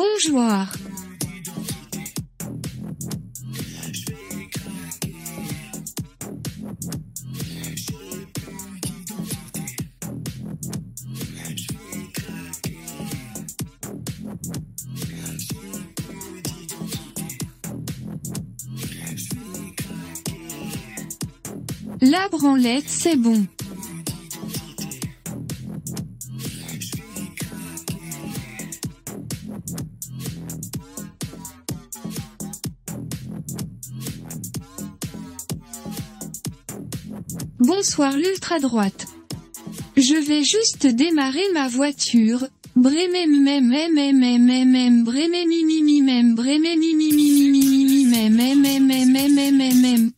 Bonjour. La branlette c'est bon. Bonsoir l'ultra droite. Je vais juste démarrer ma voiture. Brémem mem mem mem mem mem mem brémem mi mi mi mem brémem mi mi mi mi mi mi mi mem mem mem mem mem mem mem mem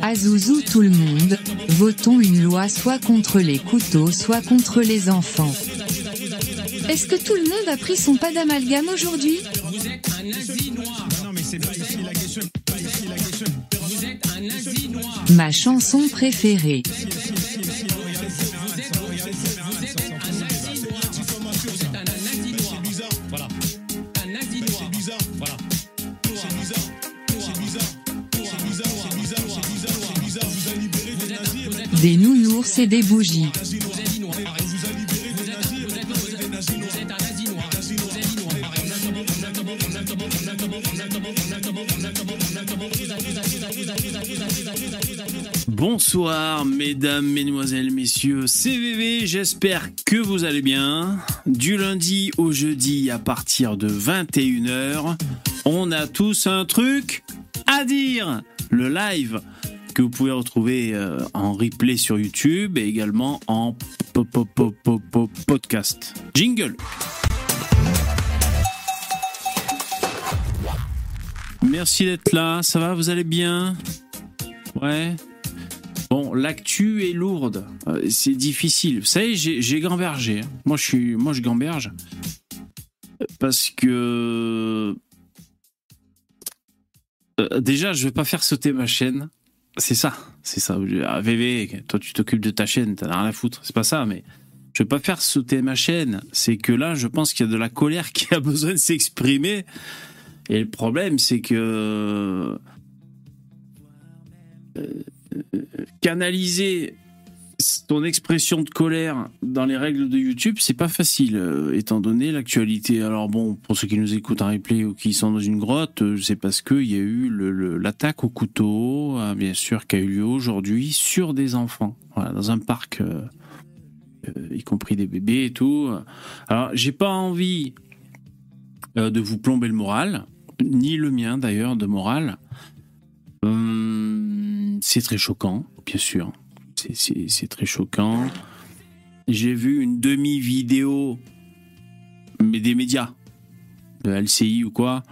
Azouzou tout le monde, votons une loi soit contre les couteaux soit contre les enfants. Est-ce que tout le monde a pris son pas d'amalgame aujourd'hui? Ma chanson préférée. Et des bougies. Bonsoir mesdames, mesdemoiselles, messieurs, CVV, j'espère que vous allez bien. Du lundi au jeudi à partir de 21h, on a tous un truc à dire. Le live que vous pouvez retrouver euh, en replay sur YouTube et également en po- po- po- po- po- podcast. Jingle. Merci d'être là, ça va, vous allez bien? Ouais. Bon, l'actu est lourde, Euh, c'est difficile. Vous savez, j'ai j'ai gambergé. hein. Moi, je suis, moi, je gamberge parce que Euh, déjà, je vais pas faire sauter ma chaîne. C'est ça, c'est ça. Ah, VV, toi, tu t'occupes de ta chaîne, t'as rien à foutre. C'est pas ça, mais je vais pas faire sauter ma chaîne. C'est que là, je pense qu'il y a de la colère qui a besoin de s'exprimer. Et le problème, c'est que canaliser ton expression de colère dans les règles de YouTube, c'est pas facile, euh, étant donné l'actualité. Alors bon, pour ceux qui nous écoutent en replay ou qui sont dans une grotte, euh, c'est parce qu'il y a eu l'attaque au couteau, hein, bien sûr, qui a eu lieu aujourd'hui sur des enfants, dans un parc, euh, y compris des bébés et tout. Alors, j'ai pas envie de vous plomber le moral, ni le mien d'ailleurs de moral. Hum, c'est très choquant, bien sûr. C'est- très choquant. J'ai vu une demi-vidéo, mais des médias, de LCI ou quoi.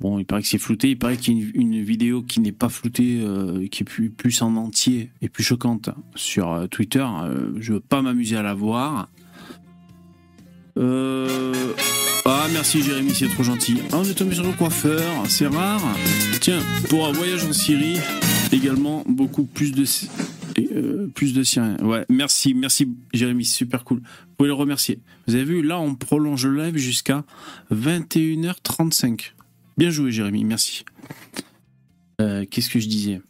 Bon, il paraît que c'est flouté. Il paraît qu'il y a une, vidéo qui n'est pas floutée, euh, qui est plus, plus en entier et plus choquante sur euh, Twitter. Euh, je veux pas m'amuser à la voir. Euh... Ah, merci Jérémy, c'est trop gentil. Ah, on est tombé sur le coiffeur, c'est rare. Tiens, pour un voyage en Syrie, également beaucoup plus de euh, plus de Syriens. Ouais, merci, merci Jérémy, super cool. Vous pouvez le remercier. Vous avez vu, là, on prolonge le live jusqu'à 21h35. Bien joué, Jérémy, merci. Euh, Qu'est-ce que je disais?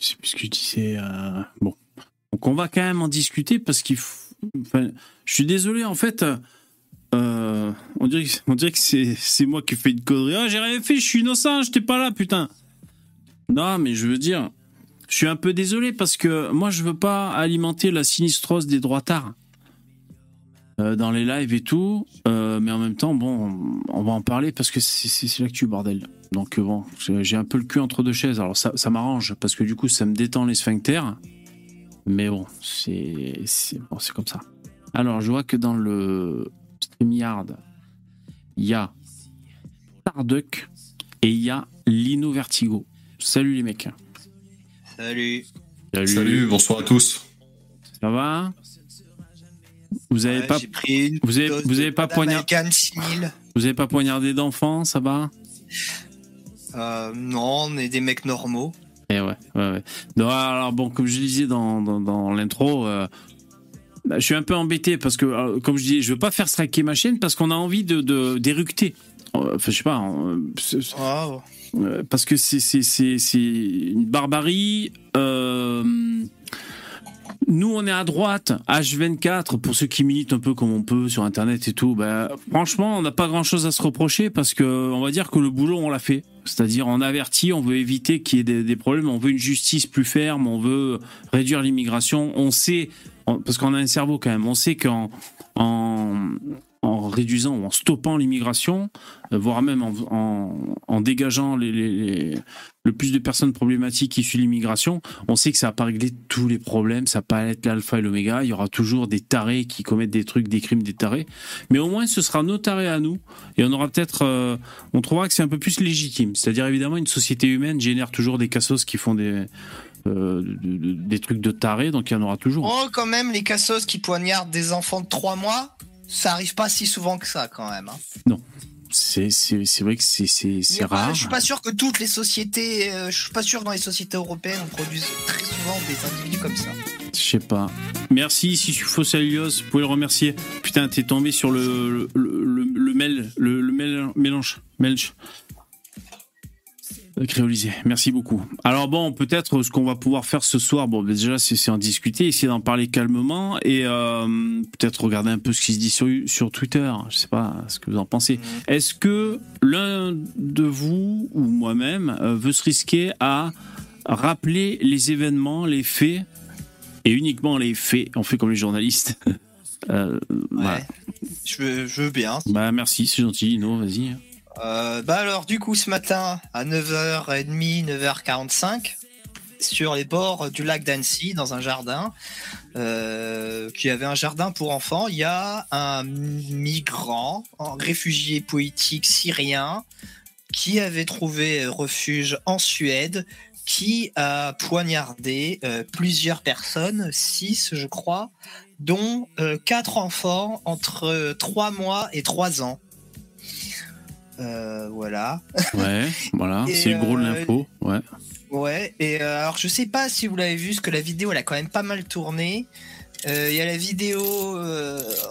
Je sais plus ce que je disais. euh, Bon. Donc, on va quand même en discuter parce qu'il faut. Je suis désolé, en fait. on dirait, on dirait que c'est c'est moi qui fais une connerie. Ah, j'ai rien fait, je suis innocent, j'étais pas là, putain. Non, mais je veux dire, je suis un peu désolé parce que moi, je veux pas alimenter la sinistrose des droitards euh, dans les lives et tout. euh, mais en même temps, bon, on va en parler parce que c'est- l'actu, bordel. Donc, euh, bon, j'ai un peu le cul entre deux chaises. Alors, ça, m'arrange parce que du coup, ça me détend les sphincters. Mais bon, c'est bon, comme ça. Alors, je vois que dans le StreamYard, il y a Starduck et il y a Lino Vertigo. Salut les mecs. Salut. Salut, bonsoir à tous. Ça va? Vous avez Ouais, pas j'ai pris une vous avez- vous avez pas Madame poignard- Alcan 6000. vous avez pas poignardé d'enfants, ça va? Euh, non, on est des mecs normaux. Eh ouais, ouais, ouais. Non, alors bon, comme je disais dans, dans, dans l'intro, euh, bah, je suis un peu embêté parce que, euh, comme je dis, je veux pas faire striker ma chaîne parce qu'on a envie de de- d'éructer. Euh, Enfin, je sais pas. Oh. Euh, parce que c'est une barbarie. Euh, nous, on est à droite, H24, pour ceux qui militent un peu comme on peut sur Internet et tout. Ben, franchement, on n'a pas grand-chose à se reprocher parce que on va dire que le boulot, on l'a fait. C'est-à-dire, on avertit, on veut éviter qu'il y ait des, des problèmes, on veut une justice plus ferme, on veut réduire l'immigration. On sait, on- parce qu'on a un cerveau quand même, on sait qu'en en, en réduisant ou en stoppant l'immigration, euh, voire même en, en, dégageant le plus de personnes problématiques issues de l'immigration, on sait que ça va pas régler tous les problèmes, ça va pas être l'alpha et l'oméga, il y aura toujours des tarés qui commettent des trucs, des crimes, des tarés, mais au moins ce sera nos tarés à nous, et on aura peut-être, euh, on trouvera que c'est un peu plus légitime, c'est-à-dire évidemment une société humaine génère toujours des cassos qui font des... euh, de- de- des trucs de tarés, donc il y en aura toujours. Oh, quand même, les cassos qui poignardent des enfants de 3 mois, ça arrive pas si souvent que ça, quand même. hein. C'est c'est- c'est vrai que c'est rare. Je suis pas sûr que toutes les sociétés, euh, je suis pas sûr que dans les sociétés européennes, on produise très souvent des individus comme ça. Je sais pas. Merci, si je suis Alios, vous pouvez le remercier. Putain, t'es tombé sur le, le, le, le mail, le, le mail, mélange, melch. Créolisé, merci beaucoup. Alors bon, peut-être ce qu'on va pouvoir faire ce soir, bon déjà c'est en discuter, essayer d'en parler calmement et euh, peut-être regarder un peu ce qui se dit sur, sur Twitter. Je sais pas ce que vous en pensez. Est-ce que l'un de vous ou moi-même euh, veut se risquer à rappeler les événements, les faits et uniquement les faits. On fait comme les journalistes? Euh, voilà. Ouais. Je veux, je veux bien. Bah merci, c'est gentil. Lino, vas-y. Euh, bah alors, du coup, ce matin, à 9h30, 9h45, sur les bords du lac d'Annecy, dans un jardin, euh, qui avait un jardin pour enfants, il y a un migrant, un réfugié politique syrien, qui avait trouvé refuge en Suède, qui a poignardé euh, plusieurs personnes, six je crois, dont quatre enfants entre 3 mois et 3 ans. Euh, voilà. Ouais, voilà, c'est gros de euh, l'info. Ouais. Ouais, et euh, alors je sais pas si vous l'avez vu, parce que la vidéo elle a quand même pas mal tourné. Il y a la vidéo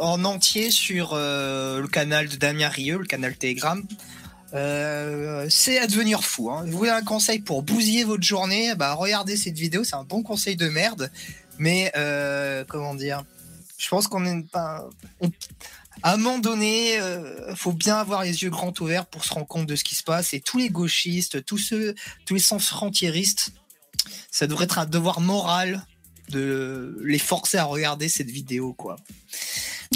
en entier sur le canal de Damien Rieu, le canal Telegram. Euh, c'est à devenir fou. Hein. Vous voulez un conseil pour bousiller votre journée? Bah regardez cette vidéo, c'est un bon conseil de merde. Mais euh, comment dire? Je pense qu'on est pas. on- À un moment donné, euh, faut bien avoir les yeux grands ouverts pour se rendre compte de ce qui se passe. Et tous les gauchistes, tous ceux, tous les sans frontiéristes, ça devrait être un devoir moral de les forcer à regarder cette vidéo, quoi.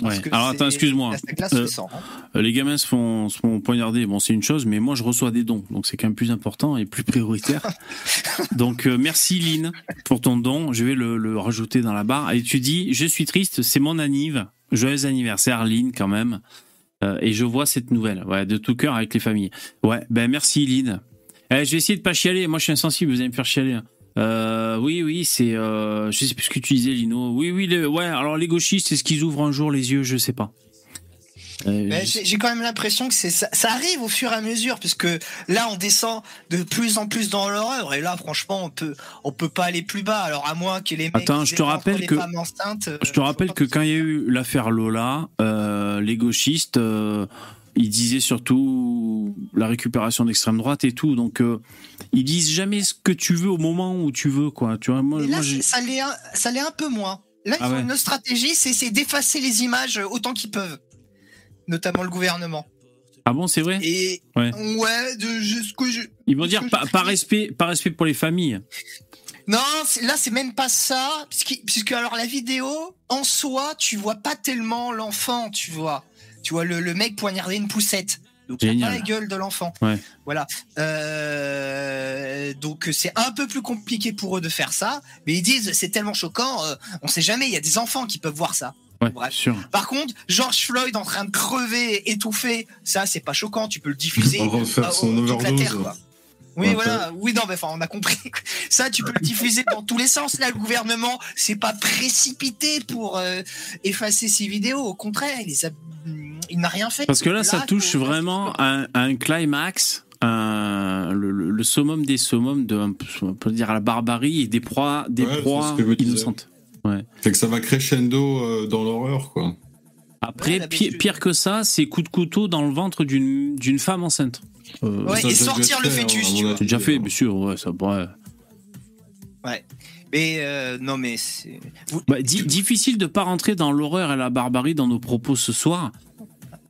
Ouais. Alors attends, excuse-moi. Euh, hein. Euh, Les gamins se font, se font poignarder, bon c'est une chose, mais moi je reçois des dons, donc c'est quand même plus important et plus prioritaire. donc euh, merci Lynn pour ton don, je vais le, le rajouter dans la barre. Et tu dis, je suis triste, c'est mon anniv, joyeux anniversaire Lynn quand même. Euh, et je vois cette nouvelle, ouais, de tout cœur avec les familles. Ouais, ben merci Lynn. Eh, je vais essayer de pas chialer, moi je suis insensible, vous allez me faire chialer. hein. Euh, oui, oui, c'est, euh, je sais plus ce que tu disais, Lino. Oui, oui, le- ouais. Alors les gauchistes, est-ce qu'ils ouvrent un jour les yeux? Je sais pas. Euh, j'ai quand même l'impression que c'est ça, ça arrive au fur et à mesure, puisque là on descend de plus en plus dans l'horreur, et là franchement on peut on peut pas aller plus bas. Alors à moins que les mecs Attends, ils je te rappelle que- enceintes, euh, Je te rappelle que quand il y a eu l'affaire Lola, euh, les gauchistes, euh, ils disaient surtout la récupération d'extrême droite et tout. Donc, euh, ils disent jamais ce que tu veux au moment où tu veux, quoi. Tu vois, moi, là, moi, ça l'est un, ça l'est un peu moins. Là, ils Ah ont ouais. une stratégie, c'est d'effacer les images autant qu'ils peuvent, notamment le gouvernement. ah bon, c'est vrai? Et Ouais. ouais, de jusqu'où je. Ils vont dire par, respect, par respect pour les familles. Non, c'est- là c'est même pas ça, puisque, puisque alors la vidéo en soi, tu vois pas tellement l'enfant, tu vois. Tu vois le, le mec poignarder une poussette. Donc Génial. pas la gueule de l'enfant. Ouais. Voilà. Euh, donc c'est un peu plus compliqué pour eux de faire ça, mais ils disent c'est tellement choquant, euh, on sait jamais, il y a des enfants qui peuvent voir ça. Ouais, Bref. sûr. Par contre, George Floyd en train de crever, étouffé, ça c'est pas choquant, tu peux le diffuser En train de faire son toute la overdose. terre, quoi. Oui, voilà. Oui, non, mais enfin, on a compris. Ça, tu peux le diffuser dans tous les sens. Là, le gouvernement, c'est pas précipité pour euh, effacer ces vidéos. Au contraire, il, les a... il n'a rien fait. Parce que là, ça touche vraiment à, un climax. Un, le, summum des summums de on peut dire à la barbarie et des proies des proies innocentes. Ouais. Fait que ça va crescendo euh, dans l'horreur quoi. Après, pire, que ça, c'est coup de couteau dans le ventre d'une femme enceinte. Euh, ouais, et sortir le fœtus, tu vois. C'est déjà fait, bien sûr, ouais, ça pourrait. Ouais. Mais euh, non, mais c'est. Bah, difficile de pas rentrer dans l'horreur et la barbarie dans nos propos ce soir.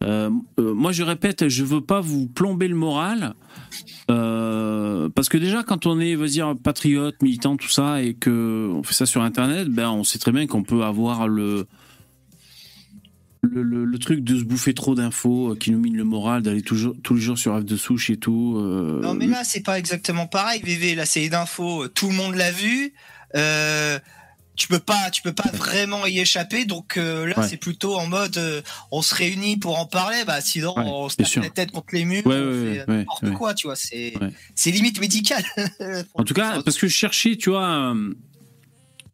Euh, moi, je répète, je veux pas vous plomber le moral. parce que déjà, quand on est, vas dire, patriote, militant, tout ça, et que on fait ça sur Internet, ben, on sait très bien qu'on peut avoir le, le, truc de se bouffer trop d'infos euh, qui nous mine le moral, d'aller toujours tous les jours sur F de souche et tout. Euh, non, mais là, c'est pas exactement pareil, VV. Là, c'est d'infos, tout le monde l'a vu. Euh, tu peux pas, tu peux pas vraiment y échapper. Donc là, c'est plutôt en mode, on se réunit pour en parler. Bah, sinon, on se tape la tête contre les murs, n'importe quoi, tu vois. C'est, c'est limite médical. en tout cas, parce que je cherchais, tu vois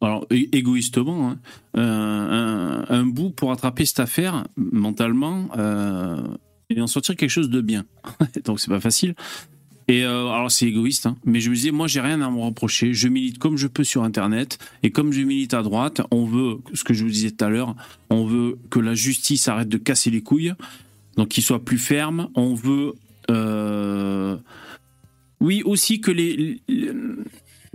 alors égoïstement, hein, euh, un, bout pour attraper cette affaire mentalement euh, et en sortir quelque chose de bien. Donc c'est pas facile. Et euh, alors c'est égoïste, hein, mais je me disais, moi j'ai rien à me reprocher. Je milite comme je peux sur Internet et comme je milite à droite, on veut, ce que je vous disais tout à l'heure, on veut que la justice arrête de casser les couilles, donc qu'il soit plus ferme. On veut, oui aussi que les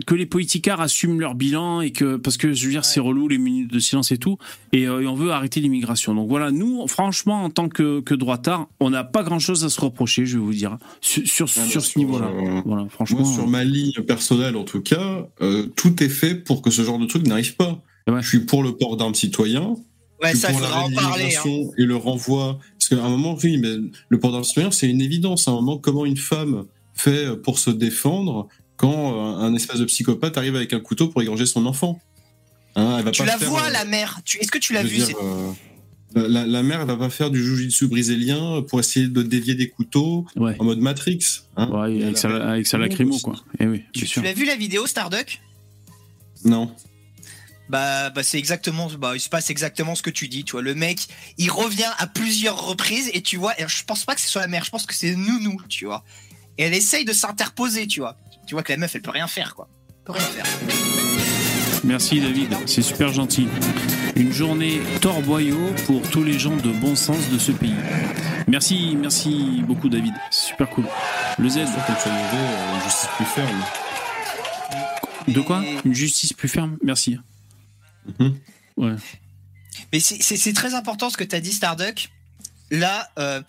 que les politicards assument leur bilan et que parce que je veux dire c'est relou les minutes de silence et tout et, euh, on veut arrêter l'immigration. Donc voilà, nous franchement en tant que que droitard, on n'a pas grand chose à se reprocher, je vais vous dire sur sur, ah, ce niveau-là. Euh, voilà, franchement. sur ma ligne personnelle en tout cas, euh, tout est fait pour que ce genre de truc n'arrive pas. Je suis pour le port d'armes. Ouais, ça, pour la en parler, hein. et le renvoi. Parce qu'à un moment, oui, mais le port d'armes citoyens, c'est une évidence. À un moment, comment une femme fait pour se défendre quand euh, un espèce de psychopathe arrive avec un couteau pour égorger son enfant. Hein, tu la vois, euh, la mère Est-ce que tu l'as vu euh, la, mère, elle va pas faire du jujitsu brésilien pour essayer de dévier des couteaux en mode Matrix. Hein. ouais, avec, sa, lacrymo, quoi. Et eh oui, tu, tu l'as vu la vidéo Starduck? Non. Bah, bah c'est exactement, bah, il se passe exactement ce que tu dis, tu vois. Le mec, il revient à plusieurs reprises et tu vois, je pense pas que ce soit la mère, je pense que c'est Nounou, tu vois. Et elle essaye de s'interposer, tu vois tu vois que la meuf, elle peut rien faire, quoi. peut rien faire. Merci David, c'est super gentil. Une journée torboyau pour tous les gens de bon sens de ce pays. Merci, merci beaucoup David, c'est super cool. Le Z. Comme tu as euh, une justice plus ferme. De quoi Une justice plus ferme Merci. Mhm. Ouais. Mais c'est très important ce que tu as dit, Starduck. Là, euh,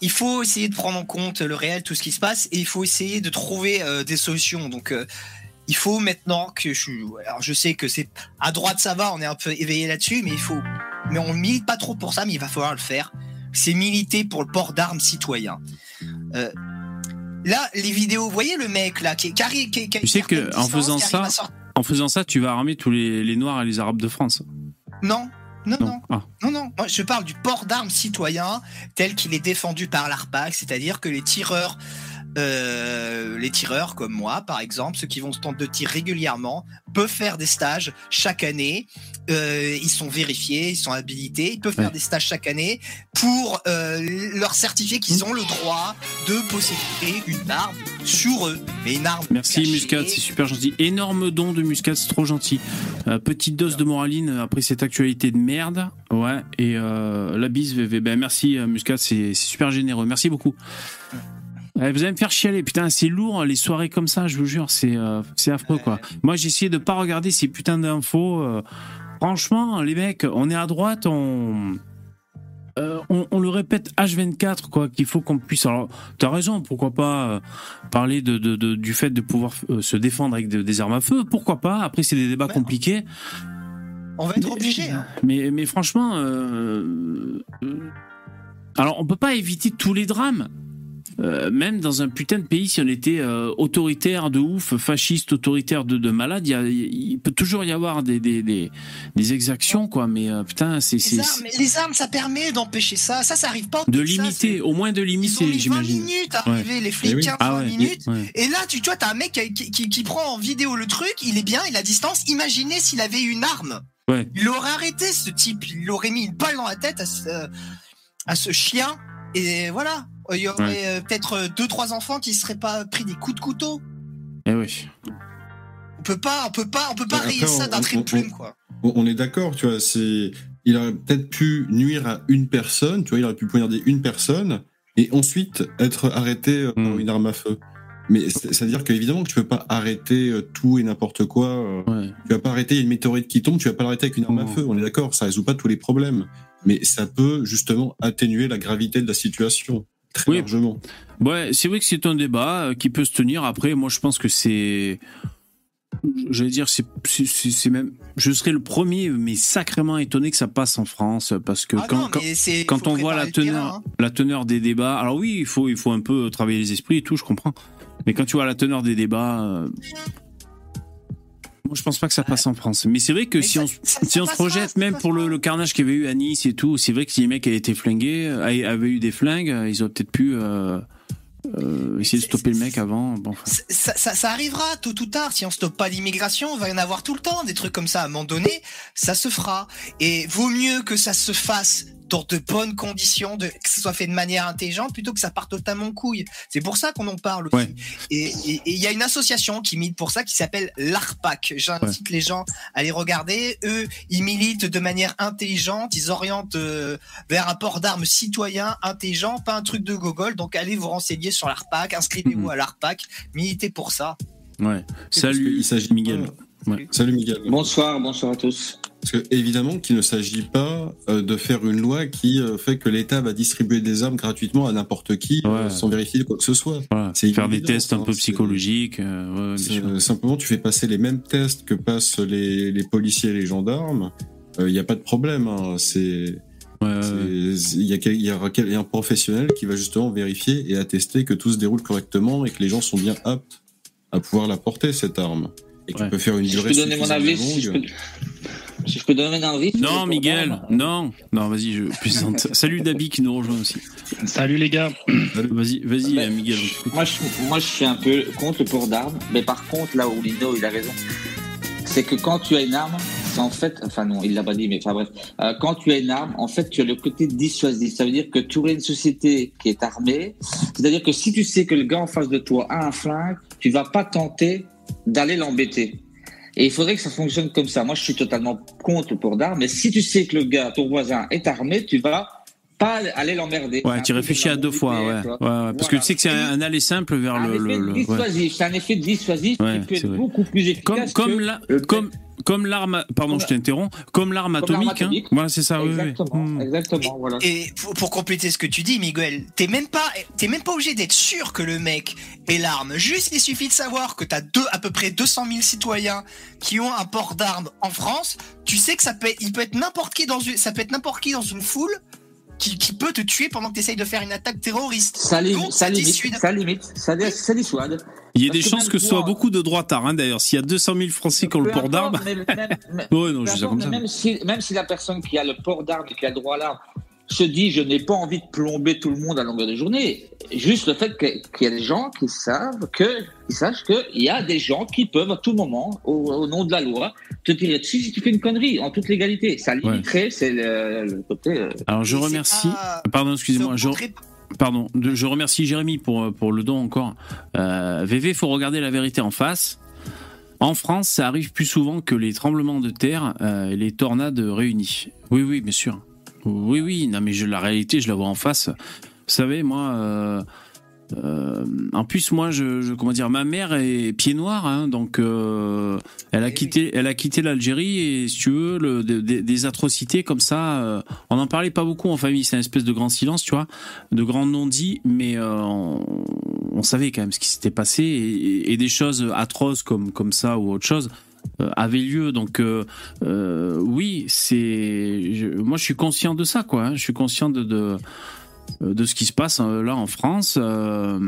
il faut essayer de prendre en compte le réel, tout ce qui se passe, et il faut essayer de trouver euh, des solutions. Donc, euh, il faut maintenant que je, alors je sais que c'est à droite ça va, on est un peu éveillé là-dessus, mais il faut, mais on milite pas trop pour ça, mais il va falloir le faire. C'est militer pour le port d'armes citoyen. Euh, là, les vidéos, vous voyez le mec là qui, qui, qui, Tu sais que en faisant ça, en faisant ça, tu vas armer tous les, les Noirs et les Arabes de France. Non, non, non. Ah. Non, non. Moi, je parle du port d'armes citoyen tel qu'il est défendu par l'ARPAC, c'est-à-dire que les tireurs euh, les tireurs comme moi, par exemple, ceux qui vont se tenter de tir régulièrement, peuvent faire des stages chaque année. Euh, ils sont vérifiés, ils sont habilités, ils peuvent faire des stages chaque année pour euh, leur certifier qu'ils ont le droit de posséder une arme sur eux. Mais une arme. Merci Muscat, c'est super gentil. Énorme don de Muscat, c'est trop gentil. petite dose de moraline après cette actualité de merde. Ouais, et la bise, VV. Ben, merci Muscat, c'est super généreux. Merci beaucoup vous allez me faire chialer, putain, c'est lourd les soirées comme ça, je vous jure, c'est euh, c'est affreux quoi. Moi j'ai essayé de pas regarder ces putains d'infos. Euh. franchement, les mecs, on est à droite, on euh, on, le répète H24 quoi, qu'il faut qu'on puisse. Alors, t'as raison, pourquoi pas parler de, du fait de pouvoir se défendre avec des armes à feu, pourquoi pas. Après, c'est des débats compliqués. On va être obligé. Hein. Mais, mais franchement, alors on peut pas éviter tous les drames euh, même dans un putain de pays, si on était euh, autoritaire de ouf, fasciste, autoritaire de, de malade, il, peut toujours y avoir des, des, des, des exactions, quoi. Mais euh, putain, c'est Les les armes, ça permet d'empêcher ça. Ça, ça arrive pas. de limiter, c'est- au moins de limiter, mis 20 j'imagine. minutes à arriver, les flics, Eh oui. 15 Ah 20 ouais, minutes. ouais. Et là, tu, tu vois, t'as un mec qui, qui- qui prend en vidéo le truc, il est bien, il a distance. Imaginez s'il avait une arme. Ouais. Il aurait arrêté ce type, il aurait mis une balle dans la tête à ce, à ce chien. Et voilà. Il y aurait euh, peut-être euh, deux, trois enfants qui seraient pas pris des coups de couteau. Eh oui. On peut pas, on peut pas, on peut pas Après, rayer ça d'un on- trait de on- plume, quoi. On, on est d'accord, tu vois, c'est, il aurait peut-être pu nuire à une personne, tu vois, il aurait pu poignarder une personne et ensuite être arrêté euh, par Mm. une arme à feu. Mais c'est- c'est-à-dire qu'évidemment que tu peux pas arrêter euh, tout et n'importe quoi. euh, Ouais. Tu vas pas arrêter, il y a une météorite qui tombe, tu vas pas l'arrêter avec une arme à Mm. feu. On est d'accord, ça résout pas tous les problèmes. Mais ça peut justement atténuer la gravité de la situation. Très Oui. largement. Ouais, c'est vrai que c'est un débat euh, qui peut se tenir. Après, moi, je pense que c'est. J'allais dire, c'est même. Je serais le premier, mais sacrément étonné que ça passe en France. Parce que Ah quand, non, on voit la terrain, teneur, hein. la teneur des débats. Alors oui, il faut, il faut un peu travailler les esprits et tout, je comprends. Mais quand tu vois la teneur des débats. Moi, je pense pas que ça passe en France. Mais c'est vrai que Mais si ça- on, ça- si ça on se projette, même pour le, carnage qu'il y avait eu à Nice et tout, c'est vrai que si les mecs avaient été flingués, avaient eu des flingues, ils auraient peut-être pu euh, euh, essayer de stopper le mec avant. Bon, enfin. ça arrivera tôt ou tard. Si on stoppe pas l'immigration, il va y en avoir tout le temps. Des trucs comme ça, à un moment donné, ça se fera. Et vaut mieux que ça se fasse dans de bonnes conditions, de, que ce soit fait de manière intelligente, plutôt que ça parte totalement en couille. C'est pour ça qu'on en parle aussi. Ouais. Et il y a une association qui milite pour ça, qui s'appelle l'ARPAC. J'incite les gens à les regarder. Eux, ils militent de manière intelligente. Ils orientent euh, vers un port d'armes citoyen, intelligent, pas un truc de gogol. Donc allez vous renseigner sur l'ARPAC, inscrivez-vous Mhm. à l'ARPAC, militez pour ça. Ouais. Salut, qu'il s'agit Miguel. Ouais. Salut Miguel. Bonsoir, bonsoir à tous. Parce que évidemment qu'il ne s'agit pas euh, de faire une loi qui euh, fait que l'État va distribuer des armes gratuitement à n'importe qui euh, Ouais. sans vérifier quoi que ce soit. Voilà. C'est Faire des tests un hein, peu psychologiques. euh, ouais, simplement, tu fais passer les mêmes tests que passent les, les policiers et les gendarmes. Il n'y a pas de problème. hein. C'est Ouais, ouais, ouais. c'est- il y, a y y un professionnel qui va justement vérifier et attester que tout se déroule correctement et que les gens sont bien aptes à pouvoir la porter cette arme et Ouais. peut faire une Si je durée peux donner mon avis, si je longue. peux, si je peux donner sur Non, Miguel, non, non, vas-y, je plaisante. Salut Dabi qui nous rejoint aussi. Salut les gars. Vas-y, vas-y, Ben, euh, Miguel. je, moi, je suis un peu contre le port d'armes, mais par contre, là où Lino, il a raison, c'est que quand tu as une arme, c'est en fait, enfin non, il l'a pas dit, mais enfin bref, euh, quand tu as une arme, en fait, tu as le côté dissuasif. Ça veut dire que tu aurais une société qui est armée. C'est-à-dire que si tu sais que le gars en face de toi a un flingue, tu vas pas tenter d'aller l'embêter. Et il faudrait que ça fonctionne comme ça. Moi, je suis totalement contre le port d'armes, mais si tu sais que le gars, ton voisin, est armé, tu vas pas aller l'emmerder. Ouais, tu réfléchis comme à deux fois, ouais. ouais, ouais, Parce que tu sais que c'est un, un aller simple vers un le. effet le- le- ouais. C'est un effet dissuasif Ouais, qui peut c'est être vrai. beaucoup plus efficace. Comme, comme, que la- le- comme, comme l'arme. Pardon, Comme je t'interromps. Comme l'arme atomique. Hein. atomique. Voilà, c'est ça, oui, oui. Exactement, Hmm. exactement, voilà. Et pour, pour compléter ce que tu dis, Miguel, t'es même pas, t'es même pas obligé d'être sûr que le mec ait l'arme. Juste, il suffit de savoir que t'as deux, à peu près 200 000 citoyens qui ont un port d'armes en France. Tu sais que ça peut, il peut être n'importe qui dans une, ça peut être n'importe qui dans une foule qui, qui peut te tuer pendant que t'essayes de faire une attaque terroriste. Ça, Donc, ça limite, ça limite, ça, ça dissuade. Il y a Parce des chances que ce soit beaucoup de droitards, hein, d'ailleurs. S'il y a 200 000 Français qui ont le port d'armes. Ouais, non, je dis ça importe, comme ça. Même si, même si la personne qui a le port d'armes et qui a le droit à l'arme se dit je n'ai pas envie de plomber tout le monde à longueur de journée, juste le fait qu'il y a des gens qui savent que, qui sachent qu'il y a des gens qui peuvent à tout moment, au, au nom de la loi, te tirer dessus si tu fais une connerie en toute légalité. Ça limiterait, c'est le, le côté. euh, Alors, je remercie. pas- Pardon, excusez-moi. se Je, Pardon, je remercie Jérémy pour, euh, pour le don encore. Euh, VV, faut regarder la vérité en face. En France, ça arrive plus souvent que les tremblements de terre euh, et les tornades réunis. Oui, oui, bien sûr. Oui, oui, non, mais je, la réalité, je la vois en face. Vous savez, moi, euh, en plus, moi, je, je- comment dire, ma mère est pied noir, hein, donc euh, elle a Eh quitté, elle a quitté l'Algérie et si tu veux, le, de- de- des atrocités comme ça, euh, on n'en parlait pas beaucoup en famille. C'est un espèce de grand silence, tu vois, de grand non-dit, mais euh, on, on savait quand même ce qui s'était passé et, et des choses atroces comme comme ça ou autre chose euh, avaient lieu. Donc euh, euh, oui, c'est, moi je suis conscient de ça, quoi. hein. Je suis conscient de, de de ce qui se passe euh, là en France. Euh,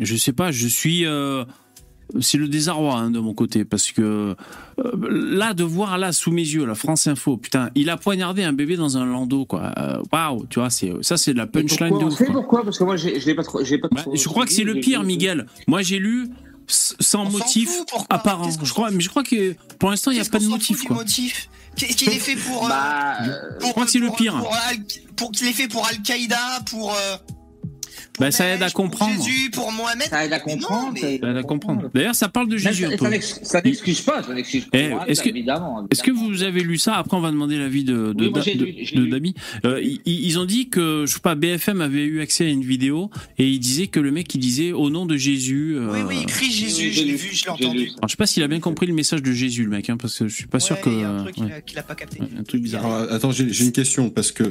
je sais pas, je suis. euh, c'est le désarroi hein, de mon côté parce que euh, là de voir là sous mes yeux la France Info putain il a poignardé un bébé dans un landau quoi Euh, waouh tu vois c'est ça c'est de la punchline de Pourquoi, ouf quoi. pourquoi Parce que moi, je l'ai pas trop. pas Bah, trop je crois que c'est le pire Miguel moi j'ai lu sans On motif fout, apparent je crois mais je crois que pour l'instant il n'y a pas de motif quoi motif Qu'il est fait pour. euh, Bah, euh, pour- je crois que c'est le pour- pire. Pour, Al- pour qu'il est fait pour Al-Qaïda, pour. Pour Bah, ça aide à comprendre. Jésus, pour Mohamed. ça aide à Mais non, comprendre. mais- ça aide à comprendre d'ailleurs ça parle de Mais Jésus ça- un ça n'excuse pas, ça n'excuse pas. Eh, est-ce que- évidemment, Est-ce que vous avez lu ça Après, on va demander l'avis de, de, Oui, moi, j'ai de- lu, de. Dami. Euh, ils, ils ont dit que, je sais pas, BFM avait eu accès à une vidéo et il disait que le mec, il disait au nom de Jésus. euh, Oui, oui, il crie Jésus, Oui, je j'ai l'ai vu, je l'ai entendu. Alors, je sais pas s'il a bien compris le message de Jésus, le mec, hein, parce que je suis pas sûr Ouais, que. il y a un truc ouais, qu'il a- pas capté. un truc bizarre. Alors, attends, j'ai j'ai une question parce que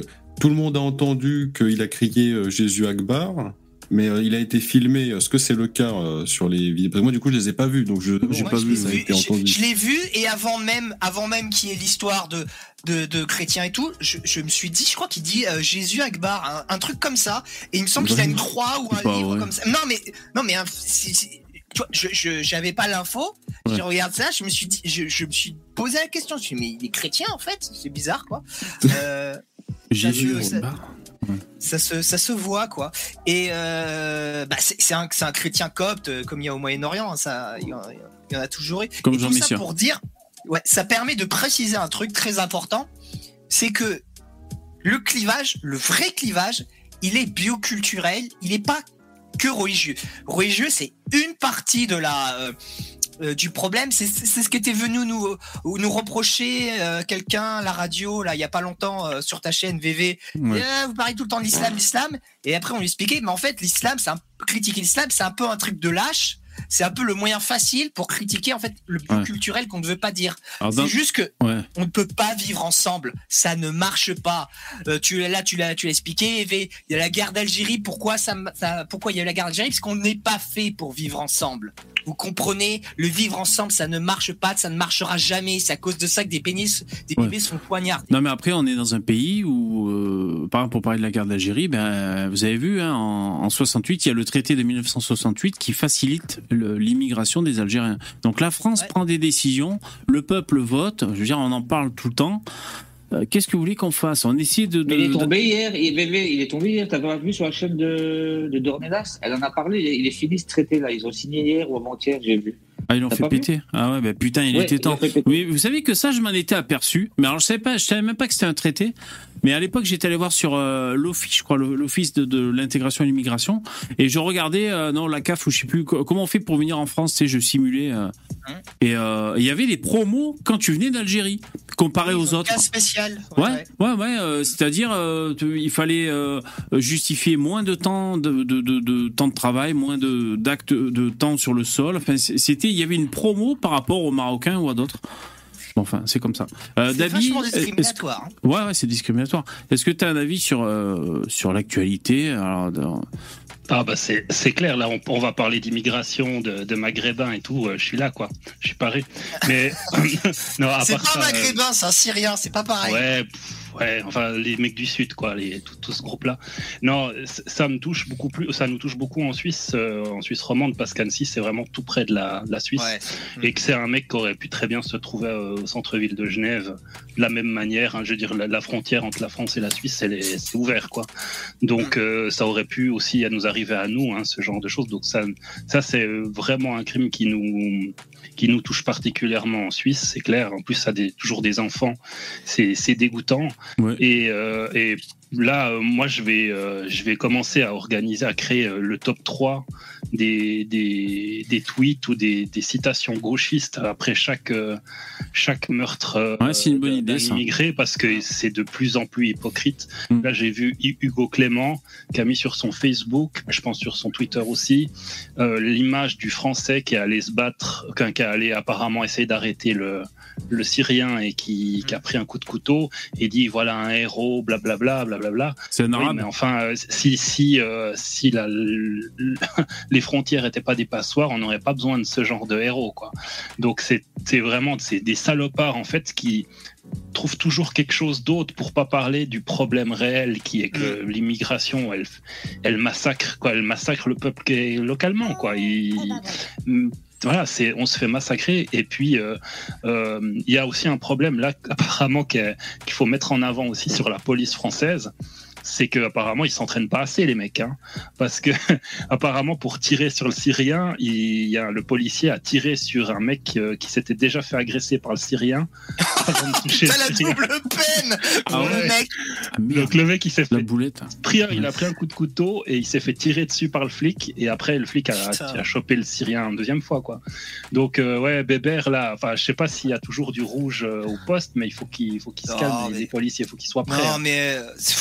tout le monde a entendu qu'il a crié euh, Jésus Akbar, mais euh, il a été filmé. Est-ce que c'est le cas euh, sur les vidéos? Moi, du coup, je les ai pas vus, donc je j'ai pas je vu l'ai ça a vu, été je- entendu. Je l'ai vu et avant même, avant même qu'il y ait l'histoire de, de, de chrétiens et tout, je, je me suis dit, je crois qu'il dit euh, Jésus Akbar, un, un truc comme ça, et il me semble qu'il a une croix ou un livre vrai. comme ça. Non mais, non mais, un- c'est- tu vois, je, je, j'avais pas l'info. Ouais. Je regarde ça, je me suis dit, je, je me suis posé la question. Je me suis dit, mais il est chrétien en fait, c'est bizarre quoi. Euh, Jésus, ça- bah, ça se, ça se voit quoi. Et euh, bah, c'est, c'est un, c'est un chrétien copte euh, comme il y a au Moyen-Orient. hein, ça, il y, en, il y en a toujours eu. Comme Et Jean tout ça Messia. pour dire, ouais, ça permet de préciser un truc très important, c'est que le clivage, le vrai clivage, il est bioculturel, il n'est pas que religieux. Religieux, c'est une partie de la euh, euh, du problème. C'est ce qui était venu nous euh, nous reprocher euh, quelqu'un la radio là il y a pas longtemps euh, sur ta chaîne VV. Ouais. Vous parlez tout le temps de l'islam, l'islam. Et après on lui expliquait, mais en fait l'islam, c'est un critiquer l'islam, c'est un peu un truc de lâche. C'est un peu le moyen facile pour critiquer en fait le Ouais. culturel qu'on ne veut pas dire. C'est juste que ouais. on ne peut pas vivre ensemble. Ça ne marche pas. Euh, tu là, tu l'as, tu l'as expliqué. Il y a la guerre d'Algérie. Pourquoi ça, ça- pourquoi il y a eu la guerre d'Algérie? Parce qu'on n'est pas fait pour vivre ensemble. Vous comprenez? Le vivre ensemble, ça ne marche pas. Ça ne marchera jamais. C'est à cause de ça que des pénis, des Ouais. bébés sont poignardés. Non, mais après, on est dans un pays où, euh, par exemple, pour parler de la guerre d'Algérie, ben, vous avez vu, hein, en, en 68, il y a le traité de 1968 qui facilite l'immigration des Algériens. Donc la France Ouais. prend des décisions, le peuple vote, je veux dire, on en parle tout le temps. Euh, Qu'est-ce que vous voulez qu'on fasse? On essaie de... de- Mais il est de- tombé hier, il, est tombé hier, t'avais pas vu sur la chaîne de, de Dornelas? Elle en a parlé, il est, il est fini ce traité là, ils ont signé hier ou avant-hier, j'ai vu. Ah, ils l'ont fait péter. Ah ouais, ben putain, il Ouais, était temps. Oui, vous savez que ça, je m'en étais aperçu. Mais alors, je savais pas, je savais même pas que c'était un traité. Mais à l'époque, j'étais allé voir sur euh, l'office, je crois, l'office de, de l'intégration et l'immigration, et je regardais, euh, non, la CAF ou je sais plus co- comment on fait pour venir en France. Tu sais, je simulais. euh, et il y avait des promos quand tu venais d'Algérie, comparé aux autres. Cas spécial. Ouais, ouais, ouais. C'est-à-dire, il fallait justifier moins de temps de, de, de, de temps de travail, moins de d'actes de temps sur le sol. Enfin, c'est- il y avait une promo par rapport aux Marocains ou à d'autres. Bon, Enfin, c'est comme ça. Euh, C'est que- discriminatoire. Ouais, ouais, c'est discriminatoire. Est-ce que tu as un avis sur euh, sur l'actualité Alors, dans- Ah bah c'est c'est clair, là on, on va parler d'immigration, de, de maghrébins et tout, euh, je suis là quoi, je suis paré. Mais non, à C'est part pas ça, euh, maghrébin, c'est un syrien. C'est pas pareil. Ouais, pff, ouais, enfin les mecs du sud quoi, les, tout, tout ce groupe-là. Non, ça me touche beaucoup plus, ça nous touche beaucoup en Suisse, euh, en Suisse romande, parce qu'Annecy c'est vraiment tout près de la, de la Suisse. Ouais. Et que c'est un mec qui aurait pu très bien se trouver euh, au centre-ville de Genève de la même manière. hein, je veux dire, la, la frontière entre la France et la Suisse, elle est- c'est ouvert, quoi. Donc, euh, ça aurait pu aussi nous arriver à nous, hein, ce genre de choses. Donc, ça, ça c'est vraiment un crime qui nous, qui nous touche particulièrement en Suisse, c'est clair. En plus, ça a des, toujours des enfants, c'est dégoûtant. Ouais. Et, euh, et là, euh, moi, je vais, euh, je vais commencer à organiser, à créer le top 3 des, des, des tweets ou des, des citations gauchistes après chaque, chaque meurtre Ouais, c'est une bonne d'un idée, ça. immigré parce que c'est de plus en plus hypocrite. Mm. Là, j'ai vu Hu- Hugo Clément qui a mis sur son Facebook, je pense sur son Twitter aussi, l'image du Français qui est allé se battre, qui est allé apparemment essayer d'arrêter le, le Syrien et qui, qui a pris un coup de couteau et dit voilà un héros, blablabla, blablabla. c'est un Oui, arabe. mais enfin, euh, si si euh, si la, les frontières n'étaient pas des passoires, on n'aurait pas besoin de ce genre de héros, quoi. Donc c'est c'est vraiment c'est des salopards en fait qui trouvent toujours quelque chose d'autre pour pas parler du problème réel qui est que l'immigration elle elle massacre quoi, elle massacre le peuple qui est localement quoi. Il- Mm, voilà, c'est on se fait massacrer. Et puis euh, euh, il y a aussi un problème là apparemment qu'il qu'il faut mettre en avant aussi sur la police française, c'est que apparemment ils s'entraînent pas assez les mecs, hein, parce que apparemment pour tirer sur le Syrien, il y a le policier a tiré sur un mec euh, qui s'était déjà fait agresser par le Syrien. avant de toucher T'as le la Syrien. double peine Ah Le ouais. mec, Ah, Donc le mec il s'est la fait boulette. pris, il a pris un coup de couteau et il s'est fait tirer dessus par le flic et après le flic a, chopé le Syrien une deuxième fois quoi. Donc euh, ouais Bébert là, enfin je sais pas s'il y a toujours du rouge euh, au poste mais il faut qu'il faut qu'il se calme les, mais- les policiers, il faut qu'ils soient prêts. Non, hein. mais euh, c'est-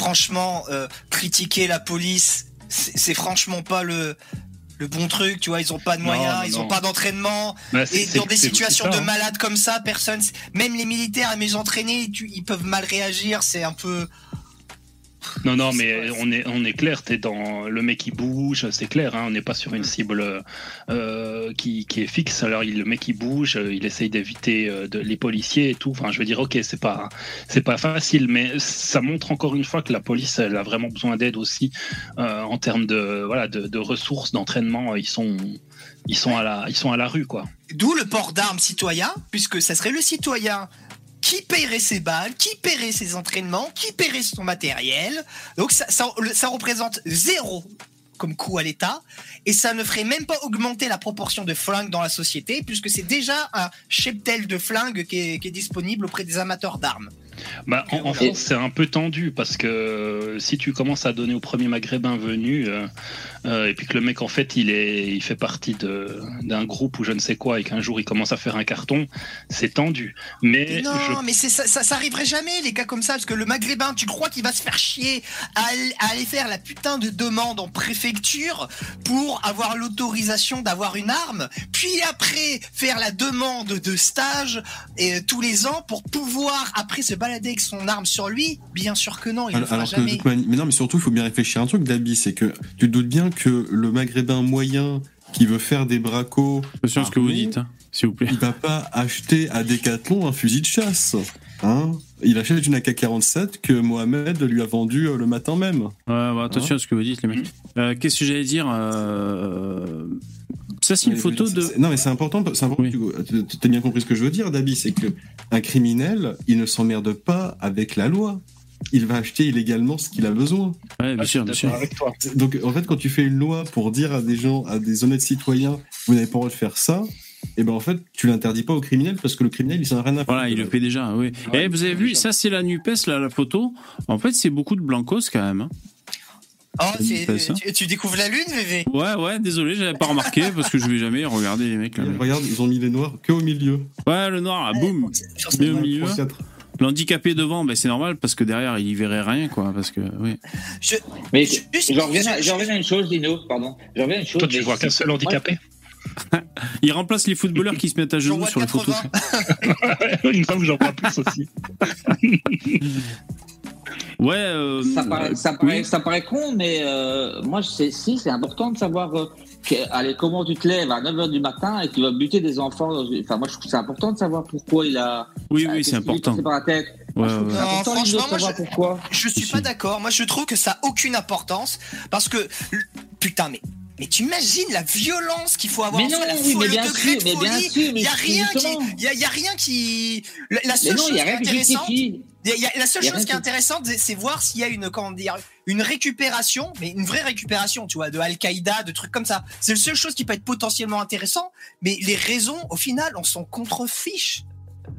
franchement, euh, critiquer la police, c'est franchement pas le, le bon truc. Tu vois, ils ont pas de moyens, non, ils non. ont pas d'entraînement. Bah, Et dans des situations ça, de hein. malades comme ça, personne, même les militaires, les entraînés, ils peuvent mal réagir. C'est un peu. Non, non, mais on est, on est clair, t'es dans le mec qui bouge, c'est clair, hein, on n'est pas sur une cible euh, qui, qui est fixe. Alors, il, le mec qui bouge, il essaye d'éviter euh, les policiers et tout. Enfin, je veux dire, ok, c'est pas, c'est pas facile, mais ça montre encore une fois que la police, elle a vraiment besoin d'aide aussi euh, en termes de, voilà, de, de ressources, d'entraînement. Ils sont, ils sont à la, ils sont à la rue, quoi. D'où le port d'armes citoyen, puisque ça serait le citoyen qui paierait ses balles, qui paierait ses entraînements, qui paierait son matériel. Donc ça, représente zéro comme coût à l'État, et ça ne ferait même pas augmenter la proportion de flingues dans la société, puisque c'est déjà un cheptel de flingues qui est disponible auprès des amateurs d'armes. Bah, en, en France, c'est un peu tendu parce que euh, si tu commences à donner au premier maghrébin venu, euh, euh, et puis que le mec, en fait, il, est, il fait partie de- d'un groupe ou je ne sais quoi, et qu'un jour il commence à faire un carton, c'est tendu. Mais non, je- mais ça, ça, ça arriverait jamais, les cas comme ça, parce que le maghrébin, tu crois qu'il va se faire chier à, aller- à aller faire la putain de demande en préfecture pour avoir l'autorisation d'avoir une arme, puis après faire la demande de stage et, tous les ans pour pouvoir après se balader avec son arme sur lui Bien sûr que non, il le fera alors jamais. mais non, mais surtout, il faut bien réfléchir à un truc, Dabi, c'est que tu te doutes bien que le maghrébin moyen qui veut faire des bracos, Attention à ce que vous dites, hein, s'il vous plaît. il va pas acheter à Decathlon un fusil de chasse. Hein il achète une AK-47 que Mohamed lui a vendue euh, le matin même. Ouais, ouais, attention à ce que vous dites, les mecs. Euh, Qu'est-ce que j'allais dire euh, Ça, c'est une photo de. Non, mais c'est important. C'est important Oui. tu as bien compris ce que je veux dire, Dabi. C'est que un criminel, il ne s'emmerde pas avec la loi. Il va acheter illégalement ce qu'il a besoin. Ouais, bien sûr, bien sûr. Donc, en fait, quand tu fais une loi pour dire à des gens, à des honnêtes citoyens, vous n'avez pas le droit de faire ça, et ben en fait, tu l'interdis pas au criminel parce que le criminel, il s'en a rien à faire. Voilà, il le fait déjà, oui. Ouais, Eh, vous avez vu, ça c'est la NUPES, là, la photo. En fait, c'est beaucoup de blancos quand même. hein. Oh, tu, tu découvres la lune, VV Ouais, ouais, désolé, j'avais pas remarqué parce que je vais jamais regarder les mecs là. Regarde, ils ont mis les noirs que au milieu. Ouais, le noir, là, boum. Bien au milieu. L'handicapé devant, ben, c'est normal parce que derrière, il verrait rien, quoi. Parce que, oui. Je- Mais reviens, à- j'en reviens à une chose, Dino, pardon. J'en reviens à une chose. Toi, tu vois qu'un seul handicapé Il remplace les footballeurs qui se mettent à genoux sur les photos. 80. Une femme que j'en vois plus aussi. Ouais, euh, Ça paraît, ça, oui. paraît, ça paraît con, mais euh, moi, je sais, si, c'est important de savoir euh, que- allez, comment tu te lèves à 9h du matin et tu vas buter des enfants. dans Enfin, moi, je trouve que c'est important de savoir pourquoi il a. Oui, euh, oui, c'est est important. par la tête. Ouais, Moi, je trouve que c'est Non, franchement, moi, je- pourquoi. Je suis pas d'accord. Moi, je trouve que ça a aucune importance parce que putain, mais mais tu imagines la violence qu'il faut avoir Mais en non, soi, la oui, mais le bien degré sûr, de mais bien folie. sûr, mais Il y a rien qui, il y a, y rien qui. La, seule non, chose il n'y a qui est rien qui intéressante, justifie. il y a- il y a- la seule Il y a chose qui est intéressante, c'est- voir s'il y a une comment dire une récupération, mais une vraie récupération, tu vois, de Al-Qaïda, de trucs comme ça. C'est la seule chose qui peut être potentiellement intéressant, mais les raisons, au final, on s'en contrefiche.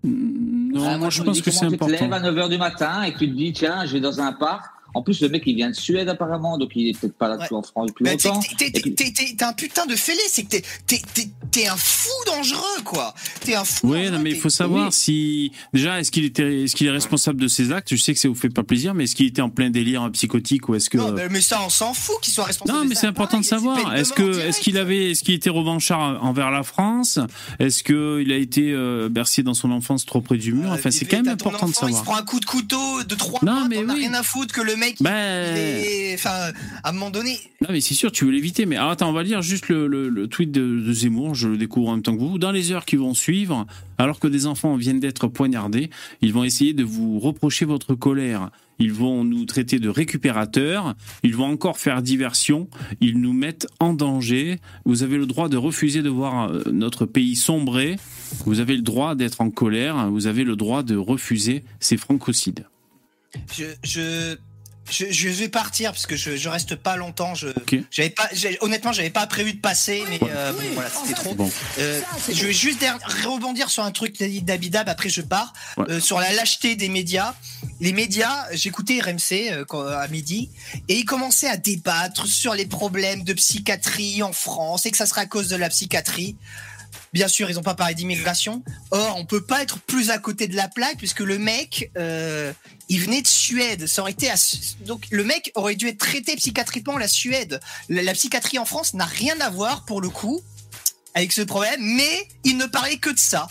Non, Ah, moi, je pense que c'est Tu te lèves important. à 9h du matin et tu te dis, tiens, je vais dans un parc. En plus, le mec, il vient de Suède apparemment, donc il est peut-être pas là depuis Ouais. en France depuis Bah, t'es- longtemps. t'es- t'es- Et puis- t'es- t'es- T'es un putain de fêlé, c'est que t'es- un fou dangereux, quoi. T'es un fou. Oui, mais il faut savoir Oui. si déjà est-ce qu'il était, est-ce qu'il est responsable de ses actes? Je sais que ça vous fait pas plaisir, mais est-ce qu'il était en plein délire psychotique ou est-ce que Non, mais, mais ça, on s'en fout qu'il soit responsable. Non, de mais c'est important de Pareil, c'est savoir. de Est-ce que, est-ce qu'il avait, est-ce qu'il était revanchard envers la France? Est-ce que il a été euh, bercé dans son enfance trop près du mur? Euh, Enfin, c'est quand même important de enfant, Il se savoir. prend un coup de couteau de trois Non, mais oui. rien à foutre que le mec mec, Ben- il est- enfin, à un moment donné, Non, mais c'est sûr, tu veux l'éviter. Mais alors, attends, on va lire juste le, le- le tweet de, de Zemmour. Je le découvre en même temps que vous. Dans les heures qui vont suivre, alors que des enfants viennent d'être poignardés, ils vont essayer de vous reprocher votre colère. Ils vont nous traiter de récupérateurs. Ils vont encore faire diversion. Ils nous mettent en danger. Vous avez le droit de refuser de voir euh, notre pays sombrer. Vous avez le droit d'être en colère. Vous avez le droit de refuser ces francocides. je, je, je, je vais partir parce que je, je reste pas longtemps. Je, Ok. j'avais pas, honnêtement, j'avais pas prévu de passer, mais euh, bon, voilà, c'était trop. Bon. Euh, je vais juste der- rebondir sur un truc qu'a dit d'Abidab, après je pars. Ouais. Euh, sur la lâcheté des médias. Les médias, j'écoutais RMC euh, à midi, et ils commençaient à débattre sur les problèmes de psychiatrie en France, et que ça serait à cause de la psychiatrie. Bien sûr, ils n'ont pas parlé d'immigration. Or, on peut pas être plus à côté de la plaque, puisque le mec, euh, il venait de Suède. Ça donc le mec aurait dû être traité psychiatriquement la Suède. La psychiatrie en France n'a rien à voir pour le coup avec ce problème, mais il ne parlait que de ça.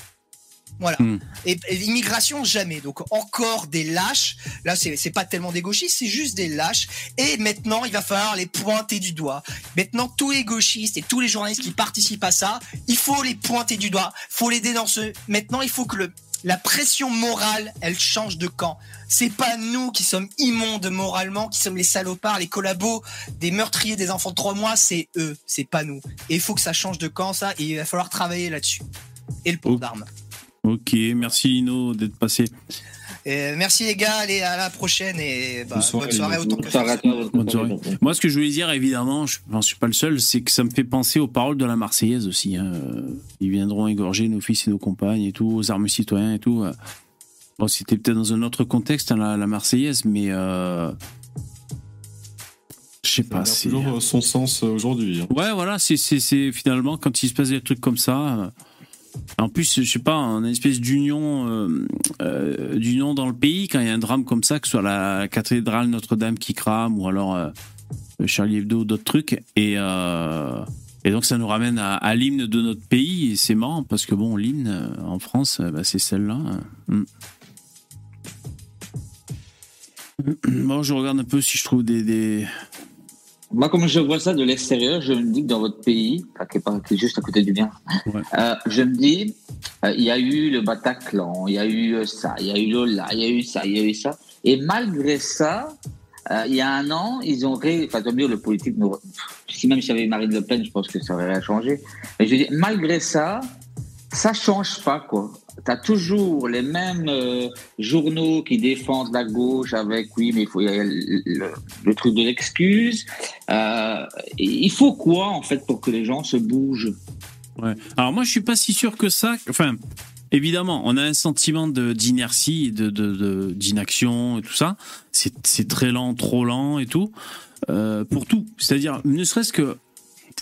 Voilà. Hmm. Et, et l'immigration, jamais. Donc encore des lâches. Là, c'est pas tellement des gauchistes, c'est juste des lâches. Et maintenant, il va falloir les pointer du doigt. Maintenant, tous les gauchistes et tous les journalistes qui participent à ça, il faut les pointer du doigt. faut les dénoncer. Maintenant, il faut que le, la pression morale, elle change de camp. C'est pas nous qui sommes immondes moralement, qui sommes les salopards, les collabos, des meurtriers des enfants de trois mois, c'est eux, c'est pas nous. Et il faut que ça change de camp, ça, et il va falloir travailler là-dessus. Et le port Oh. d'armes. Ok, merci Lino d'être passé. Et merci les gars, allez à la prochaine et bah, Bonne soirée, bonne soirée les autant que possible. Bonne soirée. Moi, ce que je voulais dire, évidemment, je n'en suis pas le seul, c'est que ça me fait penser aux paroles de la Marseillaise aussi. hein. Euh, Ils viendront égorger nos fils et nos compagnes et tout, aux armes citoyens et tout. Euh, Bon, c'était peut-être dans un autre contexte, hein, la, la Marseillaise, mais euh, je sais pas. a c'est- toujours euh, son sens euh, aujourd'hui. hein. Ouais, voilà, c'est finalement quand il se passe des trucs comme ça. En plus, je sais pas, une espèce d'union, euh, euh, d'union dans le pays quand il y a un drame comme ça, que ce soit la cathédrale Notre-Dame qui crame ou alors euh, Charlie Hebdo ou d'autres trucs. Et, et donc ça nous ramène à, à l'hymne de notre pays. Et c'est marrant parce que bon, l'hymne en France, bah, c'est celle-là. Mm. Bon, je regarde un peu si je trouve des, des... Moi, comme je vois ça de l'extérieur, je me dis que dans votre pays, qui est, pas- qui est juste à côté du mien, Ouais. euh, je me dis, euh, il y a eu le Bataclan, il y a eu euh, ça, il y a eu Lola, il y a eu ça, il y a eu ça. Et malgré ça, euh, il y a un an, ils ont ré... Enfin, tant mieux, le politique, nous... si même s'il y avait Marine Le Pen, je pense que ça aurait rien changé. Mais je dis, malgré ça, ça change pas, quoi. T'as toujours les mêmes euh, journaux qui défendent la gauche avec oui, mais il faut y le, truc de l'excuse. Euh, il faut quoi en fait pour que les gens se bougent? Alors moi, je suis pas si sûr que ça. Enfin, évidemment, on a un sentiment d'inertie, de d'inaction et tout ça. C'est c'est très lent, trop lent et tout euh, pour tout. C'est-à-dire, ne serait-ce que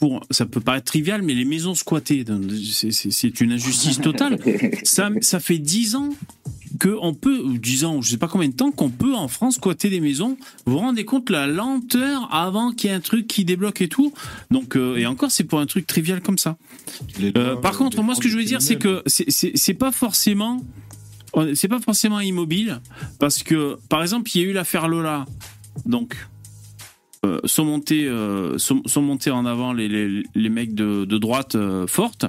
pour, ça peut paraître trivial, mais les maisons squattées, c'est- une injustice totale. Ça, ça fait dix ans qu'on peut, ou 10 ans, je sais pas combien de temps, qu'on peut en France squatter des maisons. Vous vous rendez compte la lenteur avant qu'il y ait un truc qui débloque et tout? Donc, euh, et encore, c'est pour un truc trivial comme ça. Euh, par contre, moi, ce que je veux dire, c'est que c'est pas forcément, c'est pas forcément immobile, parce que, par exemple, il y a eu l'affaire Lola, donc. Euh, sont montés, euh, sont, montés en avant les, mecs de, droite euh, forte.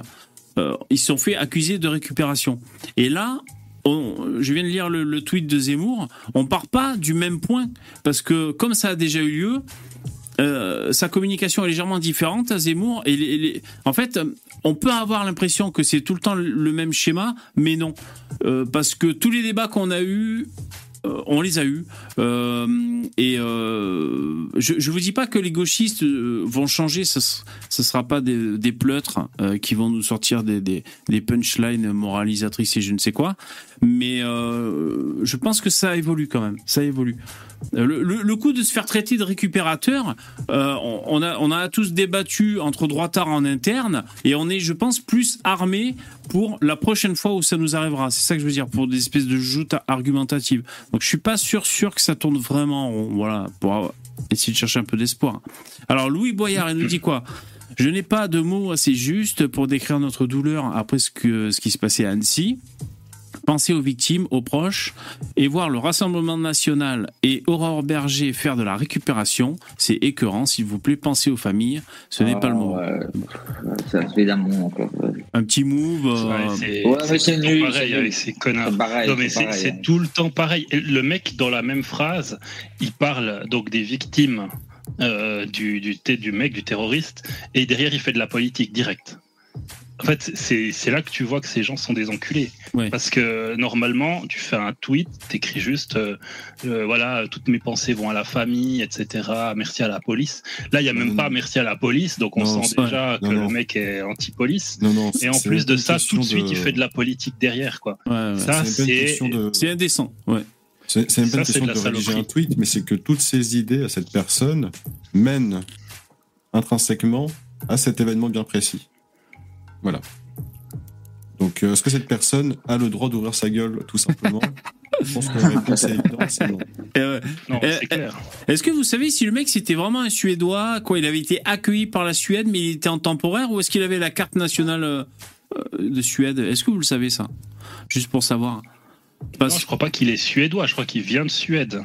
Ils se sont fait accuser de récupération. Et là, je viens de lire le, tweet de Zemmour. On part pas du même point parce que comme ça a déjà eu lieu, sa communication est légèrement différente à Zemmour. Et en fait, on peut avoir l'impression que c'est tout le temps le même schéma, mais non, parce que tous les débats qu'on a eus. Euh, on les a eus. Euh, et euh, je ne vous dis pas que les gauchistes vont changer, ce sera pas des, des pleutres qui vont nous sortir des punchlines moralisatrices et je ne sais quoi. Mais euh, je pense que ça évolue quand même. Ça évolue. Euh, Le, coup de se faire traiter de récupérateur, euh, on, on a, on a tous débattu entre droitards en interne et on est, je pense, plus armé pour la prochaine fois où ça nous arrivera. C'est ça que je veux dire, pour des espèces de joutes argumentatives. Donc je suis pas sûr, sûr que ça tourne vraiment en rond. Voilà, pour essayer de chercher un peu d'espoir. Alors Louis Boyard, il nous dit quoi? Je n'ai pas de mots assez justes pour décrire notre douleur après ce, que, ce qui se passait à Annecy. Penser aux victimes, aux proches, et voir le Rassemblement national et Aurore Berger faire de la récupération, c'est écœurant. S'il vous plaît, pensez aux familles. Ce n'est pas le moment. Ah, Ouais, ça se fait d'un moment encore. ouais. Un petit move. euh, Ouais, c'est Ouais, nul, pareil c'est avec ces connards. C'est pareil, non mais c'est c'est pareil, c'est hein. tout le temps pareil. Et Le mec dans la même phrase, il parle donc des victimes euh, du, du mec, du terroriste, et derrière il fait de la politique directe. En fait, c'est là que tu vois que ces gens sont des enculés. Ouais. Parce que normalement, tu fais un tweet, t'écris juste, euh, euh, voilà, toutes mes pensées vont à la famille, etc. Merci à la police. Là, il y a même Non, pas non. merci à la police, donc on Non, sent déjà que non. le mec est anti-police. Non, non. Et en c'est plus de ça, tout de suite, il fait de la politique derrière, quoi. ouais, ouais. Ça, c'est même pas une c'est question de. C'est indécent. Ouais. C'est même pas Ça, une c'est question de de, la rédiger un tweet, mais c'est que toutes ces idées à cette personne mènent intrinsèquement à cet événement bien précis. Voilà. Donc, euh, est-ce que cette personne a le droit d'ouvrir sa gueule, tout simplement Je pense que la réponse est évidente, c'est non. Non, Euh, c'est clair. Est-ce que vous savez si le mec c'était vraiment un Suédois, quoi, il avait été accueilli par la Suède, mais il était en temporaire, ou est-ce qu'il avait la carte nationale euh, de Suède? Est-ce que vous le savez ça? Juste pour savoir. Non, Parce- je crois pas qu'il est suédois, je crois qu'il vient de Suède.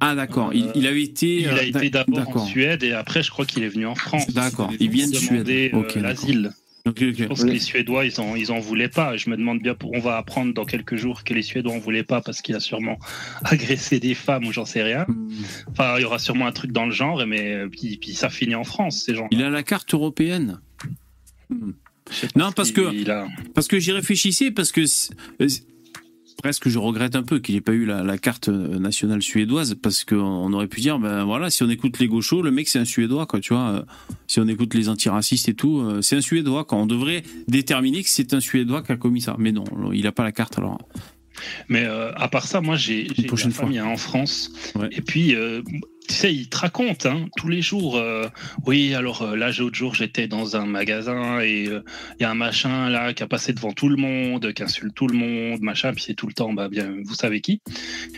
Ah d'accord, il, il avait été. Il euh, a été d'abord en. Suède et après, je crois qu'il est venu en France. D'accord, il vient de Suède. demander Ok, d'accord. l'asile. Je pense que les Suédois, ils en, ils en voulaient pas. Je me demande bien, pour- on va apprendre dans quelques jours que les Suédois en voulaient pas parce qu'il a sûrement agressé des femmes ou j'en sais rien. Hmm. Enfin, il y aura sûrement un truc dans le genre, mais euh, puis, puis ça finit en France, ces gens. Il a la carte européenne. Non, parce que a... parce que j'y réfléchissais parce que presque je regrette un peu qu'il n'ait pas eu la, la carte euh, nationale suédoise parce qu'on aurait pu dire ben voilà si on écoute les gauchos le mec c'est un suédois quoi tu vois euh, si on écoute les antiracistes et tout euh, c'est un suédois quand on devrait déterminer que c'est un suédois qui a commis ça mais non il a pas la carte alors Mais euh, à part ça, moi, j'ai fois. famille hein, en France. Ouais. Et puis, euh, tu sais, ils te racontent hein, tous les jours. euh, oui, alors euh, là, l'autre jour, j'étais dans un magasin et euh, il y a un machin là qui a passé devant tout le monde, qui insulte tout le monde, machin. Puis c'est tout le temps, bah bien, vous savez qui.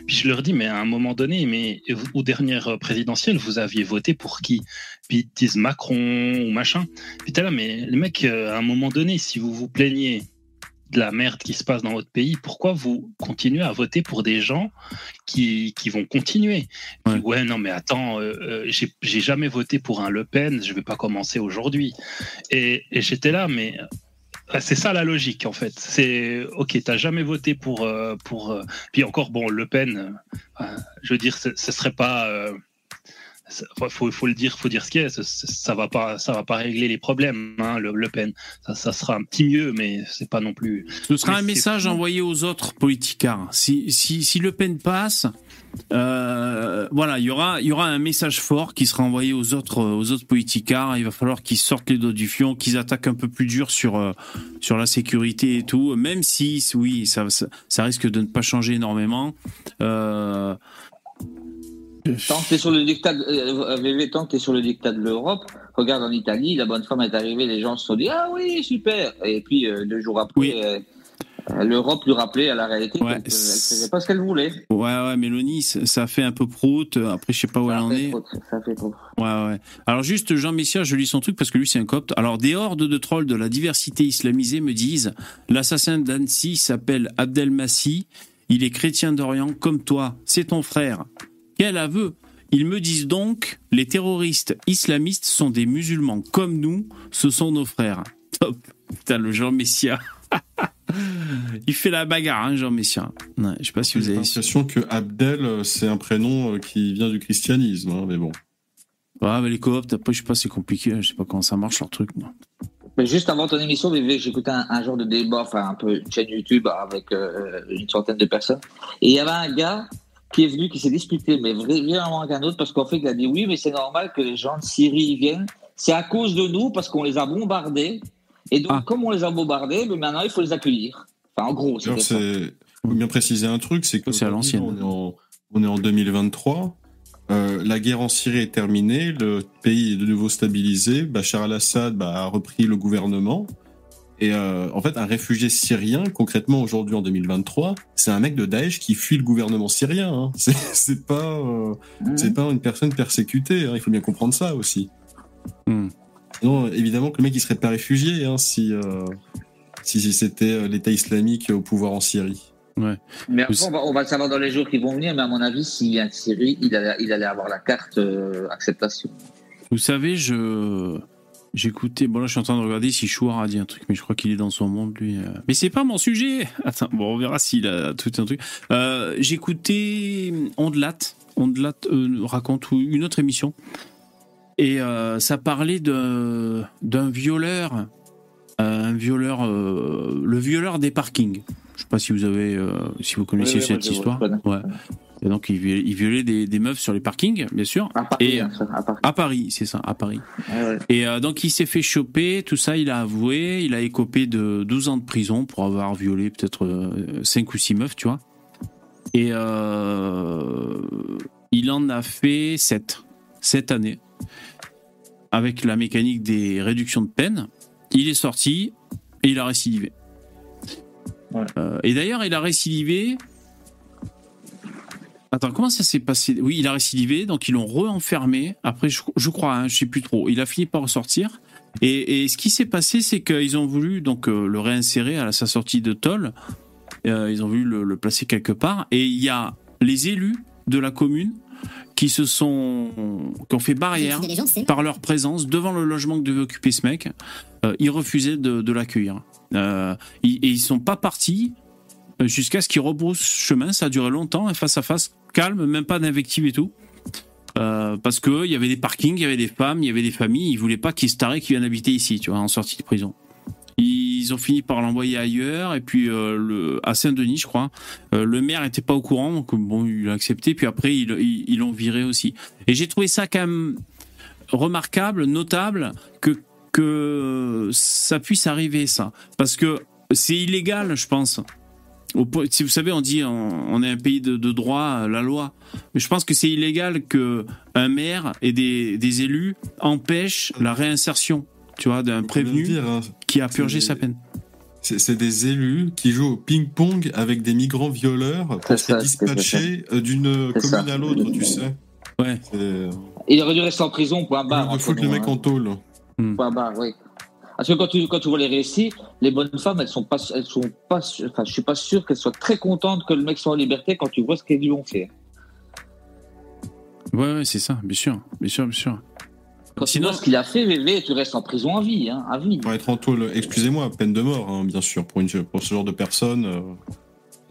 Puis je leur dis, mais à un moment donné, mais aux dernières présidentielles, vous aviez voté pour qui? Puis ils disent Macron ou machin. Puis t'es là, mais les mecs, euh, à un moment donné, si vous vous plaignez de la merde qui se passe dans votre pays, pourquoi vous continuez à voter pour des gens qui, qui vont continuer Ouais. ouais. non, mais attends, euh, euh, j'ai jamais voté pour un Le Pen, je vais pas commencer aujourd'hui. Et, et j'étais là, mais euh, c'est ça la logique en fait. C'est ok, t'as jamais voté pour euh, pour. euh, puis encore bon, Le Pen, euh, je veux dire, ce, ce serait pas. Ça- faut, faut le dire, faut dire ce qu'il y a. Ça, ça- va pas, ça va pas régler les problèmes. Hein, le, Le Pen, ça, ça sera un petit mieux, mais c'est pas non plus. ce sera Mais un message envoyé aux autres politicards si si si Le Pen passe euh, voilà, il y aura, il y aura un message fort qui sera envoyé aux autres, aux autres politicards. Il va falloir qu'ils sortent les doigts du fion, qu'ils attaquent un peu plus dur sur euh, sur la sécurité et tout. Même si, oui, ça, ça, ça risque de ne pas changer énormément. Euh, Tant que t'es sur le dictat, de- euh, VV, tant que t'es sur le dictat de l'Europe, regarde en Italie, la bonne femme est arrivée, les gens se sont dit ah oui super, et puis euh, deux jours après, Oui. euh, euh, l'Europe lui rappelait à la réalité Ouais, qu'elle elle c'est- faisait pas ce qu'elle voulait. ouais, ouais, Mélanie, ça fait un peu prout. Après, je sais pas où elle en est. trop, ça fait trop. Ouais, ouais. Alors juste, Jean Messia, je lis son truc parce que lui, c'est un copte. Alors, des hordes de trolls de la diversité islamisée me disent l'assassin d'Annecy s'appelle Abdelmassi. Il est chrétien d'Orient comme toi. C'est ton frère. Quel aveu Ils me disent donc les terroristes islamistes sont des musulmans comme nous. Ce sont nos frères. Top. Putain, le Jean Messia. Il fait la bagarre, hein, Jean Messia. Ouais, je sais pas si vous J'ai avez. l'impression que Abdel, euh, c'est un prénom euh, qui vient du christianisme, hein, mais bon. Ouais, mais les cooptes, après, je sais pas, c'est compliqué. Je sais pas comment ça marche leur truc. Mais juste avant ton émission, j'écoutais un, un genre de débat, enfin un peu une chaîne YouTube avec euh, une centaine de personnes, et il y avait un gars qui est venu, qui s'est disputé, mais vraiment avec un autre, parce qu'en fait, il a dit oui, mais c'est normal que les gens de Syrie viennent. C'est à cause de nous, parce qu'on les a bombardés. Et donc, Ah. comme on les a bombardés, mais maintenant, il faut les accueillir. Enfin, en gros, c'est faut bien préciser un truc, c'est que C'est à l'ancienne. On est en, on est en 2023. euh, la guerre en Syrie est terminée, le pays est de nouveau stabilisé. Bachar al-Assad bah, a repris le gouvernement. Et euh, en fait, un réfugié syrien, concrètement aujourd'hui en 2023, c'est un mec de Daesh qui fuit le gouvernement syrien. Hein. C'est- pas, euh, c'est pas une personne persécutée. hein. Il faut bien comprendre ça aussi. Hmm. Non, évidemment que le mec il serait pas réfugié hein, si euh, si, si c'était l'État islamique au pouvoir en Syrie. Mais après, on va, on va le savoir dans les jours qui vont venir, mais à mon avis, s'il vient de Syrie, il allait, il allait avoir la carte euh, acceptation. Vous savez, je j'écoutais. Bon là, je suis en train de regarder si Chouard a dit un truc, mais je crois qu'il est dans son monde lui. euh. Mais c'est pas mon sujet. Attends, bon, on verra s'il a tout un truc. Euh, J'écoutais Ondelat, Ondelat euh, raconte une autre émission, et euh, ça parlait d'un violeur, un violeur, le violeur des parkings. Je sais pas si vous avez, si vous connaissez Oui, oui, cette histoire. Ouais. Et donc il violait, il violait des, des meufs sur les parkings, bien sûr. À Paris, Et- ça, à Paris. À Paris, c'est ça, à Paris. Ouais. Et euh, donc il s'est fait choper, tout ça, il a avoué, il a écopé de 12 ans de prison pour avoir violé peut-être 5 ou 6 meufs, tu vois. Et euh, il en a fait 7, 7 années. Avec la mécanique des réductions de peine, il est sorti et il a récidivé. Ouais. Euh, et d'ailleurs, il a récidivé. Attends, comment ça s'est passé? Oui, il a récidivé, donc ils l'ont re-enfermé. Après, je, je crois, hein, je sais plus trop. Il a fini par ressortir. Et, et ce qui s'est passé, c'est qu'ils ont voulu donc euh, le réinsérer à sa sortie de Toll. Euh, ils ont voulu le, le placer quelque part. Et il y a les élus de la commune qui se sont, qui ont fait barrière par leur présence devant le logement que devait occuper ce mec. Euh, ils refusaient de, de l'accueillir. Ils- et ils sont pas partis jusqu'à ce qu'ils rebroussent chemin. Ça a duré longtemps, un face à face, calme, même pas d'invective et tout. Euh, parce que il y avait des parkings, il y avait des femmes, il y avait des familles. Ils voulaient pas qu'il se taré qui viennent habiter ici, tu vois, en sortie de prison. Ils ont fini par l'envoyer ailleurs et puis euh, à Saint-Denis, je crois. euh, le maire était pas au courant, donc bon, il a accepté. Puis après, ils l'ont viré aussi. Et j'ai trouvé ça quand même remarquable, notable que que ça puisse arriver ça, parce que c'est illégal, je pense. Au point- Si vous savez, on dit on, on est un pays de, de droit, la loi. Mais je pense que c'est illégal que un maire et des, des élus empêchent la réinsertion, tu vois, d'un Faut prévenu dire, hein, qui a purgé sa peine. C'est des élus qui jouent au ping-pong avec des migrants violeurs pour se dispatcher euh, d'une ça. commune à l'autre, tu sais. Ouais. Il aurait dû rester en prison, point barre. de entre foutre le mec hein. en tôle. Point barre, oui. Parce que quand tu, quand tu vois les récits, les bonnes femmes, elles sont pas, elles sont pas, enfin, je suis pas sûr qu'elles soient très contentes que le mec soit en liberté quand tu vois ce qu'ils lui ont fait. Ouais, ouais, c'est ça, bien sûr, bien sûr, bien sûr. Quand Sinon- tu vois ce qu'il a fait, VV, tu restes en prison à vie, hein, à vie. Pour être en tôle, excusez-moi, peine de mort, hein, bien sûr, pour, une, pour ce genre de personne. euh,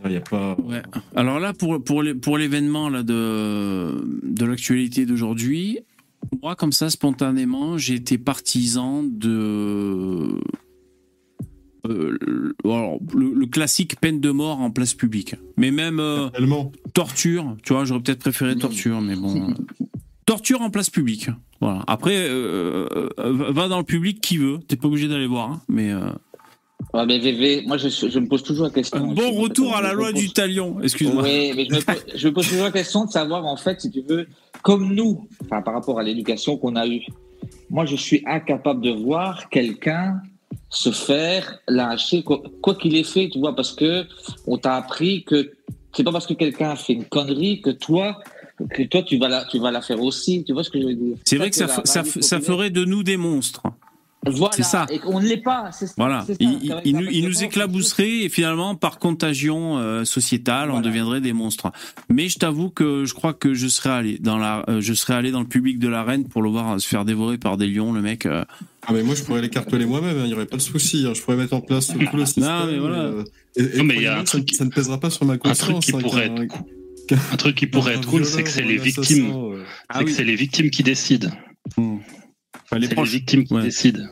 Il n'y a pas. Ouais. Alors là, pour, pour, les- pour l'événement là, de, de l'actualité d'aujourd'hui, moi, comme ça, spontanément, j'ai été partisan de. euh, le, alors, le- le classique peine de mort en place publique. Mais même euh, Tellement. torture, tu vois, j'aurais peut-être préféré torture, mais bon. torture en place publique. Voilà. Après, euh, euh, va dans le public qui veut. T'es pas obligé d'aller voir, hein, mais. euh, Ouais, mais VV, moi, je, je me pose toujours la question. un bon retour à la loi du talion. Excuse-moi. Oui, mais je me, pose, je me pose toujours la question de savoir, en fait, si tu veux, comme nous, enfin, par rapport à l'éducation qu'on a eue, moi, je suis incapable de voir quelqu'un se faire lâcher, quoi qu'il ait fait, tu vois, parce que on t'a appris que c'est pas parce que quelqu'un a fait une connerie que toi, que toi, tu vas la, tu vas la faire aussi. Tu vois ce que je veux dire? C'est vrai que ça, ça, ça ferait de nous des monstres. Voilà, c'est ça. Et qu'on ne l'est pas. c'est ça, Voilà. c'est ça. Il, nous, il éclabousserait et finalement, par contagion euh, sociétale, on deviendrait des monstres. Mais je t'avoue que je crois que je serais allé dans la, euh, je serais allé dans le public de l'arène pour le voir se faire dévorer par des lions, le mec. euh. Ah, mais moi, je pourrais l'écarteler moi-même, il n'y aurait pas de souci. hein, Je pourrais mettre en place tout le système. mais voilà. et, et Non, mais il y a un ça, truc- ça ne pèsera pas sur ma Un truc conscience. qui hein, pourrait être, un truc qui pourrait être cool, c'est que c'est les victimes, c'est que c'est les victimes qui décident. Enfin, les C'est les proches. victimes qui Ouais. décident.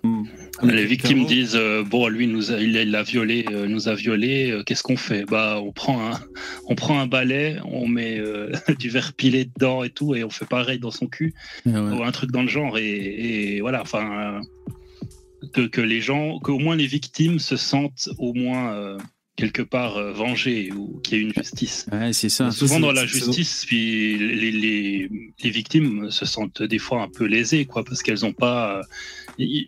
Ah, les victimes disent euh, bon lui nous a, il, violé euh, nous a violé euh, qu'est-ce qu'on fait? Bah on prend un on prend un balai on met euh, du verre pilé dedans et tout et on fait pareil dans son cul ouais. ou un truc dans le genre et, et voilà enfin euh, que, que les gens qu'au moins les victimes se sentent au moins euh, quelque part euh, vengées ou qu'il y ait une justice Ouais, c'est ça. Souvent dans la justice puis les, les, les victimes se sentent des fois un peu lésées quoi parce qu'elles n'ont pas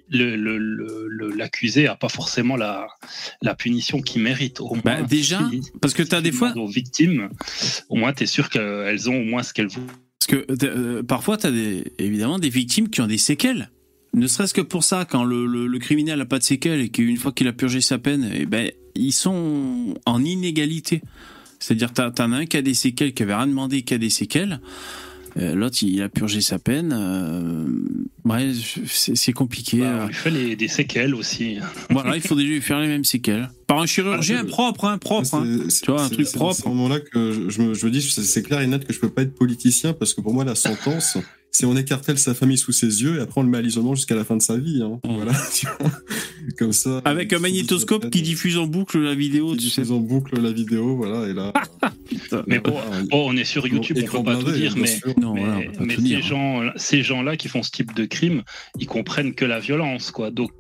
le- l'accusé a pas forcément la, la punition qu'il mérite au moins Bah, déjà, si- Parce que tu des fois, aux victimes au moins tu es sûr qu'elles ont au moins ce qu'elles voulaient parce que euh, parfois t'as des, évidemment des victimes qui ont des séquelles. ne serait-ce que pour ça, quand le, le, le criminel a pas de séquelles et qu'une fois qu'il a purgé sa peine, eh ben, ils sont en inégalité. C'est-à-dire, t'as- t'en as un qui a des séquelles, qui avait rien demandé, qui a des séquelles. Euh, L'autre, il a purgé sa peine. Euh, ouais, c'est c'est compliqué. Bah, euh. on lui fait les, des séquelles aussi. Voilà, il faut déjà lui faire les mêmes séquelles. Par un chirurgien Ah, c'est- propre, hein, propre. hein. C'est- c'est- Tu vois, un c'est- truc c'est propre. À ce moment-là que je me, je me dis, c'est c'est clair et net que je peux pas être politicien parce que pour moi, la sentence, c'est on écartèle sa famille sous ses yeux et après on le met à l'isolement jusqu'à la fin de sa vie. Hein. Voilà, tu vois. Comme ça. Avec un c'est- magnétoscope qui diffuse en boucle la vidéo, qui tu sais. diffuse en boucle la vidéo, voilà, et là. Mais bon, voilà, bon, on est sur YouTube, on peut pas tout dire, bien mais. Non, mais, voilà, on peut pas mais tout ces, dire. gens, ces gens-là qui font ce type de crime, ils comprennent que la violence, quoi. Donc,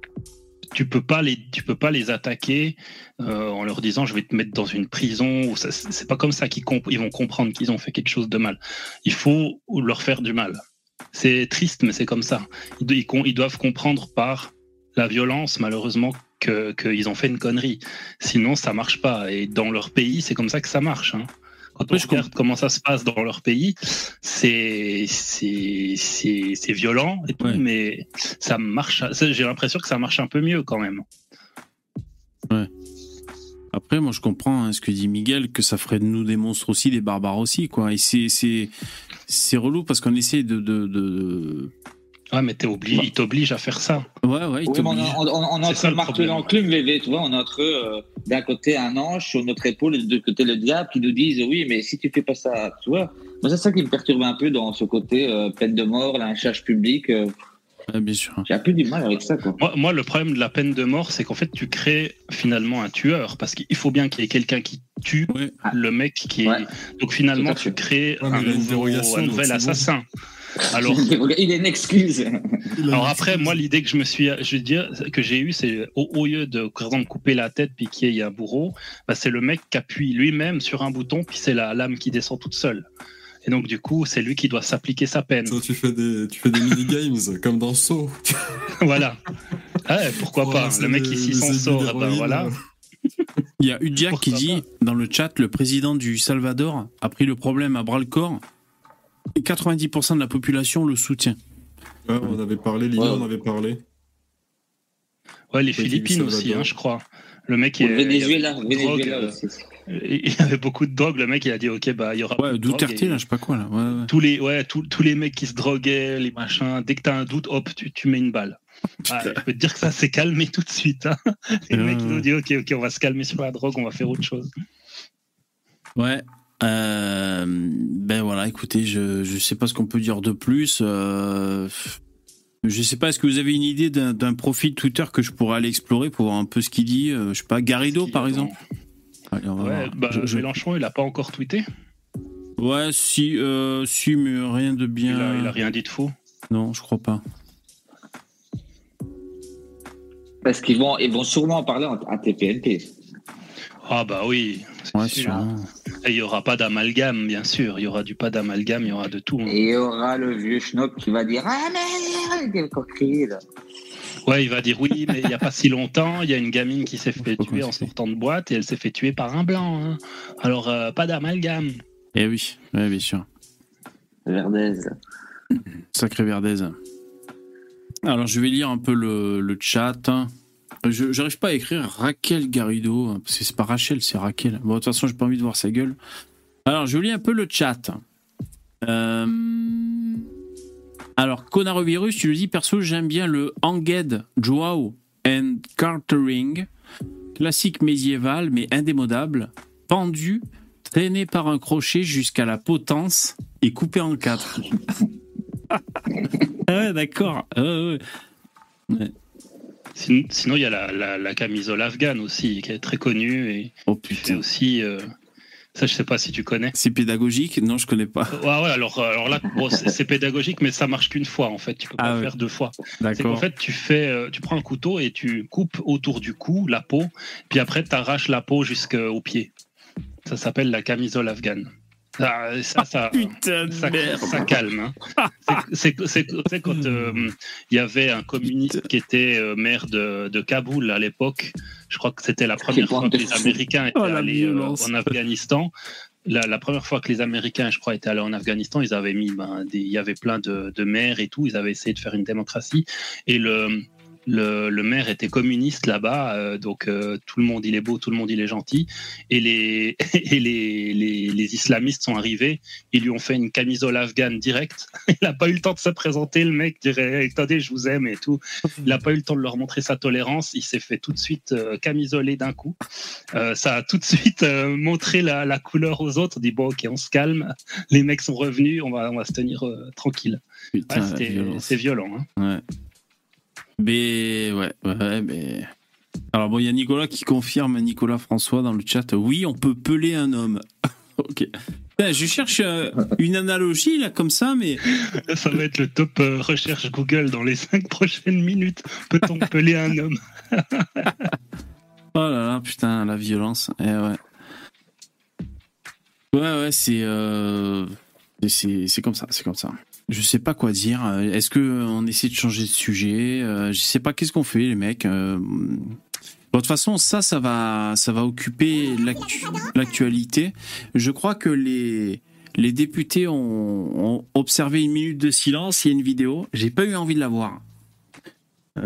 tu peux pas les, tu peux pas les attaquer euh, en leur disant je vais te mettre dans une prison. Ou ça, c'est pas comme ça qu'ils comp- ils vont comprendre qu'ils ont fait quelque chose de mal. Il faut leur faire du mal. C'est triste, mais c'est comme ça. Ils, doivent comprendre par la violence, malheureusement, que qu'ils ont fait une connerie. Sinon, ça marche pas. Et dans leur pays, c'est comme ça que ça marche. hein. Quand on Oui, je regarde comment ça se passe dans leur pays, c'est c'est violent et tout, Ouais. mais ça marche. J'ai l'impression que ça marche un peu mieux quand même. Après, moi, je comprends hein, ce que dit Miguel, que ça ferait de nous des monstres aussi, des barbares aussi, quoi. Et c'est c'est c'est relou parce qu'on essaie de de, de... Ouais, mais t'es obligé, ils t'obligent à faire ça. ouais ouais, Oui, on, on, on, on est C'est entre le marteau et l'enclume, tu vois, on est entre euh, d'un côté un ange sur notre épaule et de l'autre côté le diable qui nous disent oui, mais si tu fais pas ça, tu vois. Moi, c'est ça qui me perturbe un peu dans ce côté euh, peine de mort, lynchage public. euh, Ouais, bien sûr. J'ai un peu du mal avec ça, quoi. Moi, moi, le problème de la peine de mort, c'est qu'en fait, tu crées finalement un tueur, parce qu'il faut bien qu'il y ait quelqu'un qui tue Ouais. le mec qui est. Donc finalement, tu crées Ouais, un, nouveau, nouvel assassin. Alors, il est une excuse. Alors après, moi, l'idée que je me suis, je veux dire, que j'ai eue, c'est au, au lieu de, par exemple, couper la tête puis qu'il y ait un bourreau, bah, c'est le mec qui appuie lui-même sur un bouton puis c'est la lame qui descend toute seule. Et donc du coup, c'est lui qui doit s'appliquer sa peine. Toi, tu fais des, tu fais des mini-games comme dans Saw. voilà. Ouais, pourquoi Pour pas Le mec des- ici aiguilles sort, eh ben d'héroïne, voilà. Il y a Udiak qui dit dans le chat le président du Salvador a pris le problème à bras le corps et 90% de la population le soutient. Ouais, on avait parlé, Lina, Ouais. on avait parlé. Ouais, les Philippines aussi, hein, je crois. Le mec, le Venezuela, Venezuela aussi. Il y avait beaucoup de drogue. Le mec, il a dit, ok, bah, il y aura. Ouais, et- là, je sais pas quoi là. Ouais, ouais. tous les ouais tous, tous les mecs qui se droguaient les machins dès que t'as un doute hop tu, tu mets une balle Ah, je peux te dire que ça s'est calmé tout de suite hein. Euh. mecs ils nous disent ok ok on va se calmer sur la drogue on va faire autre chose Ouais. Euh, ben voilà, écoutez, je je sais pas ce qu'on peut dire de plus. Euh, je sais pas, est-ce que vous avez une idée d'un d'un profil Twitter que je pourrais aller explorer pour voir un peu ce qu'il dit euh, Je sais pas, Garrido par exemple? Allez, on va ouais voir. bah, Je- je- Mélenchon il a pas encore tweeté Ouais, si, euh, si, mais rien de il, bien. a, il a rien dit de faux Non, je crois pas. Parce qu'ils vont, ils vont sûrement en parler en- à TPNP. ah bah oui c'est Ouais, sûr. Et il y aura pas d'amalgame bien sûr il y aura du pas d'amalgame il y aura de tout hein. Et il y aura le vieux schnock qui va dire Ah, mais quel coquille, là. Ouais il va dire oui mais il y a pas si longtemps il y a une gamine qui s'est fait tuer en sortant de boîte et elle s'est fait tuer par un blanc hein. alors euh, pas d'amalgame Eh oui, ouais, bien sûr. Verdez. Sacré Verdez. Alors, je vais lire un peu le, le chat. Je j'arrive pas à écrire Raquel Garrido, parce que c'est pas Rachel, c'est Raquel. Bon, de toute façon, j'ai pas envie de voir sa gueule. Alors, je lis un peu le chat. Euh, Alors, Conarovirus, tu le dis, perso, j'aime bien le Anged, Joao and Cartering. Classique médiéval, mais indémodable. Pendu, traîné par un crochet jusqu'à la potence et coupé en quatre. ah ouais, d'accord. Ah ouais, ouais. Sin- Sinon, il y a la, la, la camisole afghane aussi, qui est très connue et Oh qui fait putain. aussi. euh, Ça, je sais pas si tu connais. C'est pédagogique Non, je connais pas. Ouais, ouais, alors, euh, alors là, bon, c'est pédagogique, mais ça marche qu'une fois en fait. Tu peux pas Ah le faire deux fois. C'est qu'en fait, tu fais, euh, tu prends un couteau et tu coupes autour du cou la peau, puis après, tu arraches la peau jusqu'au pied. Ça s'appelle la camisole afghane. Ça, ça, ça, Putain de ça, merde. ça calme. hein. C'est- quand euh, il y avait un communiste qui était euh, maire de, de Kaboul à l'époque. Je crois que c'était la première fois que les. Américains étaient Oh, la allés euh, en Afghanistan. la, la première fois que les Américains, je crois, étaient allés en Afghanistan, ils avaient mis, ben, des, il y avait plein de, de maires et tout, ils avaient essayé de faire une démocratie. Et le, le, le maire était communiste là-bas, euh, donc euh, tout le monde il est beau, tout le monde il est gentil. Et les, et les, les, les islamistes sont arrivés, ils lui ont fait une camisole afghane directe. Il n'a pas eu le temps de se présenter, le mec dirait Attendez, je vous aime et tout. Il n'a pas eu le temps de leur montrer sa tolérance, il s'est fait tout de suite euh, camisoler d'un coup. Ça a tout de suite montré la, la couleur aux autres. On dit Bon, ok, on se calme, les mecs sont revenus, on va, on va se tenir tranquille. Ouais, c'est violent. Hein. Ouais. Mais ouais, ouais, mais. Alors bon, il y a Nicolas qui confirme, Nicolas François dans le chat. Oui, on peut peler un homme. ok. Putain, Je cherche euh, une analogie là comme ça, mais Ça va être le top euh, recherche Google dans les cinq prochaines minutes. Peut-on peler un homme? Oh là là, putain, la violence. Eh ouais. Ouais, ouais, c'est euh, c'est c'est comme ça, c'est comme ça. Je sais pas quoi dire. Euh, Est-ce que euh, on essaie de changer de sujet Euh, Je sais pas qu'est-ce qu'on fait, les mecs. De toute façon, ça, ça va, ça va occuper l'actu- l'actualité. Je crois que les députés ont, observé une minute de silence. Il y a une vidéo. J'ai pas eu envie de la voir.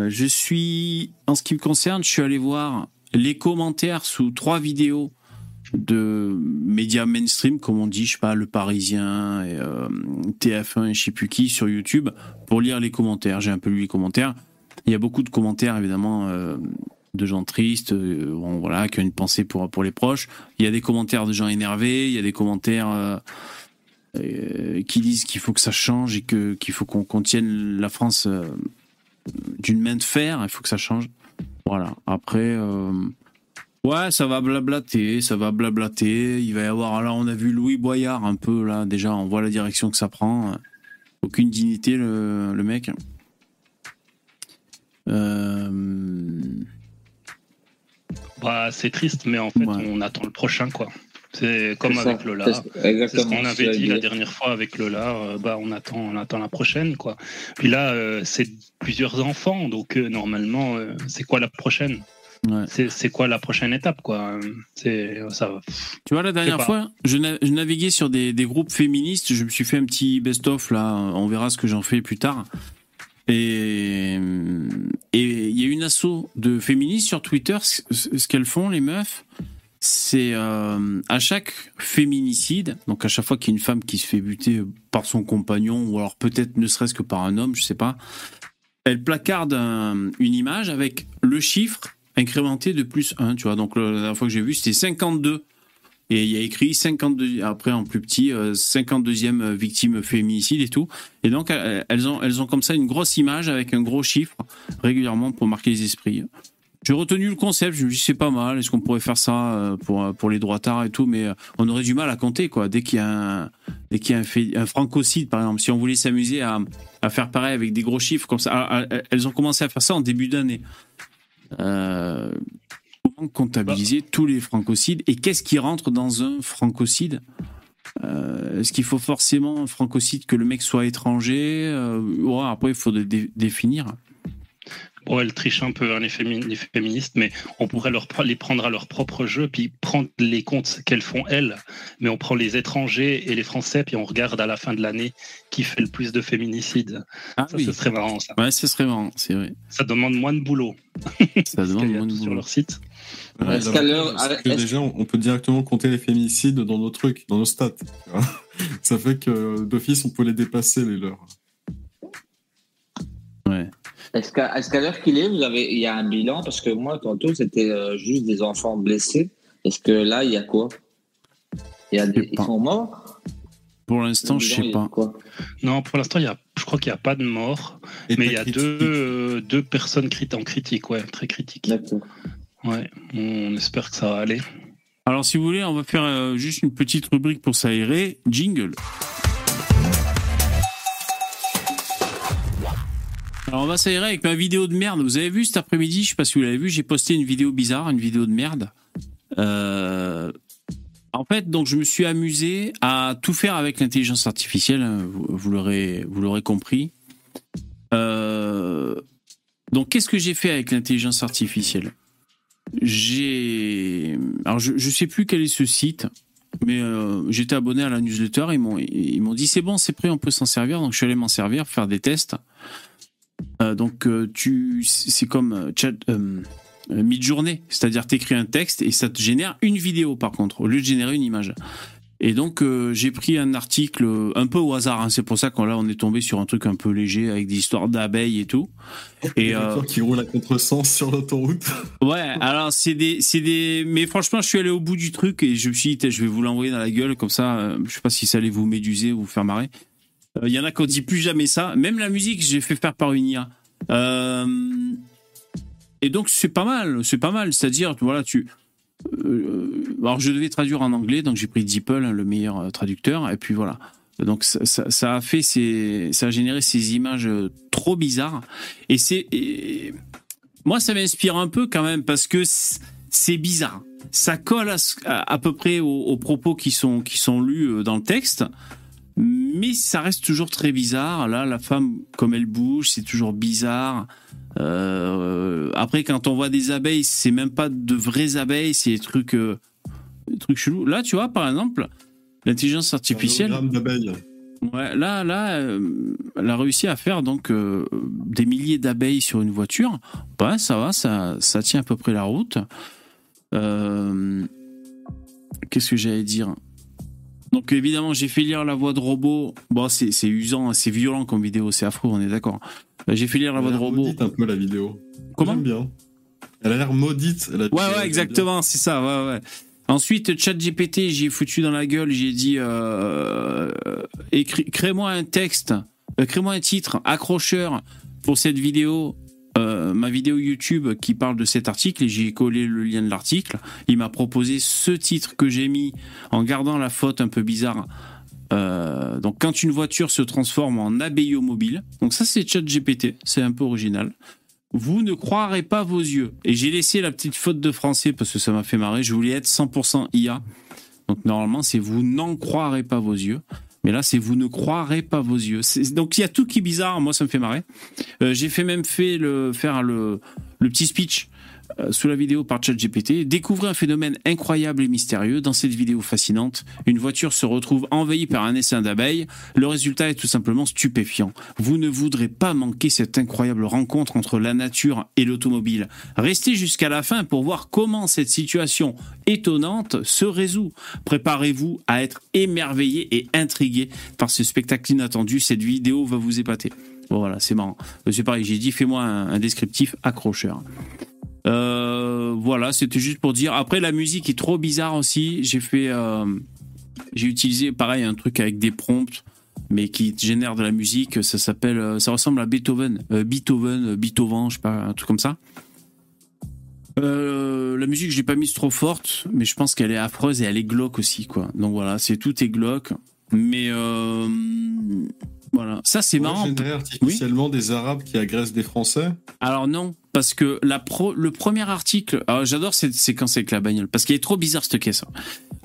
Je suis, en ce qui me concerne, je suis allé voir les commentaires sous trois vidéos de médias mainstream, comme on dit, je sais pas, Le Parisien, et, euh, TF1 et je sais plus qui, sur YouTube, pour lire les commentaires. J'ai un peu lu les commentaires. Il y a beaucoup de commentaires, évidemment, euh, de gens tristes, euh, voilà, qui ont une pensée pour, pour les proches. Il y a des commentaires de gens énervés, il y a des commentaires qui disent qu'il faut que ça change et que qu'il faut qu'on qu'on tienne la France d'une main de fer, il faut que ça change. Voilà. Après, ouais, ça va blablater, ça va blablater. Il va y avoir, là, on a vu Louis Boyard un peu, là, déjà, on voit la direction que ça prend. Aucune dignité, le, le mec. Euh, bah, C'est triste, mais en fait, Ouais. on attend le prochain. quoi. C'est comme avec Lola. C'est- ce Exactement. qu'on avait dit la dernière fois avec Lola. euh, bah, on attend, on attend la prochaine, quoi. Puis là, euh, c'est plusieurs enfants, donc euh, normalement, euh, c'est quoi la prochaine? Ouais. C'est quoi la prochaine étape, quoi? Ça. va. Tu vois, la dernière fois, je, na- je naviguais sur des, des groupes féministes. Je me suis fait un petit best-of, là. On verra ce que j'en fais plus tard. Et il y a une asso de féministes sur Twitter. Ce, ce qu'elles font, les meufs, c'est euh, à chaque féminicide, donc à chaque fois qu'il y a une femme qui se fait buter par son compagnon, ou alors peut-être ne serait-ce que par un homme, je sais pas, elle placarde un- une image avec le chiffre incrémenté de plus 1, tu vois. Donc la dernière fois que j'ai vu, c'était 52. Et il y a écrit 52, après en plus petit, euh, 52e victime féminicide et tout. Et donc euh, elles ont, elles ont comme ça une grosse image avec un gros chiffre régulièrement pour marquer les esprits. J'ai retenu le concept, je me dis c'est pas mal, est-ce qu'on pourrait faire ça euh, pour, pour les droitards et tout, mais euh, on aurait du mal à compter quoi. Dès qu'il y a un, y a un, francocide par exemple, si on voulait s'amuser à, à faire pareil avec des gros chiffres comme ça, elles ont commencé à faire ça en début d'année. Euh, comment comptabiliser tous les francocides. Et qu'est-ce qui rentre dans un francocide? Euh, Est-ce qu'il faut forcément un francocide que le mec soit étranger? Euh, ouais, Après, il faut dé- dé- définir. Bon, elles trichent un peu, hein, les, fémi- les féministes, mais on pourrait leur, les prendre à leur propre jeu, puis prendre les comptes qu'elles font elles, mais on prend les étrangers et les Français, puis on regarde à la fin de l'année qui fait le plus de féminicides. Ah Ça, oui, ce serait marrant, ça. ouais, ce serait marrant, c'est vrai. Ça demande moins de boulot. Ça demande moins de tout sur boulot. leur site. Ouais, l'avantage, c'est que déjà, on peut directement compter les féminicides dans nos trucs, dans nos stats. Ça fait que d'office, on peut les dépasser, les leurs. Ouais. Est-ce qu'à l'heure qu'il est, vous avez, il y a un bilan? Parce que moi, tantôt, c'était euh, juste des enfants blessés. Est-ce que là, il y a quoi? Il y a des, Ils sont morts? Pour l'instant, je bilan, sais pas. Non, pour l'instant, il y a, je crois qu'il n'y a pas de mort, mais il y a deux, euh, deux personnes crit- en critique, ouais, très critiques. D'accord. Ouais, on espère que ça va aller. Alors, si vous voulez, on va faire euh, juste une petite rubrique pour s'aérer. Jingle. Alors, on va s'aérer avec ma vidéo de merde. Vous avez vu cet après-midi, je sais pas si vous l'avez vu, j'ai posté une vidéo bizarre, une vidéo de merde. Euh, En fait, donc, je me suis amusé à tout faire avec l'intelligence artificielle. hein, Vous, l'aurez, vous l'aurez compris. Euh, Donc, qu'est-ce que j'ai fait avec l'intelligence artificielle? J'ai alors je je sais plus quel est ce site mais euh, j'étais abonné à la newsletter. Ils m'ont ils m'ont dit c'est bon, c'est prêt, on peut s'en servir. Donc je suis allé m'en servir, faire des tests. Euh, donc euh, tu, c'est comme euh, chat. Mid-journée, c'est-à-dire t'écris un texte et ça te génère une vidéo par contre, au lieu de générer une image. Et donc euh, j'ai pris un article un peu au hasard, hein. c'est pour ça qu'on là on est tombé sur un truc un peu léger avec des histoires d'abeilles et tout. Les Et euh, qui roulent à contresens sur l'autoroute. ouais, alors c'est des, c'est des, mais franchement je suis allé au bout du truc et je me suis dit je vais vous l'envoyer dans la gueule comme ça, je sais pas si ça allait vous méduser ou vous faire marrer. Euh, Il y en a qui ont dit plus jamais ça, même la musique j'ai fait faire par une IA. Euh, et donc c'est pas mal, c'est pas mal, c'est-à-dire voilà tu euh, alors je devais traduire en anglais, donc j'ai pris DeepL, le meilleur euh, traducteur, et puis voilà. Donc ça, a fait ces, ça a généré ces images euh, trop bizarres. Et c'est, moi ça m'inspire un peu quand même parce que c'est bizarre. Ça colle à, à, peu près aux, aux propos qui sont qui sont lus euh, dans le texte, mais ça reste toujours très bizarre. Là, la femme comme elle bouge, c'est toujours bizarre. Euh, après, quand on voit des abeilles, c'est même pas de vraies abeilles, c'est des trucs, euh, des trucs chelous. Là, tu vois, par exemple, l'intelligence artificielle, ouais, là, là, euh, elle a réussi à faire donc euh, des milliers d'abeilles sur une voiture. Bah, ça va, ça, ça tient à peu près la route. Qu'est-ce que j'allais dire? Donc évidemment, j'ai fait lire la voix de robot. Bon, c'est usant, c'est violent comme vidéo, c'est affreux, on est d'accord. Euh, J'ai fait lire la voix de robot. maudite un peu la vidéo. Comment bien. Elle a l'air maudite. la Ouais, ouais, exactement, c'est ça, ouais, ouais. Ensuite, ChatGPT, j'ai foutu dans la gueule, j'ai dit, euh, écris- crée-moi un texte, euh, crée-moi un titre accrocheur pour cette vidéo, euh, ma vidéo YouTube qui parle de cet article, et j'ai collé le lien de l'article. Il m'a proposé ce titre que j'ai mis en gardant la faute un peu bizarre. Euh, donc, quand une voiture se transforme en abeillot mobile, donc ça c'est ChatGPT, c'est un peu original. Vous ne croirez pas vos yeux. Et j'ai laissé la petite faute de français parce que ça m'a fait marrer. Je voulais être 100% IA. Donc normalement, c'est vous n'en croirez pas vos yeux. Mais là, c'est vous ne croirez pas vos yeux. Donc il y a tout qui est bizarre. Moi, ça me fait marrer. Euh, j'ai fait même fait le, faire le, petit speech sous la vidéo par ChatGPT. Découvrez un phénomène incroyable et mystérieux. Dans cette vidéo fascinante, une voiture se retrouve envahie par un essaim d'abeilles. Le résultat est tout simplement stupéfiant. Vous ne voudrez pas manquer cette incroyable rencontre entre la nature et l'automobile. Restez jusqu'à la fin pour voir comment cette situation étonnante se résout. Préparez-vous à être émerveillé et intrigué par ce spectacle inattendu. Cette vidéo va vous épater. Bon voilà, c'est marrant. Euh, C'est pareil, j'ai dit fais-moi un descriptif accrocheur. Euh, voilà, c'était juste pour dire. Après, la musique est trop bizarre aussi. J'ai fait, euh, j'ai utilisé pareil un truc avec des prompts, mais qui génère de la musique. Ça s'appelle, euh, ça ressemble à Beethoven, Beethoven, Beethoven, je sais pas, un truc comme ça. La musique, je l'ai pas mise trop forte, mais je pense qu'elle est affreuse et elle est glauque aussi, quoi. Donc voilà, c'est tout est glauque, mais voilà, ça c'est marrant. générer artificiellement des Arabes qui agressent des Français. Alors non, parce que la pro, le premier article, alors j'adore cette séquence avec la bagnole, parce qu'elle est trop bizarre cette caisse.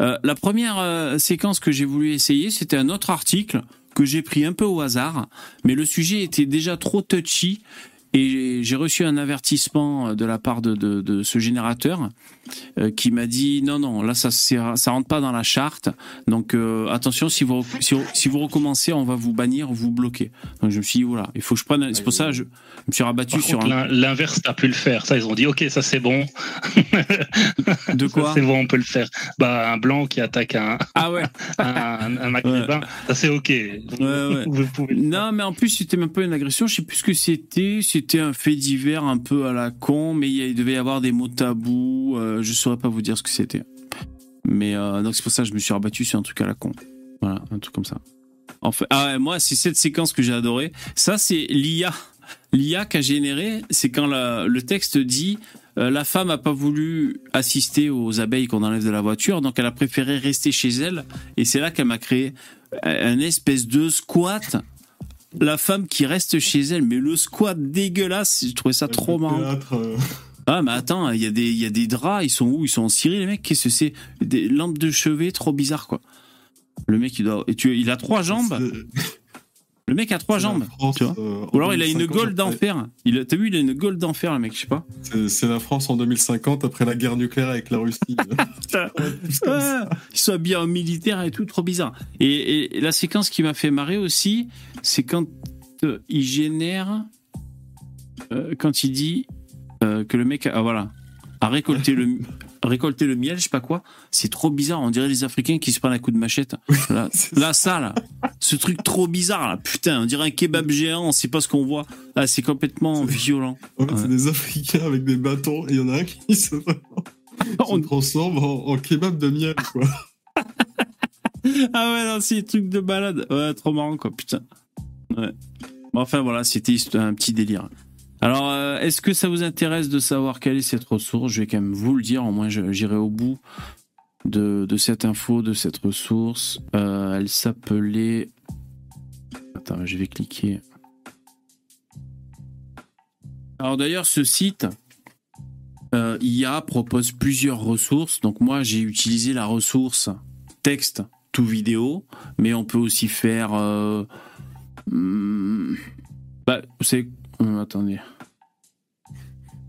Euh, la première euh, séquence que j'ai voulu essayer, c'était un autre article que j'ai pris un peu au hasard, mais le sujet était déjà trop touchy. Et j'ai reçu un avertissement de la part de, de, de ce générateur euh, qui m'a dit non non là ça ça rentre pas dans la charte. Donc euh, attention si vous si, vous- recommencez on va vous bannir vous bloquer. Donc je me suis dit voilà il faut que je prenne c'est pour ça je, je me suis rabattu Par sur un l'in- l'inverse, t'as pu le faire. Ça, ils ont dit, ok, ça c'est bon. de quoi C'est bon, on peut le faire. Bah, un blanc qui attaque un, ah ouais un, un, maghrébin, ça c'est ok. ouais, ouais. Vous pouvez. Non, mais en plus, c'était même pas une agression. Je sais plus ce que c'était. C'était un fait divers un peu à la con, mais il devait y avoir des mots tabous. Euh, je saurais pas vous dire ce que c'était. Mais euh, donc c'est pour ça que je me suis rabattu sur un truc à la con. Voilà, un truc comme ça. En fait, ah ouais, moi, c'est cette séquence que j'ai adoré. Ça, c'est l'IA. L'IA qu'a généré, c'est quand la- le texte dit euh, la femme a pas voulu assister aux abeilles qu'on enlève de la voiture, donc elle a préféré rester chez elle. Et c'est là qu'elle m'a créé un espèce de squat. La femme qui reste chez elle, mais le squat dégueulasse, j'ai trouvé ça trop marrant. euh, Ah, mais attends, il y, a des- il y a des draps, ils sont où? Ils sont en Syrie, les mecs Qu'est-ce que c'est? Des lampes de chevet, trop bizarre, quoi. Le mec, il doit. et tu- il a trois jambes. Le mec a trois jambes. France, tu vois. euh, Ou alors il a une 2050, gueule après- d'enfer. Il a- T'as vu, il a une gueule d'enfer, le mec, je sais pas. C'est la France en 2050 après la guerre nucléaire avec la Russie. Ouais, ils sont habillés en militaire et tout, trop bizarre. Et, et la séquence qui m'a fait marrer aussi, c'est quand euh, il génère, euh, quand il dit que le mec, a, ah, voilà, a récolté le, récolté le miel, je sais pas quoi. C'est trop bizarre. On dirait les Africains qui se prennent un coup de machette. Là, ça, là, ce truc trop bizarre, là, putain, on dirait un kebab géant. On sait pas ce qu'on voit. Là, c'est complètement violent. En fait, Ouais. c'est des Africains avec des bâtons et il y en a un qui se, se On- transforme en, en kebab de miel, quoi. Ah ouais, non, c'est des trucs de balade. Ouais, trop marrant, quoi, putain. Ouais. Bon, enfin, voilà, c'était un petit délire. Alors, euh, est-ce que ça vous intéresse de savoir quelle est cette ressource? Je vais quand même vous le dire, au moins j'irai au bout de, cette info, de cette ressource. Euh, elle s'appelait... Attends, je vais cliquer. Alors d'ailleurs, ce site, euh, IA propose plusieurs ressources. Donc moi, j'ai utilisé la ressource texte to vidéo, mais on peut aussi faire. Hmm, bah. Euh, attendez.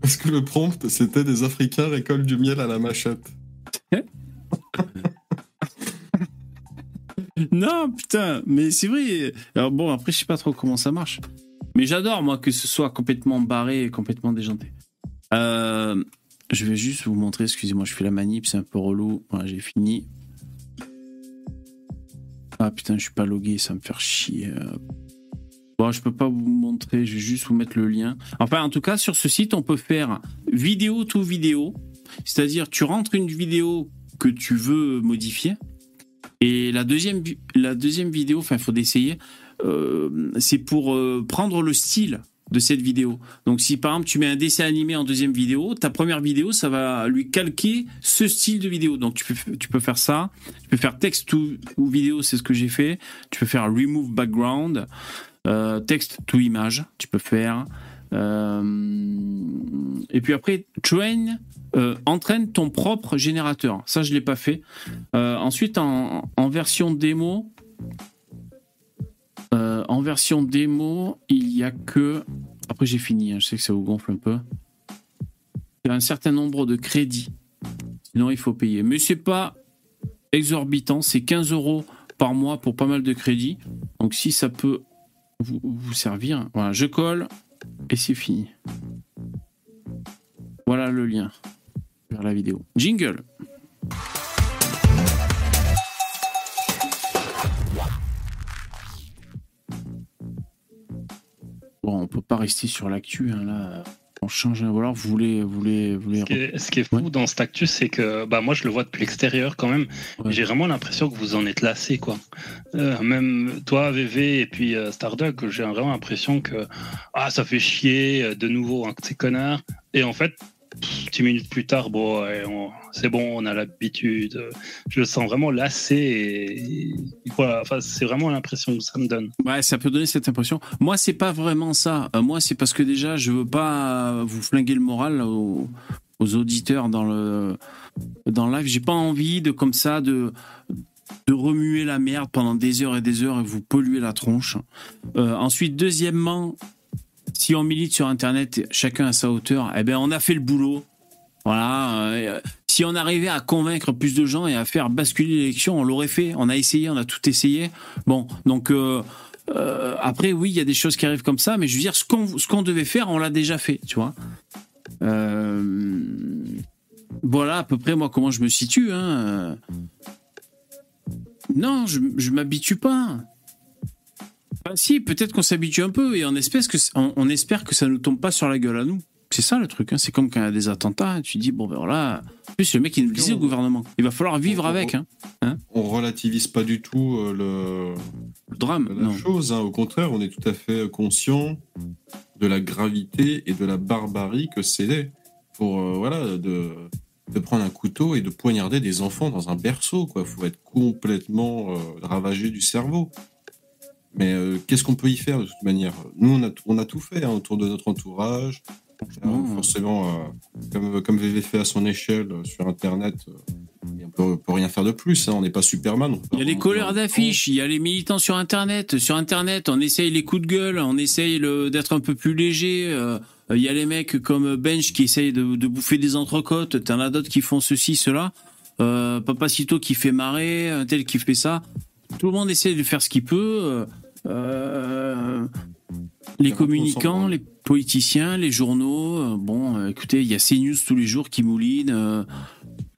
Parce que le prompt, c'était des Africains récoltent du miel à la machette. Non, putain, mais c'est vrai. Alors bon, après, je sais pas trop comment ça marche. Mais j'adore, moi, que ce soit complètement barré et complètement déjanté. Euh, je vais juste vous montrer, excusez-moi, je fais la manip, c'est un peu relou. Voilà, j'ai fini. Ah putain, je suis pas logué, ça me fait chier. Bon, je peux pas vous montrer, je vais juste vous mettre le lien. Enfin, en tout cas, sur ce site, on peut faire vidéo to vidéo. C'est-à-dire, tu rentres une vidéo que tu veux modifier. Et la deuxième, la deuxième vidéo, enfin, il faut d'essayer, euh, c'est pour euh, prendre le style de cette vidéo. Donc, si par exemple, tu mets un dessin animé en deuxième vidéo, ta première vidéo, ça va lui calquer ce style de vidéo. Donc, tu peux, tu peux faire ça. Tu peux faire texte ou, ou vidéo, c'est ce que j'ai fait. Tu peux faire remove background, euh, texte to image, tu peux faire. Euh, et puis après, train, euh, entraîne ton propre générateur. Ça, je l'ai pas fait. Ensuite, en, version démo, en version démo, il y a que. Après, j'ai fini. hein, je sais que ça vous gonfle un peu. Il y a un certain nombre de crédits. Sinon, il faut payer. Mais c'est pas exorbitant. C'est 15 euros par mois pour pas mal de crédits. Donc, si ça peut vous, servir, voilà, je colle et c'est fini. Voilà le lien vers la vidéo. Jingle. Bon, on peut pas rester sur l'actu, hein, là. On change. Ou alors, vous voulez, vous voulez, vous voulez. Ce qui est, ce qui est fou Ouais. dans cet actus, c'est que bah, moi, je le vois depuis l'extérieur quand même. Ouais. J'ai vraiment l'impression que vous en êtes lassé. Quoi. Euh, même toi, VV, et puis euh, Starduck, j'ai vraiment l'impression que ah, ça fait chier euh, de nouveau un de ces connards. Et en fait, pff, dix minutes plus tard, bon, c'est bon, on a l'habitude. Je le sens vraiment lassé. Voilà, enfin, c'est vraiment l'impression que ça me donne. Ouais, ça peut donner cette impression. Moi, c'est pas vraiment ça. Euh, moi, c'est parce que déjà, je veux pas vous flinguer le moral aux, aux auditeurs dans le dans le live. J'ai pas envie de comme ça de de remuer la merde pendant des heures et des heures et vous polluer la tronche. Euh, ensuite, deuxièmement, si on milite sur Internet, chacun à sa hauteur, eh ben, on a fait le boulot. Voilà. euh, si on arrivait à convaincre plus de gens et à faire basculer l'élection, on l'aurait fait. On a essayé, on a tout essayé. Bon, donc euh, euh, après, oui, il y a des choses qui arrivent comme ça, mais je veux dire, ce qu'on devait faire, on l'a déjà fait, tu vois. Euh, voilà à peu près moi comment je me situe. Hein. Non, je, je m'habitue pas. Enfin, si, peut-être qu'on s'habitue un peu et on espère, que, on, on espère que ça nous tombe pas sur la gueule à nous. C'est ça le truc. hein. C'est comme quand il y a des attentats, tu dis, bon ben voilà. En plus, le mec, il nous le disait au gouvernement. Il va falloir vivre avec. Hein. On relativise pas du tout euh, le, Le drame. la Non. chose. hein. Au contraire, on est tout à fait conscient de la gravité et de la barbarie que c'est pour euh, voilà de, de prendre un couteau et de poignarder des enfants dans un berceau. Quoi, faut être complètement euh, ravagé du cerveau. Mais euh, qu'est-ce qu'on peut y faire de toute manière? Nous, on a, on a tout fait hein, autour de notre entourage. Euh, forcément, euh, comme, comme VV fait à son échelle euh, sur Internet, Et on peut, peut rien faire de plus. hein, On n'est pas Superman. Il y a les colleurs d'affiches, il y a les militants sur Internet. Sur Internet, on essaye les coups de gueule, on essaye d'être un peu plus léger. Il y a les mecs comme Bench qui essayent de, de bouffer des entrecôtes. T'en as d'autres qui font ceci, cela. Papacito qui fait marrer, un tel qui fait ça. Tout le monde essaie de faire ce qu'il peut. Euh, les communicants, les politiciens, les journaux. euh, bon, euh, écoutez, il y a CNews tous les jours qui moulinent. euh,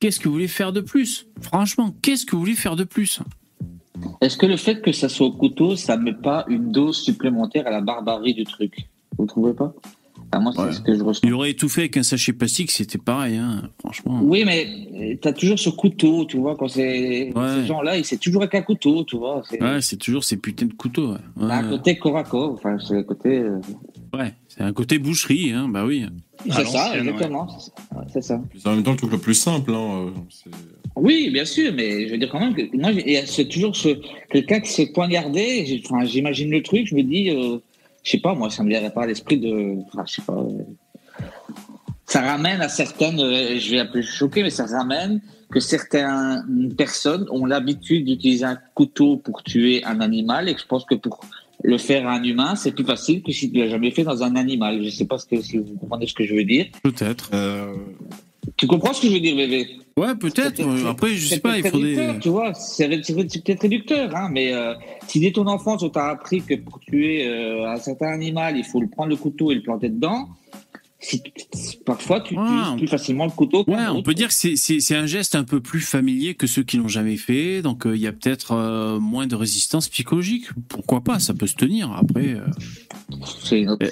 Qu'est-ce que vous voulez faire de plus? Franchement, qu'est-ce que vous voulez faire de plus? Est-ce que le fait que ça soit au couteau, ça met pas une dose supplémentaire à la barbarie du truc? Vous trouvez pas? Moi, c'est Ouais. ce que je ressens. Il aurait étouffé avec un sachet plastique, c'était pareil, hein, franchement. Oui, mais tu as toujours ce couteau, tu vois, quand c'est Ouais. ces gens-là, ils- c'est toujours avec un couteau, tu vois. C'est Ouais, c'est toujours ces putains de couteaux. Ouais, Ouais, un côté corps à corps, enfin, c'est le côté. euh, Ouais, c'est un côté boucherie, hein, bah oui. C'est ça, exactement. c'est ça. Ouais, C'est en même temps le truc le plus simple. Hein. euh, Oui, bien sûr, mais je veux dire quand même que moi, c'est toujours ce quelqu'un qui s'est poignardé. Enfin, j'imagine le truc, je me dis, euh, je sais pas, moi, ça me viendrait pas à l'esprit de, enfin, je sais pas. euh, ça ramène à certaines, euh, je vais un peu choquer, mais ça ramène que certaines personnes ont l'habitude d'utiliser un couteau pour tuer un animal et que je pense que pour le faire à un humain, c'est plus facile que si tu l'as jamais fait dans un animal. Je sais pas ce que, si vous comprenez ce que je veux dire. Peut-être. euh, Tu comprends ce que je veux dire, bébé? Ouais, peut-être. Euh, Après, je sais pas, il faudrait. réducteur, Tu vois, c'est peut-être réducteur, hein, mais euh, si dès ton enfance on t'a appris que pour tuer euh, un certain animal, il faut le prendre le couteau et le planter dedans, parfois tu Ouais, utilises on- plus facilement le couteau. Ouais, on peut dire que c'est- un geste un peu plus familier que ceux qui l'ont jamais fait, donc euh, il y a peut-être euh, moins de résistance psychologique. Pourquoi pas? Ça peut se tenir. Après, euh,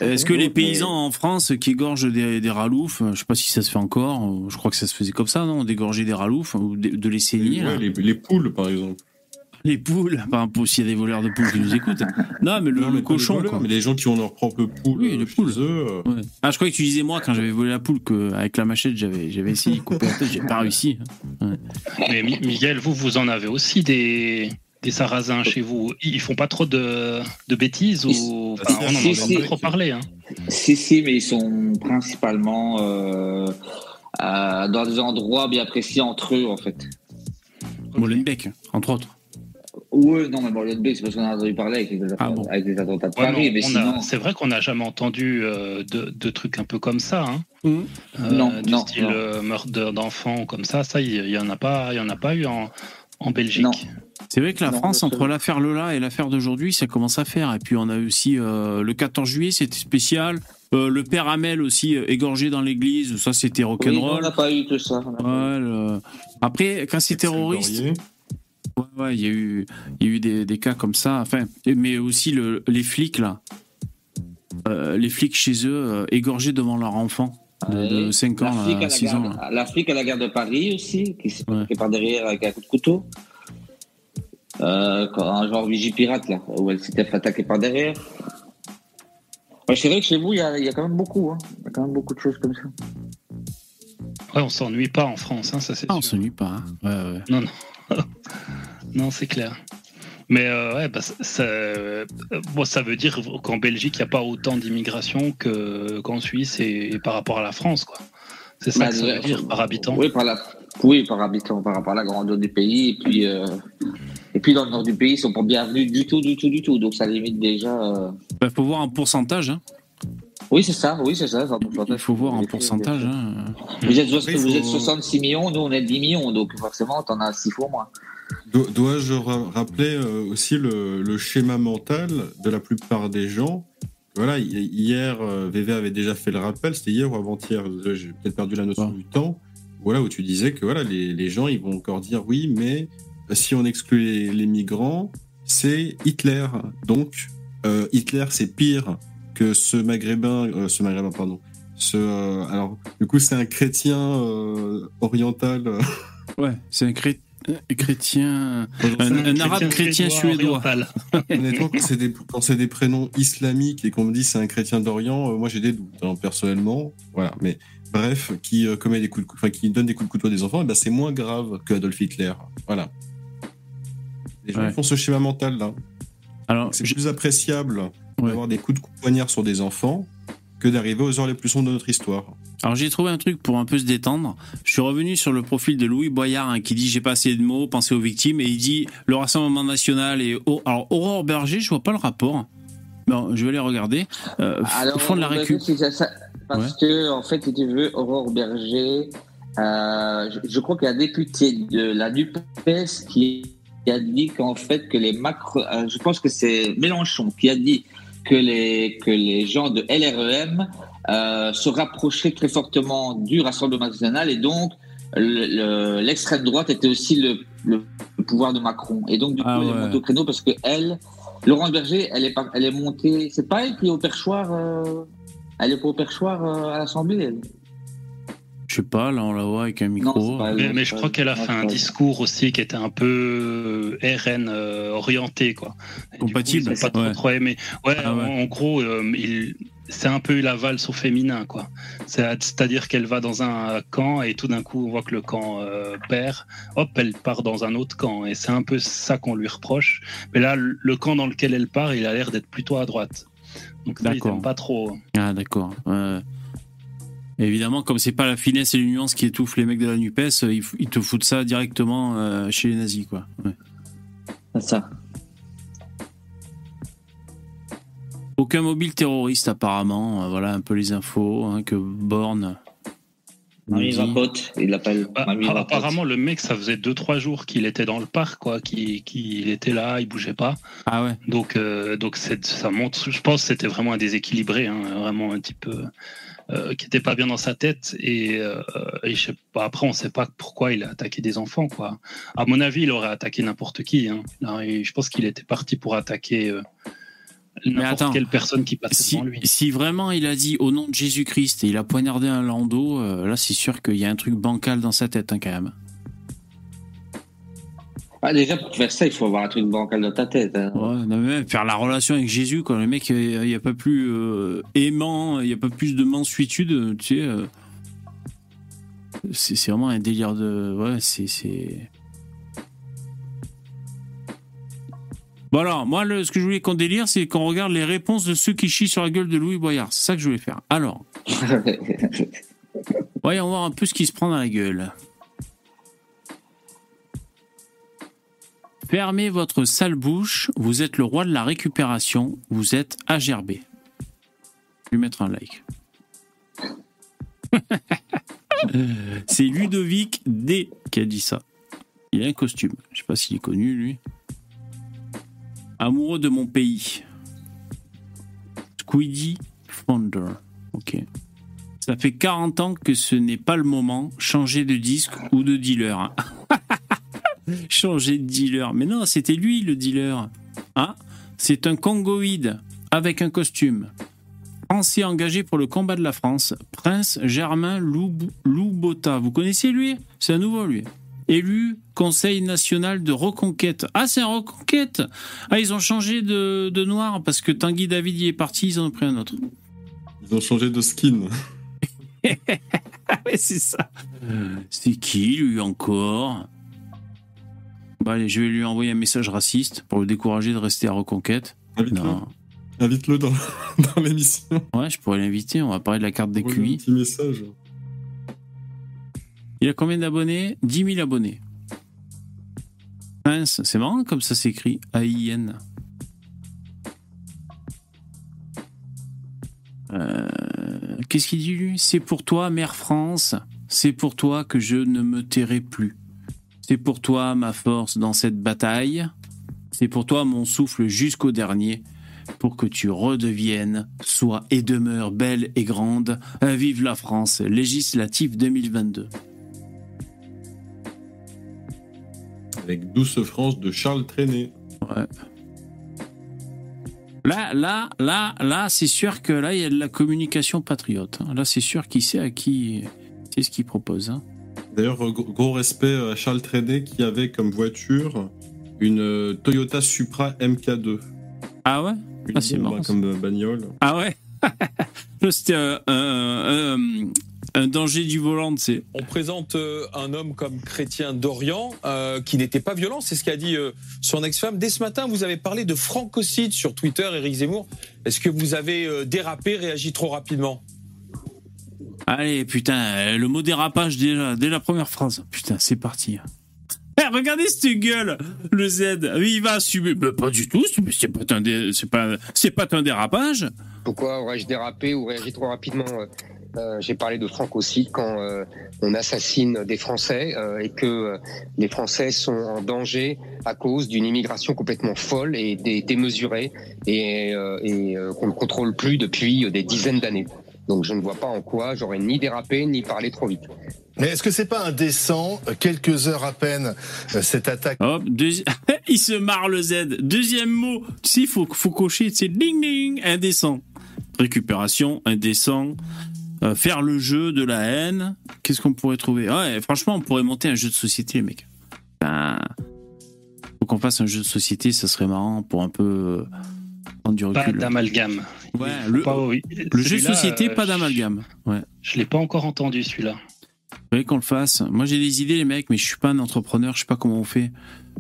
est-ce que les mais- paysans en France qui égorgent des, des raloufs, euh, je sais pas si ça se fait encore. euh, Je crois que ça se faisait comme ça, non? D'égorger des raloufs ou de, de les saigner. là. ouais, les, les poules, par exemple. Les poules, exemple, s'il y a des voleurs de poules qui nous écoutent. Non, mais le, Non, le les cochon, voleurs, quoi. Mais les gens qui ont leur propre poule Oui, euh, les poules. eux, euh, Ouais. Ah, je croyais que tu disais moi quand j'avais volé la poule que avec la machette j'avais j'avais essayé de couper la tête, j'ai pas réussi. Mais Mi- Miguel, vous, vous en avez aussi des, des sarrasins chez vous. Ils font pas trop de, de bêtises ou enfin, on en Si, si. pas trop parler. Hein. Si, si, mais ils sont principalement euh, dans des endroits bien précis entre eux, en fait. Molenbeek, entre autres. Oui, non, mais bon, le c'est parce qu'on a entendu parler avec les, Ah bon. avec les attentats de Ouais, Paris, non, mais on sinon. a- C'est vrai qu'on n'a jamais entendu euh, de, de trucs un peu comme ça. Hein. Mhm. Euh, Non, du non, style non. euh, meurtre d'enfants comme ça, ça, il y en a pas, il y en a pas eu en, en Belgique. Non. C'est vrai que la Non, France, entre l'affaire Lola et l'affaire d'aujourd'hui, ça commence à faire. Et puis on a eu aussi euh, le 14 juillet, c'était spécial. Euh, le père Hamel aussi euh, égorgé dans l'église, ça c'était Oui, on rock'n'roll. n'a pas eu tout ça. on n'a pas eu. Ouais, le- Après, quand c'est terroriste. Ouais, ouais, il y a eu, il y a eu des, des cas comme ça. Enfin, mais aussi le, les flics là, Euh, les flics chez eux euh, égorgés devant leur enfant de, Ouais. 5 ans, L'Afrique à là, la 6 ans. L'Afrique à la gare de Paris aussi, qui s'est Ouais. par derrière avec un coup de couteau. Euh, un genre Vigipirate, là, où elle s'était fait attaquer par derrière. Ouais, c'est vrai que chez vous, il y a, il y a quand même beaucoup. hein. Il y a quand même beaucoup de choses comme ça. Ouais, on s'ennuie pas en France, hein, ça c'est Ah, on s'ennuie pas. hein. Ouais, ouais. Non, non. non, c'est clair. Mais euh, ouais, bah, ça, ça- euh, bon, ça veut dire qu'en Belgique, il n'y a pas autant d'immigration que- qu'en Suisse et, et par rapport à la France, quoi. C'est ça Bah, que ça veut dire par habitant. Oui, par la, oui, par habitant, par rapport à la grandeur du pays. Et puis, euh, et puis dans le nord du pays, ils sont pas bienvenus du tout, du tout, du tout. Donc ça limite déjà. euh, Bah, faut voir en pourcentage. Hein. Oui, c'est ça, oui, c'est ça. un Il faut voir en pourcentage. Hein. Vous êtes, Après, il vous faut- êtes 66 millions, nous on est 10 millions, donc forcément t'en as 6 fois moins. Do- Dois-je ra- rappeler euh, aussi le, le schéma mental de la plupart des gens? Voilà, hi- hier, euh, VV avait déjà fait le rappel, c'était hier ou avant-hier, j'ai peut-être perdu la notion Ouais. du temps. Voilà, où tu disais que voilà, les, les gens ils vont encore dire oui, mais euh, si on exclut les, les migrants, c'est Hitler. Donc, euh, Hitler, c'est pire que ce maghrébin, euh, ce maghrébin, pardon. Ce, euh, alors, du coup, c'est un chrétien euh, oriental. Ouais, c'est un chrétien. Un- un arabe chrétien suédois. Honnêtement, quand c'est des, prénoms islamiques et qu'on me dit c'est un chrétien d'Orient, euh, moi j'ai des doutes, hein, personnellement. Voilà, mais bref, qui euh, commet des coups de enfin, qui donne des coups de couteau à des enfants, eh ben, c'est moins grave que Adolf Hitler. Voilà. Les gens Ouais. font ce schéma mental là. Alors, C'est je- plus appréciable Ouais. d'avoir des coups de poignard sur des enfants que d'arriver aux heures les plus sombres de notre histoire. Alors j'ai trouvé un truc pour un peu se détendre. Je suis revenu sur le profil de Louis Boyard hein, qui dit j'ai pas assez de mots, pensez aux victimes et il dit le Rassemblement national et oh, alors Aurore Berger, je vois pas le rapport. Bon, je vais aller regarder. Euh, Alors, au fond de la récup. Ça- parce que, en fait, si tu veux, Aurore Berger, euh, je, je crois qu'il y a un député de la NUPES qui a dit qu'en fait, que les macro, euh, je pense que c'est Mélenchon qui a dit que les, que les gens de LREM euh, se rapprochaient très fortement du Rassemblement national et donc le- le- l'extrême droite était aussi le, le pouvoir de Macron. Et donc, du coup, Ah elle ouais. est montée au créneau parce que elle, Laurence Berger, elle est, pas- elle est montée. C'est pas elle qui est au perchoir. euh, elle est pas au perchoir euh, à l'Assemblée. elle. Je sais pas, là on la voit avec un micro. Mais, mais je crois qu'elle a fait un discours aussi qui était un peu euh, RN euh, orienté, quoi. Et coup, Compatible, ils ont pas trop, ouais. trop aimé. Ouais, Ah ouais. en, en gros, euh, il- c'est un peu la valse au féminin, quoi. C'est- C'est-à-dire qu'elle va dans un camp et tout d'un coup, on voit que le camp euh, perd. Hop, elle part dans un autre camp. Et c'est un peu ça qu'on lui reproche. Mais là, le camp dans lequel elle part, il a l'air d'être plutôt à droite. Donc ça, ils pas trop. Ah d'accord. Évidemment, comme c'est pas la finesse et les nuances qui étouffent les mecs de la Nupes, euh, ils, te foutent ça directement euh, chez les nazis, quoi. Ouais. C'est ça. Aucun mobile terroriste apparemment. euh, voilà un peu les infos hein, que Borne. Mamie. Vapote, il l'appelle. Bah, apparemment, le mec, ça faisait 2-3 jours qu'il était dans le parc, quoi. Qu'il était là, il bougeait pas. Ah ouais. Donc, euh, donc c'est- ça montre. Je pense que c'était vraiment un déséquilibré, hein, vraiment un type euh, euh, qui était pas bien dans sa tête. Et, euh, et je sais pas. Après, on sait pas pourquoi il a attaqué des enfants, quoi. À mon avis, il aurait attaqué n'importe qui. Hein. Et je pense qu'il était parti pour attaquer euh, n'importe quelle personne qui passait Si, devant lui. si vraiment il a dit au nom de Jésus-Christ et il a poignardé un landau, là c'est sûr qu'il y a un truc bancal dans sa tête hein, quand même. Ah, déjà, pour faire ça, il faut avoir un truc bancal dans ta tête. hein. Ouais, non, mais même faire la relation avec Jésus, quand le mec, il n'y a pas plus euh, aimant, il n'y a pas plus de mansuétude, tu sais. euh, c'est vraiment un délire de. Ouais, c'est. c'est- Bon alors, moi, le- ce que je voulais qu'on délire, c'est qu'on regarde les réponses de ceux qui chient sur la gueule de Louis Boyard. C'est ça que je voulais faire. Alors, voyons voir un peu ce qui se prend dans la gueule. Fermez votre sale bouche, vous êtes le roi de la récupération, vous êtes. Je vais mettre un like. C'est Ludovic D qui a dit ça. Il a un costume. Je sais pas s'il est connu, lui. Amoureux de mon pays. Squeedy Founder. Ok. Ça fait 40 ans que ce n'est pas le moment. Changer de disque ou de dealer. Changer de dealer. Mais non, c'était lui le dealer. Hein? C'est un congoïde avec un costume. Français engagé pour le combat de la France, Prince Germain Loub- Loubota. Vous connaissez lui? C'est un nouveau lui. Élu Conseil national de reconquête. Ah, c'est un reconquête Ah, ils ont changé de, de noir parce que Tanguy David y est parti, ils en ont pris un autre. Ils ont changé de skin. Ah ouais, c'est ça. C'est qui, lui, encore? Bah allez, je vais lui envoyer un message raciste pour le décourager de rester à Reconquête. Invite-le. Dans, dans l'émission. Ouais, je pourrais l'inviter, on va parler de la carte des un QI. petit message. Il a combien d'abonnés? 10 000 abonnés. Mince, c'est marrant comme ça s'écrit. A-I-N. Euh, Qu'est-ce qu'il dit lui? C'est pour toi, Mère France. C'est pour toi que je ne me tairai plus. C'est pour toi ma force dans cette bataille. C'est pour toi mon souffle jusqu'au dernier. Pour que tu redeviennes, sois et demeure belle et grande. Vive la France, législative 2022. Avec Douce France de Charles Trenet. Ouais. Là, là, là, là, c'est sûr que là, il y a de la communication patriote. hein. Là, c'est sûr qu'il sait à qui c'est ce qu'il propose. hein. D'ailleurs, gros respect à Charles Trenet qui avait comme voiture une euh, Toyota Supra MK2. Ah ouais? Une Ah, c'est marrant, comme euh, bagnole. Ah ouais? Là, C'était euh, un, danger du volant, c'est. On présente euh, un homme comme chrétien d'Orient euh, qui n'était pas violent, c'est ce qu'a dit euh, son ex-femme. Dès ce matin, vous avez parlé de francocide sur Twitter, Éric Zemmour. Est-ce que vous avez euh, dérapé, réagi trop rapidement? Allez, putain, euh, le mot dérapage déjà, dès la première phrase. Putain, c'est parti. Eh, regardez cette gueule, le Z. Oui, il va assumer. Mais pas du tout, c'est pas un, dérapage. Pourquoi aurais-je dérapé ou réagi trop rapidement Euh, euh, J'ai parlé de francocide quand euh, on assassine des Français et que les Français sont en danger à cause d'une immigration complètement folle et dé- démesurée et, qu'on ne contrôle plus depuis des dizaines d'années. Donc je ne vois pas en quoi j'aurais ni dérapé ni parlé trop vite. Mais est-ce que c'est pas indécent, euh, quelques heures à peine, euh, cette attaque Hop, deuxi- il se marre le Z. Deuxième mot. Tu sais, il faut, faut cocher, c'est ding ding, indécent. Récupération, indécent. Euh, faire le jeu de la haine. Qu'est-ce qu'on pourrait trouver? Ouais, franchement, on pourrait monter un jeu de société, les mecs. Ben, faut qu'on fasse un jeu de société, ça serait marrant pour un peu euh, prendre du Pas recul. d'amalgame. Ouais, le, pas- oui. le jeu de société, euh, pas d'amalgame. Ouais. Je l'ai pas encore entendu celui-là. faudrait qu'on le fasse? Moi, j'ai des idées, les mecs, mais je suis pas un entrepreneur, je sais pas comment on fait.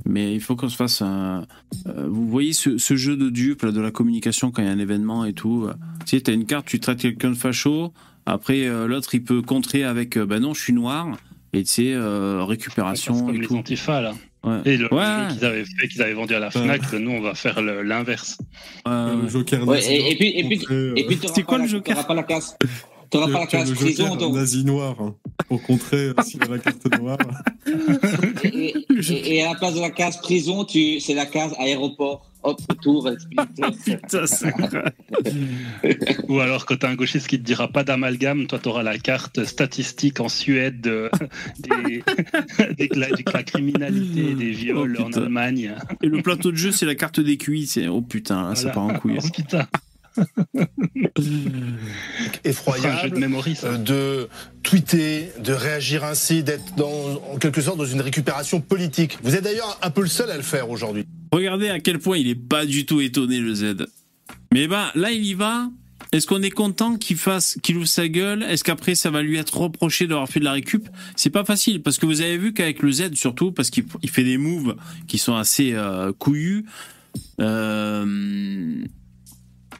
Mais il faut qu'on se fasse un. euh, vous voyez ce, ce jeu de dupe, là, de la communication quand il y a un événement et tout. euh, Tu sais, t'as une carte, tu traites quelqu'un de facho. Après, euh, l'autre, il peut contrer avec euh, bah non, je suis noir. Et tu sais, euh, C'est récupération comme et les tout. antifas là. Ouais. Et le, Ouais. jeu qu'ils avaient fait, qu'ils avaient vendu à la Fnac, nous on va faire l'inverse. Euh, Le Joker et, et puis, et puis, euh, et puis t'auras C'est quoi pas le Joker t'auras pas la casse. T'auras pas la casse le prison. Joker donc- nazi noir hein, pour contrer euh, s'il a la carte noire. Et- et à la place de la case prison, tu, c'est la case aéroport. Hop, c'est Ou alors quand t'as un gauchiste qui te dira pas d'amalgame, toi t'auras la carte statistique en Suède de, des, des- de la, de la criminalité, des viols Oh, en putain. Allemagne. Et le plateau de jeu, c'est la carte des QI. C'est... Oh putain, là, ça Voilà. part en couille. De effroyable euh, de tweeter, de réagir ainsi, d'être dans, en quelque sorte dans une récupération politique. Vous êtes d'ailleurs un peu le seul à le faire aujourd'hui. Regardez à quel point il est pas du tout étonné le Z. Mais ben là il y va. Est-ce qu'on est content qu'il fasse, qu'il ouvre sa gueule? Est-ce qu'après ça va lui être reproché d'avoir fait de la récup? C'est pas facile parce que vous avez vu qu'avec le Z surtout parce qu'il il fait des moves qui sont assez euh, couillus. Euh,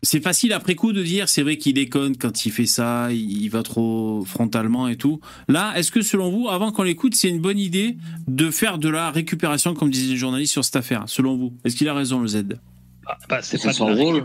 c'est facile après coup de dire c'est vrai qu'il déconne quand il fait ça, il va trop frontalement et tout. Là, est-ce que selon vous, avant qu'on l'écoute, c'est une bonne idée de faire de la récupération comme disaient les journalistes sur cette affaire Selon vous, est-ce qu'il a raison le Z? Ah, bah, c'est pas son de la rôle.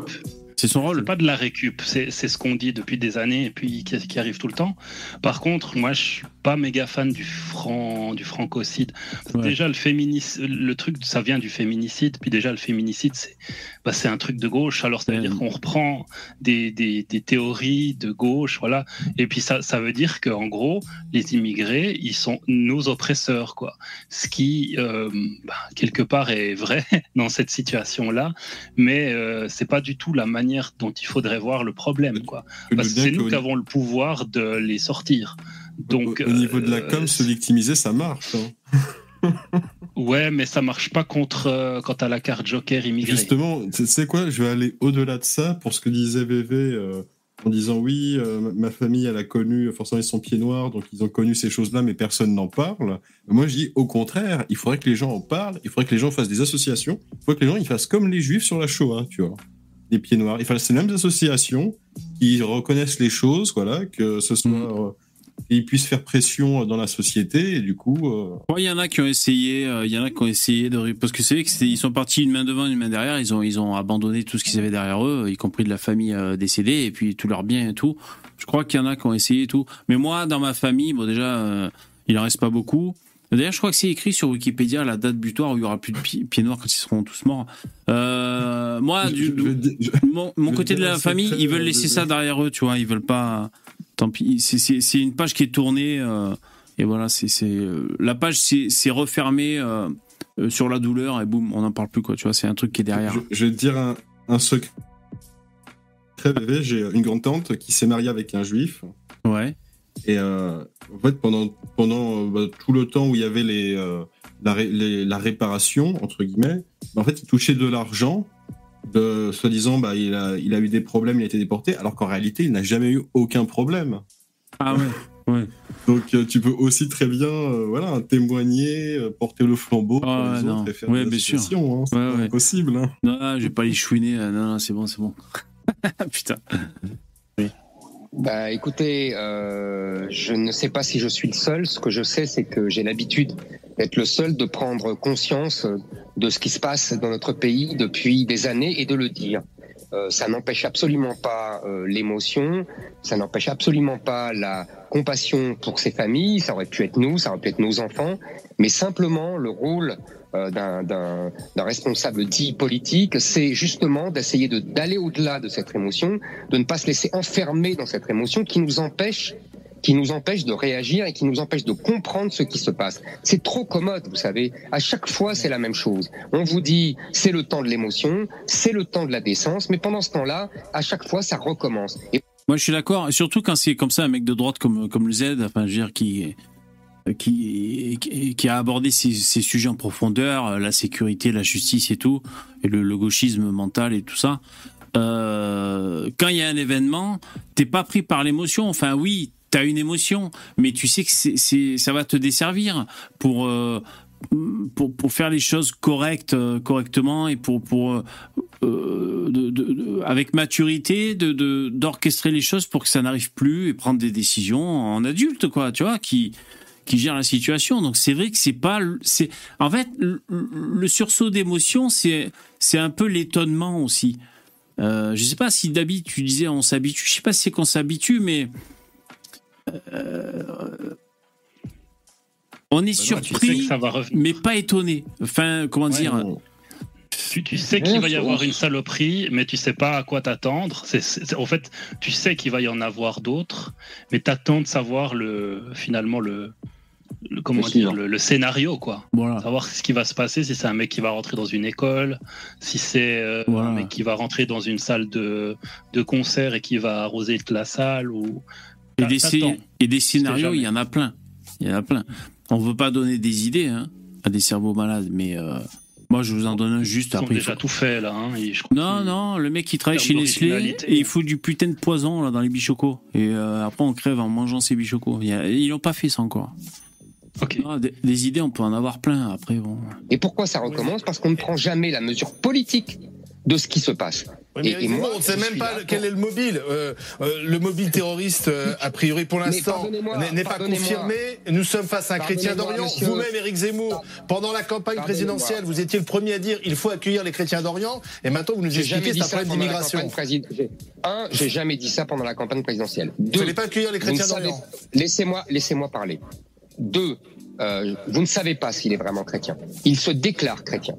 C'est son C'est rôle. pas de la récup, c'est c'est ce qu'on dit depuis des années et puis qui, qui arrive tout le temps. Par contre, moi, je suis pas méga fan du franc, du francocide. Que Ouais. Déjà, le féminicide, le truc, ça vient du féminicide. Puis déjà, le féminicide, c'est bah, c'est un truc de gauche. Alors, ça veut Ouais. dire qu'on reprend des, des, des théories de gauche, voilà. Et puis ça, ça veut dire qu'en gros, les immigrés, ils sont nos oppresseurs, quoi. Ce qui, euh, bah, quelque part, est vrai dans cette situation-là, mais euh, c'est pas du tout la manière dont il faudrait voir le problème, quoi. Parce que c'est nous qui avons le pouvoir de les sortir. Donc, au, au niveau de la euh, com, se victimiser, ça marche. hein. Ouais, mais ça marche pas contre euh, quand t'as la carte Joker immigré. Justement, tu sais quoi, je vais aller au-delà de ça pour ce que disait VV euh, en disant oui, euh, ma- famille, elle a connu, forcément ils sont pieds noirs, donc ils ont connu ces choses-là, mais personne n'en parle. Moi, je dis au contraire, il faudrait que les gens en parlent, il faudrait que les gens fassent des associations, il faudrait que les gens ils fassent comme les juifs sur la Shoah, tu vois, les pieds noirs. Il faudrait ces mêmes associations qui reconnaissent les choses, voilà, que ce soit. Mhm. Euh, ils puissent faire pression dans la société et du coup euh, il y en a qui ont essayé, euh, il y en a qui ont essayé de, parce que c'est vrai que c'est- ils sont partis une main devant, une main derrière, ils ont, ils ont abandonné tout ce qu'ils avaient derrière eux, y compris de la famille euh, décédée et puis tout leur bien et tout. Je crois qu'il y en a qui ont essayé et tout. Mais moi, dans ma famille, bon déjà, euh, il en reste pas beaucoup. D'ailleurs, je crois que c'est écrit sur Wikipédia la date butoir où il y aura plus de pi- pieds noirs quand ils seront tous morts. Euh, moi, du, je- mon, côté de la famille, ils veulent euh, laisser de- ça derrière eux, tu vois. Ils veulent pas. Tant pis. C'est- une page qui est tournée. euh, et voilà, c'est la page, c'est c'est refermé euh, euh, sur la douleur et boum, on n'en parle plus, quoi. Tu vois, c'est un truc qui est derrière. Je, je vais te dire un, un secret. Très bébé, j'ai une grande tante qui s'est mariée avec un juif. Ouais. Et euh, en fait, pendant, pendant euh, bah, tout le temps où il y avait les, euh, la, ré- les- la réparation, entre guillemets, bah, en fait, il touchait de l'argent, de soi-disant, bah, il, a, il a eu des problèmes, il a été déporté, alors qu'en réalité, il n'a jamais eu aucun problème. Ah ouais. Donc, euh, tu peux aussi très bien voilà, témoigner, porter le flambeau pour Ah, les non. autres et faire Ouais, des bien sûr. hein, c'est Ouais, ouais. impossible. Hein. Non, vais pas les chouiner. Non, non, c'est bon, c'est bon. Putain. Bah, écoutez, euh, je ne sais pas si je suis le seul. Ce que je sais, c'est que j'ai l'habitude d'être le seul de prendre conscience de ce qui se passe dans notre pays depuis des années et de le dire. Euh, ça n'empêche absolument pas euh, l'émotion, ça n'empêche absolument pas la compassion pour ces familles. Ça aurait pu être nous, ça aurait pu être nos enfants, mais simplement le rôle d'un- d'un responsable dit politique, c'est justement d'essayer de- d'aller au-delà de cette émotion, de ne pas se laisser enfermer dans cette émotion qui nous empêche qui nous empêche de réagir et qui nous empêche de comprendre ce qui se passe. C'est trop commode, vous savez. À chaque fois, c'est la même chose. On vous dit, c'est le temps de l'émotion, c'est le temps de la décence, mais pendant ce temps-là, à chaque fois, ça recommence. Moi, je suis d'accord, surtout quand c'est comme ça, un mec de droite comme, comme le Z, enfin, je veux dire, qui, qui, a abordé ces, sujets en profondeur, la sécurité, la justice et tout, et le, gauchisme mental et tout ça. Euh, quand il y a un événement, t'es pas pris par l'émotion. Enfin, oui, t'as une émotion, mais tu sais que ça va te desservir pour. euh, pour, pour faire les choses correctes, euh, correctement et pour, pour euh, euh, avec maturité de- d'orchestrer les choses pour que ça n'arrive plus et prendre des décisions en adulte quoi tu vois qui qui gère la situation donc c'est vrai que c'est pas c'est en fait le, le sursaut d'émotion c'est c'est un peu l'étonnement aussi euh, je sais pas si d'habitude tu disais on s'habitue je sais pas si c'est qu'on s'habitue mais euh, on est Bah non, tu sais surpris que ça va revenir. mais pas étonné enfin comment Ouais, dire non. Tu, tu sais qu'il va y avoir une saloperie, mais tu sais pas à quoi t'attendre. En fait, tu sais qu'il va y en avoir d'autres, mais t'attends de savoir le, finalement le, le- comment dire, le, le scénario quoi. voilà Savoir ce qui va se passer, si c'est un mec qui va rentrer dans une école, si c'est euh, Voilà. un mec qui va rentrer dans une salle de, de concert et qui va arroser toute la salle ou. Et des, T'attends. scé- et des scénarios, il y en a plein. Il y en a plein. On veut pas donner des idées hein, à des cerveaux malades, mais euh, moi je vous en donne un juste Ils après. il déjà faut- tout fait là. Hein, et je crois Non, non, le mec qui travaille chez Nestlé et il fout du putain de poison là dans les bichocos. Et euh, après on crève en mangeant ces bichocos. Ils l'ont pas fait ça encore. Ok. Ah, des, des idées, on peut en avoir plein. Après, bon. Et pourquoi ça recommence? Parce qu'on ne prend jamais la mesure politique de ce qui se passe. Oui, Et- moi, on ne sait même pas là quel est le mobile. Euh, euh, le mobile terroriste, euh, a priori pour l'instant, n'est pas confirmé. Nous sommes face à un chrétien d'Orient. Vous-même, Eric Zemmour, pendant la campagne présidentielle, vous étiez le premier à dire il faut accueillir les chrétiens d'Orient. Et maintenant, vous nous expliquez dit c'est un ça problème d'immigration. Un, j'ai jamais dit ça pendant la campagne présidentielle. Vous Deux, n'allez pas accueillir les vous ne chrétiens d'Orient. Laissez-moi, laissez-moi parler. Deux, euh, vous ne savez pas s'il est vraiment chrétien. Il se déclare chrétien.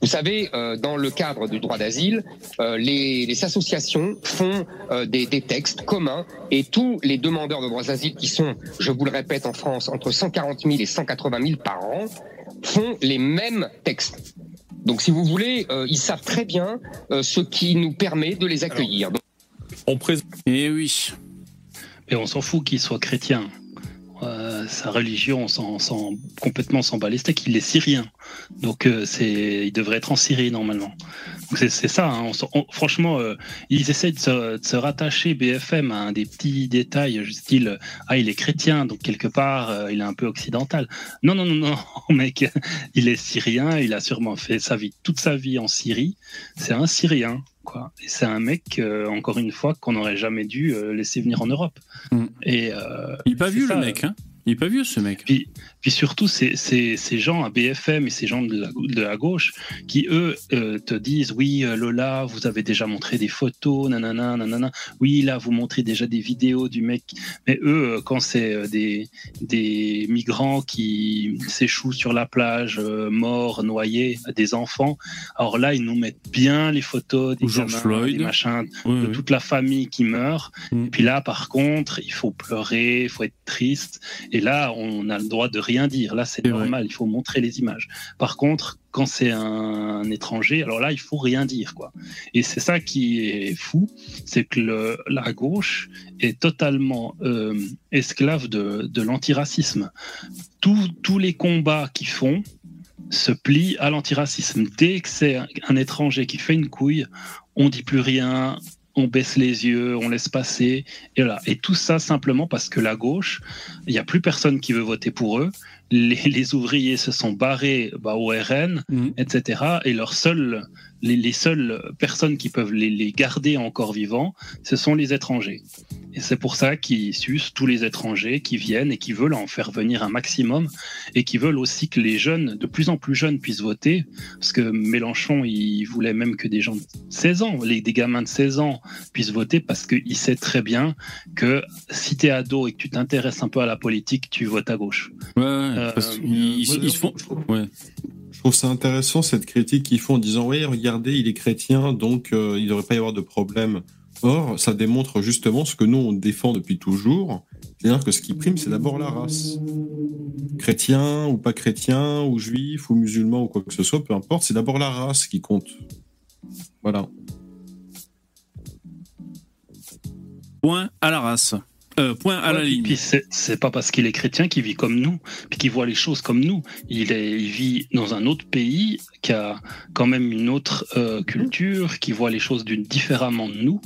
Vous savez, euh, dans le cadre du droit d'asile, euh, les, les associations font euh, des, des textes communs et tous les demandeurs de droits d'asile qui sont, je vous le répète, en France, entre 140 000 et 180 000 par an, font les mêmes textes. Donc, si vous voulez, euh, ils savent très bien euh, ce qui nous permet de les accueillir. Donc, On présente Eh oui. Et on s'en fout qu'il soit chrétien. Euh, sa religion, on s'en, s'en- complètement s'en bat les steaks. Il est syrien. Donc, euh, c'est, il devrait être en Syrie normalement. Donc, c'est, ça. hein. On s'en- on- franchement, euh, ils essaient de se, de se rattacher BFM à un des petits détails, du style Ah, il est chrétien, donc quelque part, euh, il est un peu occidental. Non, non, non, non, mec. Il est syrien. Il a sûrement fait sa vie, toute sa vie en Syrie. C'est un Syrien. Quoi. Et c'est un mec, euh, encore une fois, qu'on n'aurait jamais dû euh, laisser venir en Europe. Mm. Et euh, Il est pas vieux le mec, hein. Il est pas vieux ce mec. Puis surtout, c'est c'est- ces gens à BFM et ces gens de la, de la gauche qui, eux, euh, te disent Oui, euh, Lola, vous avez déjà montré des photos, nanana, nanana. Oui, là, vous montrez déjà des vidéos du mec. Mais eux, euh, quand c'est des, des migrants qui s'échouent sur la plage, euh, morts, noyés, des enfants, alors là, ils nous mettent bien les photos des George gamins, Floyd. des machins, Oui, de oui. toute la famille qui meurt. Mm. Et puis là, par contre, il faut pleurer, il faut être triste. Et là, on a le droit de rien dire. Là, c'est vrai. normal, il faut montrer les images. Par contre, quand c'est un étranger, alors là, il faut rien dire, quoi. Et c'est ça qui est fou, c'est que le- la gauche est totalement euh, esclave de, de l'antiracisme. Tous- tous les combats qu'ils font se plient à l'antiracisme. Dès que c'est un étranger qui fait une couille, on dit plus rien, on baisse les yeux, on laisse passer, et voilà. Et tout ça simplement parce que la gauche, il n'y a plus personne qui veut voter pour eux. les, les ouvriers se sont barrés bah, au RN, Mhm. etc. Et leurs seuls, les, les seules personnes qui peuvent les, les garder encore vivants, ce sont les étrangers. Et c'est pour ça qu'ils sucent tous les étrangers qui viennent et qui veulent en faire venir un maximum et qui veulent aussi que les jeunes, de plus en plus jeunes, puissent voter. Parce que Mélenchon, il voulait même que des gens de 16 ans, les, des gamins de 16 ans puissent voter parce qu'il sait très bien que si tu es ado et que tu t'intéresses un peu à la politique, tu votes à gauche. Ouais, ouais, parce ils, ouais, ils se font. Ouais. Trouve ça intéressant cette critique qu'ils font en disant oui regardez il est chrétien donc euh, il ne devrait pas y avoir de problème. Or ça démontre justement ce que nous on défend depuis toujours, c'est-à-dire que ce qui prime c'est d'abord la race. Chrétien ou pas chrétien ou juif ou musulman ou quoi que ce soit, peu importe, c'est d'abord la race qui compte. Voilà. Point à la race. Euh, point à la Ouais, ligne. Puis c'est c'est pas parce qu'il est chrétien qu'il vit comme nous, puis qu'il voit les choses comme nous. Il, est, il vit dans un autre pays qui a quand même une autre euh, culture, qui voit les choses d'une différemment de nous,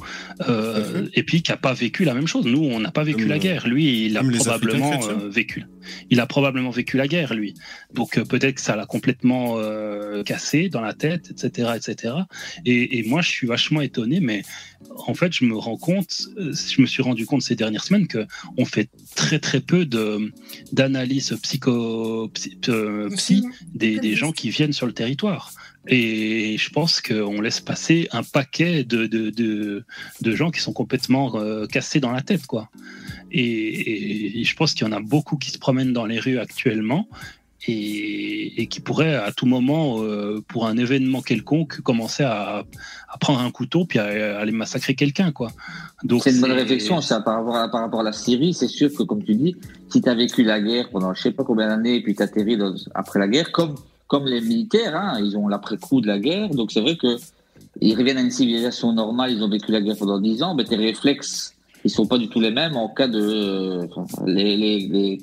euh, et puis qui a pas vécu la même chose. Nous, on n'a pas vécu Comme, la euh, guerre. Lui, il a probablement euh, vécu. Il a probablement vécu la guerre, lui. Donc euh, peut-être que ça l'a complètement euh, cassé dans la tête, etc., etc. Et, et moi, je suis vachement étonné, mais en fait, je me rends compte, euh, je me suis rendu compte ces dernières semaines que on fait très très peu de d'analyse psycho psy, euh, psy des, des gens qui viennent sur le territoire. Et je pense qu'on laisse passer un paquet de, de, de, de gens qui sont complètement euh, cassés dans la tête, quoi. Et, et je pense qu'il y en a beaucoup qui se promènent dans les rues actuellement et, et qui pourraient à tout moment, euh, pour un événement quelconque, commencer à, à prendre un couteau puis à, à aller massacrer quelqu'un, quoi. Donc C'est une bonne réflexion, ça, par rapport à, par rapport à la Syrie. C'est sûr que, comme tu dis, si tu as vécu la guerre pendant je sais pas combien d'années, et puis tu atterri dans, après la guerre, comme, comme les militaires, hein, ils ont l'après-coup de la guerre. Donc, c'est vrai que ils reviennent à une civilisation normale, ils ont vécu la guerre pendant 10 ans, mais tes réflexes, ils sont pas du tout les mêmes en cas de. les, les,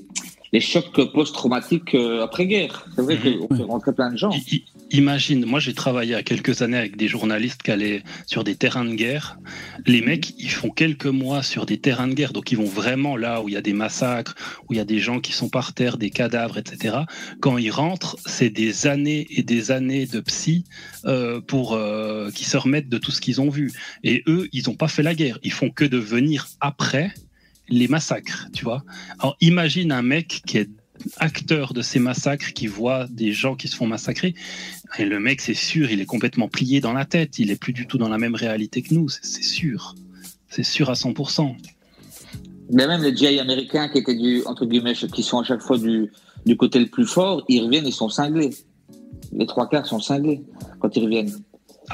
les chocs post-traumatiques euh, après-guerre. C'est vrai Mhm. qu'on fait rentrer plein de gens. I- Imagine, moi j'ai travaillé il y a quelques années avec des journalistes qui allaient sur des terrains de guerre. Les mecs, ils font quelques mois sur des terrains de guerre, donc ils vont vraiment là où il y a des massacres, où il y a des gens qui sont par terre, des cadavres, etc. Quand ils rentrent, c'est des années et des années de psy euh, pour euh, qu'ils se remettent de tout ce qu'ils ont vu. Et eux, ils n'ont pas fait la guerre, ils font que de venir après les massacres, tu vois. Alors imagine un mec qui est acteur de ces massacres, qui voit des gens qui se font massacrer. Et le mec, c'est sûr, il est complètement plié dans la tête. Il est plus du tout dans la même réalité que nous, c'est sûr. C'est sûr à 100%. Mais même les GI américains qui étaient du, entre guillemets, qui sont à chaque fois du, du côté le plus fort, ils reviennent, ils sont cinglés. Les trois quarts sont cinglés quand ils reviennent.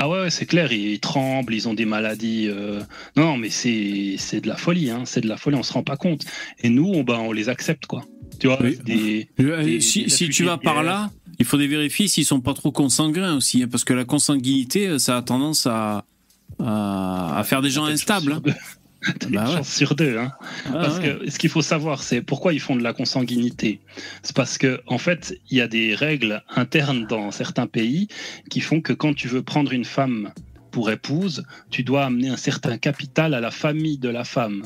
Ah ouais, ouais, c'est clair, ils, ils tremblent, ils ont des maladies. euh, Non, non, mais c'est de la folie, hein. c'est de la folie, on se rend pas compte. Et nous, on, ben, on les accepte, quoi. Tu vois, Oui. des, Euh, des- si, des si tu vas par là, il faudrait vérifier s'ils sont pas trop consanguins aussi, hein, parce que la consanguinité, euh, ça a tendance à, à, à faire des gens instables. hein. T'as une Bah ouais. chance sur deux. Hein. Ah Parce ouais. que ce qu'il faut savoir, c'est pourquoi ils font de la consanguinité. C'est parce que, en fait, il y a des règles internes dans certains pays qui font que quand tu veux prendre une femme pour épouse, tu dois amener un certain capital à la famille de la femme.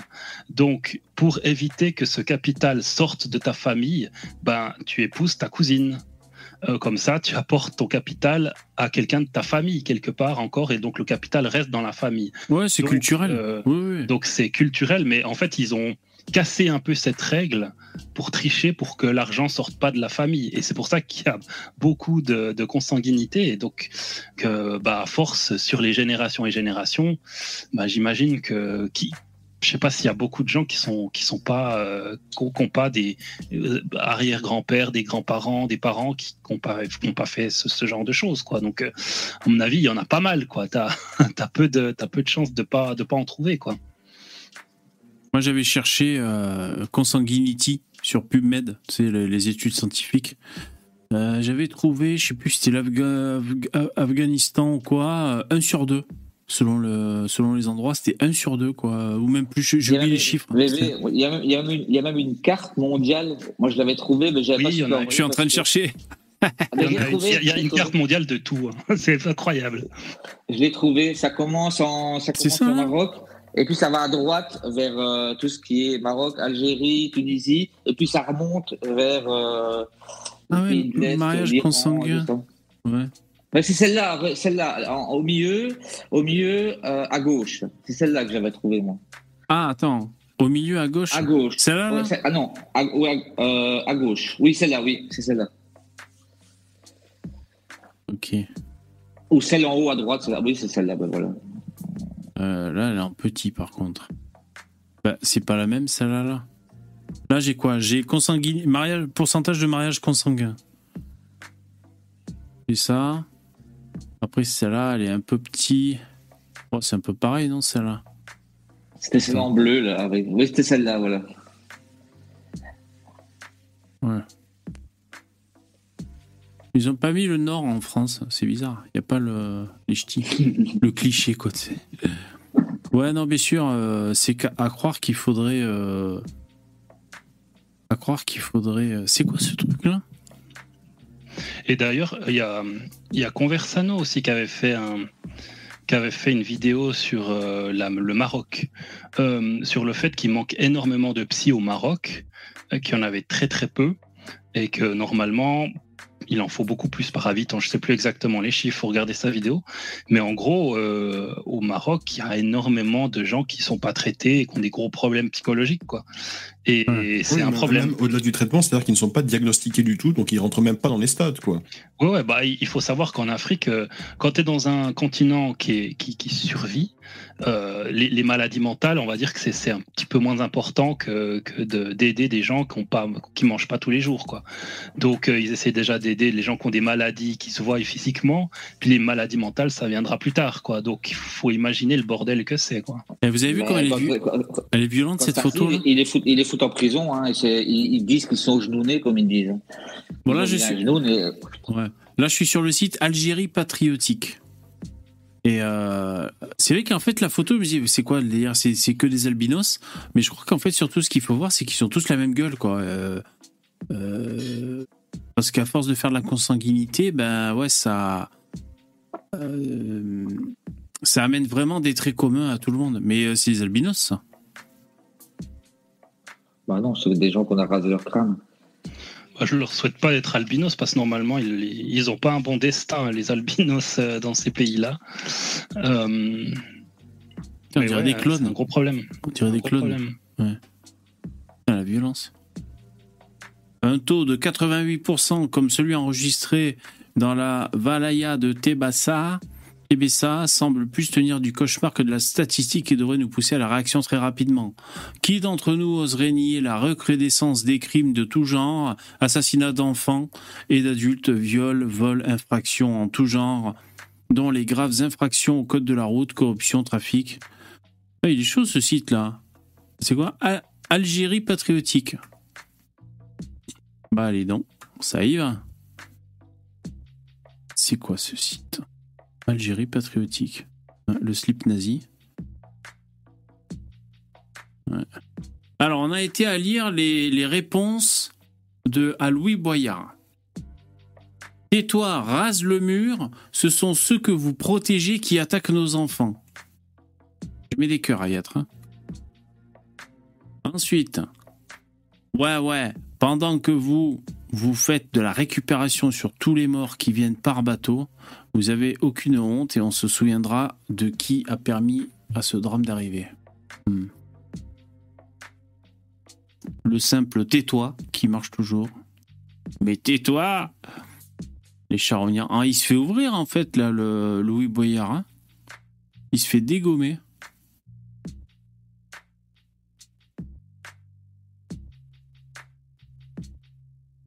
Donc, pour éviter que ce capital sorte de ta famille, ben, tu épouses ta cousine. Euh, comme ça, tu apportes ton capital à quelqu'un de ta famille quelque part encore, et donc le capital reste dans la famille. Ouais, c'est culturel. euh, Oui, oui. donc c'est culturel, mais en fait, ils ont cassé un peu cette règle pour tricher, pour que l'argent sorte pas de la famille. Et c'est pour ça qu'il y a beaucoup de, de consanguinité. Et donc, que, bah, à force, sur les générations et générations, bah, j'imagine que qui, je sais pas s'il y a beaucoup de gens qui sont qui sont pas euh, qui ont- qui ont pas des euh, arrière-grands-pères, des grands-parents, des parents qui n'ont pas fait ce, genre de choses quoi. Donc euh, à mon avis, il y en a pas mal quoi. T'as as peu de t'as peu de chances de pas de pas en trouver quoi. Moi, j'avais cherché consanguinity sur PubMed, tu sais, les, études scientifiques. J'avais trouvé, je sais plus si c'était l'Afghanistan ou quoi, euh, 1 sur 2. Selon, le, selon les endroits, c'était 1 sur 2, quoi. Ou même plus, j'ai oublié les chiffres. Il y, a même, il, y a même une, il y a même une carte mondiale. Moi, je l'avais trouvée, mais j'avais Oui, pas a- Je suis en train de chercher. Ah, Il y, a, il y une trouvé. carte mondiale de tout. hein. C'est incroyable. Je l'ai trouvé. Ça commence en, ça commence ça, au hein Maroc. Et puis ça va à droite vers euh, tout ce qui est Maroc, Algérie, Tunisie. Et puis ça remonte vers. Euh, Ah les ouais, l'Est, mariage consanguin. Ouais. Ouais, c'est celle-là, celle-là, au milieu, au milieu, euh, à gauche. C'est celle-là que j'avais trouvée moi. Ah, attends. Au milieu à gauche À gauche. Celle-là là Ouais, ah non, à, ouais, euh, à gauche. Oui, celle-là, oui, c'est celle-là. Ok. Ou celle en haut à droite, celle-là. Oui, c'est celle-là, ben voilà. Euh, là, elle est en petit par contre. Bah, c'est pas la même celle-là là. Là, j'ai quoi? J'ai consanguin... mariage... pourcentage de mariage consanguin. C'est ça. Après, celle-là, elle est un peu petit. Oh, c'est un peu pareil, non, celle-là? C'était celle en bleu, là. avec- Oui, c'était celle-là, voilà. Ouais. Ils ont pas mis le Nord en France, c'est bizarre. Il n'y a pas le, les ch'tis. le cliché, quoi. Ouais, non, bien sûr, euh, c'est qu'à- à croire qu'il faudrait. euh, à croire qu'il faudrait. euh, C'est quoi ce truc-là? Et d'ailleurs, il y a, Conversano aussi qui avait fait une vidéo sur euh, le Maroc, euh, sur le fait qu'il manque énormément de psy au Maroc, euh, qu'il y en avait très très peu, et que normalement, il en faut beaucoup plus par habitant. Je sais plus exactement les chiffres, faut regarder sa vidéo. Mais en gros, au Maroc, il y a énormément de gens qui sont pas traités et qui ont des gros problèmes psychologiques, quoi. Et c'est Oui, un problème. Au-delà du traitement, c'est-à-dire qu'ils ne sont pas diagnostiqués du tout, donc ils rentrent même pas dans les stades, quoi. Ouais, ouais, bah, il faut savoir qu'en Afrique, euh, quand tu es dans un continent qui, est, qui, qui survit, euh, les, les maladies mentales, on va dire que c'est- c'est un petit peu moins important que, que de- d'aider des gens qui qui mangent pas tous les jours, quoi. Donc, euh, ils essaient déjà d'aider les gens qui ont des maladies qui se voient physiquement, puis les maladies mentales, ça viendra plus tard, quoi. Donc, il faut imaginer le bordel que c'est, quoi. Et Vous avez vu elle est, quand- elle est violente cette photo il, il en prison, hein, et ils, disent qu'ils sont genounés, comme ils disent. Bon, là, je suis- genou, mais- Ouais. Là, je suis sur le site Algérie Patriotique. Et euh, c'est vrai qu'en fait, la photo, je me dis, c'est quoi le délire? C'est que des albinos. Mais je crois qu'en fait, surtout, ce qu'il faut voir, c'est qu'ils sont tous la même gueule, quoi. Euh, euh, parce qu'à force de faire de la consanguinité, ben ouais, ça. ça amène vraiment des traits communs à tout le monde. Mais c'est les albinos, ça. Bah non, c'est des gens qu'on a rasé leur crâne. Moi, je leur souhaite pas d'être albinos parce que normalement, ils, ils ont pas un bon destin, les albinos, euh, dans ces pays-là. Euh, On dirait ouais, des clones. C'est un gros problème. On dirait des Gros clones. problème. Ouais. Ah, la violence. Un taux de 88% comme celui enregistré dans la Valaya de Tebassa. Tebessa semble plus tenir du cauchemar que de la statistique et devrait nous pousser à la réaction très rapidement. Qui d'entre nous oserait nier la recrudescence des crimes de tout genre, assassinats d'enfants et d'adultes, viols, vols, infractions en tout genre, dont les graves infractions au code de la route, corruption, trafic? Ah, il est chaud ce site-là. C'est quoi? Al- Algérie patriotique. Bah allez donc, ça y va. C'est quoi ce site? Algérie patriotique. Hein, Le slip nazi. Alors, on a été à lire les, réponses de à Louis Boyard. Tais-toi, rase le mur, ce sont ceux que vous protégez qui attaquent nos enfants. Je mets des cœurs à y être. Ensuite, ouais, ouais, pendant que vous, vous faites de la récupération sur tous les morts qui viennent par bateau, vous avez aucune honte et on se souviendra de qui a permis à ce drame d'arriver. Hmm. Le simple tais-toi qui marche toujours. Mais tais-toi Les charognards. Ah, il se fait ouvrir en fait, là, le Louis Boyard. hein. il se fait dégommer.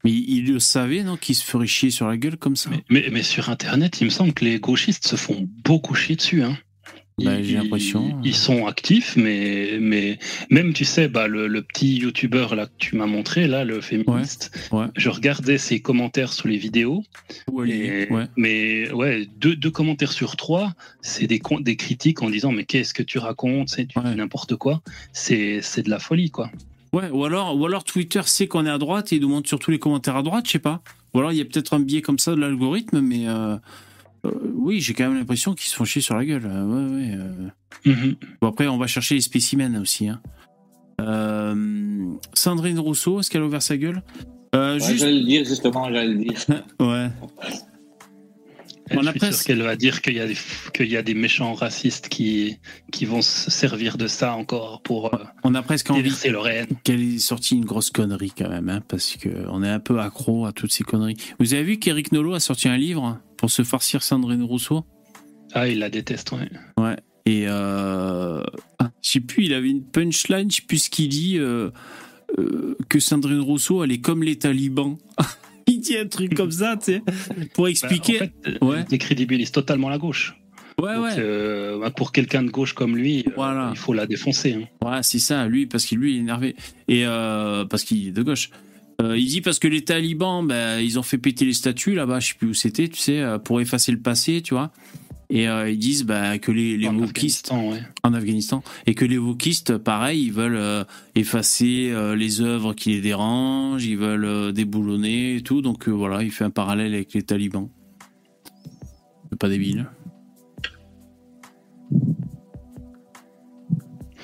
Mais il le savait, non, qu'il se ferait chier sur la gueule comme ça Mais, mais sur Internet, il me semble que les gauchistes se font beaucoup chier dessus. Hein. Bah, j'ai l'impression. Ils sont actifs, mais, mais même, tu sais, bah, le, le petit youtubeur là, que tu m'as montré, là, le féministe, Ouais. je regardais ses commentaires sous les vidéos. Et- ouais. Mais ouais, deux, deux commentaires sur trois, c'est des, des critiques en disant Mais qu'est-ce que tu racontes C'est n'importe quoi. C'est de la folie, quoi. Ouais, ou alors, ou alors Twitter sait qu'on est à droite et il nous montre surtout les commentaires à droite, je sais pas. Ou alors il y a peut-être un biais comme ça de l'algorithme, mais euh, euh, oui, j'ai quand même l'impression qu'ils se font chier sur la gueule. Euh, ouais, ouais, euh. Mhm. Bon, après, on va chercher les spécimens aussi. Hein. Euh, Sandrine Rousseau, est-ce qu'elle a ouvert sa gueule? Euh, Ouais, juste... J'allais le dire, justement, j'allais le dire. Ouais. Elle, On je a suis presque- sûr qu'elle va dire qu'il y, a des- qu'il y a des méchants racistes qui, qui vont se servir de ça encore pour euh, On a presque envie qu'elle ait sorti une grosse connerie quand même, hein, parce que on est un peu accro à toutes ces conneries. Vous avez vu qu'Éric Nolot a sorti un livre pour se farcir Sandrine Rousseau? Ah, il la déteste, ouais. Ouais. Et euh, ah, je sais plus, il avait une punchline, je sais plus ce qu'il dit, euh, euh, que Sandrine Rousseau, elle est comme les talibans. il dit un truc comme ça, tu sais, pour expliquer. Bah, en fait, euh, Ouais. il décrédibilise totalement la gauche. ouais, Donc, ouais. euh, bah, pour quelqu'un de gauche comme lui, euh, Voilà. il faut la défoncer. hein. Ouais, c'est ça, lui, parce qu'il lui est énervé. Et euh, parce qu'il est de gauche. Il dit parce que les talibans, ben, ils ont fait péter les statues là-bas, je sais plus où c'était, tu sais, pour effacer le passé, tu vois. Et euh, ils disent bah, que les, les En wokistes Afghanistan, ouais. en Afghanistan et que les wokistes, pareil, ils veulent euh, effacer euh, les œuvres qui les dérangent, ils veulent euh, déboulonner et tout. Donc euh, voilà, il fait un parallèle avec les talibans. C'est pas débile.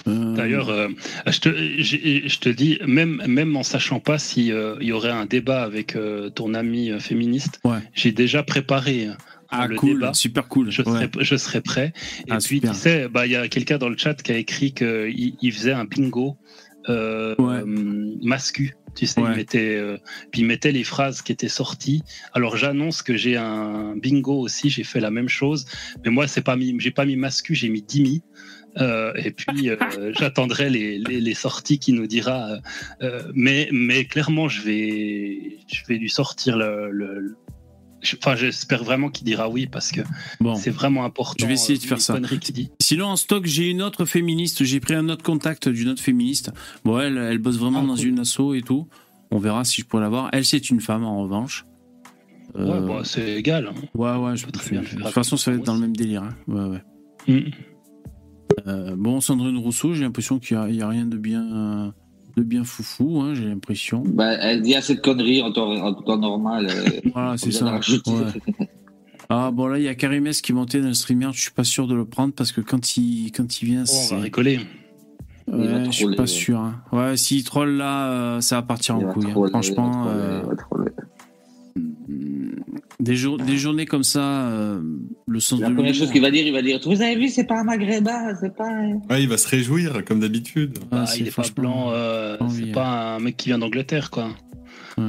D'ailleurs, euh, je, te, j'ai- je te dis, même, même en sachant pas s'il y aurait un débat avec euh, ton ami euh, féministe, Ouais. j'ai déjà préparé ah, le cool, débat. super cool. Je, ouais. serai, je serai prêt. Et Ah, puis, super. tu sais, bah, il y a quelqu'un dans le chat qui a écrit qu'il il faisait un bingo euh, Ouais. euh, mascu. Tu sais, Ouais. il mettait, euh, puis il mettait les phrases qui étaient sorties. Alors, j'annonce que j'ai un bingo aussi. J'ai fait la même chose. Mais moi, c'est pas mis, j'ai pas mis mascu, j'ai mis dimi. Euh, et puis euh, j'attendrai les, les, les sorties qui nous dira. euh, mais, mais clairement, je vais, je vais lui sortir le. le- Enfin, j'espère vraiment qu'il dira oui parce que Bon. c'est vraiment important. Je vais essayer de euh, faire ça. dit. Sinon, en stock, j'ai une autre féministe. J'ai pris un autre contact d'une autre féministe. Bon, elle, elle bosse vraiment Ah, dans cool. une asso et tout. On verra si je pourrais la voir. Elle, c'est une femme, en revanche. Euh, Ouais, bon, c'est égal. hein. ouais, ouais, je très De toute façon, ça va être dans le même délire. hein. Ouais, ouais. Mm. Euh, bon, Sandrine Rousseau, j'ai l'impression qu'il n'y a, rien de bien, euh, de bien foufou, hein, j'ai l'impression. Bah, elle dit assez de conneries en temps, en temps normal. euh, Voilà, c'est ça. ouais. Ah, bon, là, il y a Karim S qui montait dans le streamer. Je suis pas sûr de le prendre parce que quand il, quand il vient, Oh, on va rigoler. Ouais, je suis pas sûr. hein. Ouais, s'il troll là, euh, ça va partir Il en va couille. hein. Franchement, il va troller, euh, il va troller. Des, jour- des journées comme ça, euh, le sens La de première chose qu'il va dire, il va dire Vous avez vu, c'est pas un maghrébin, c'est pas. un- Ouais, il va se réjouir, comme d'habitude. Ah, Bah, il est pas franchement- blanc, euh, c'est hein. pas un mec qui vient d'Angleterre, quoi. Ouais.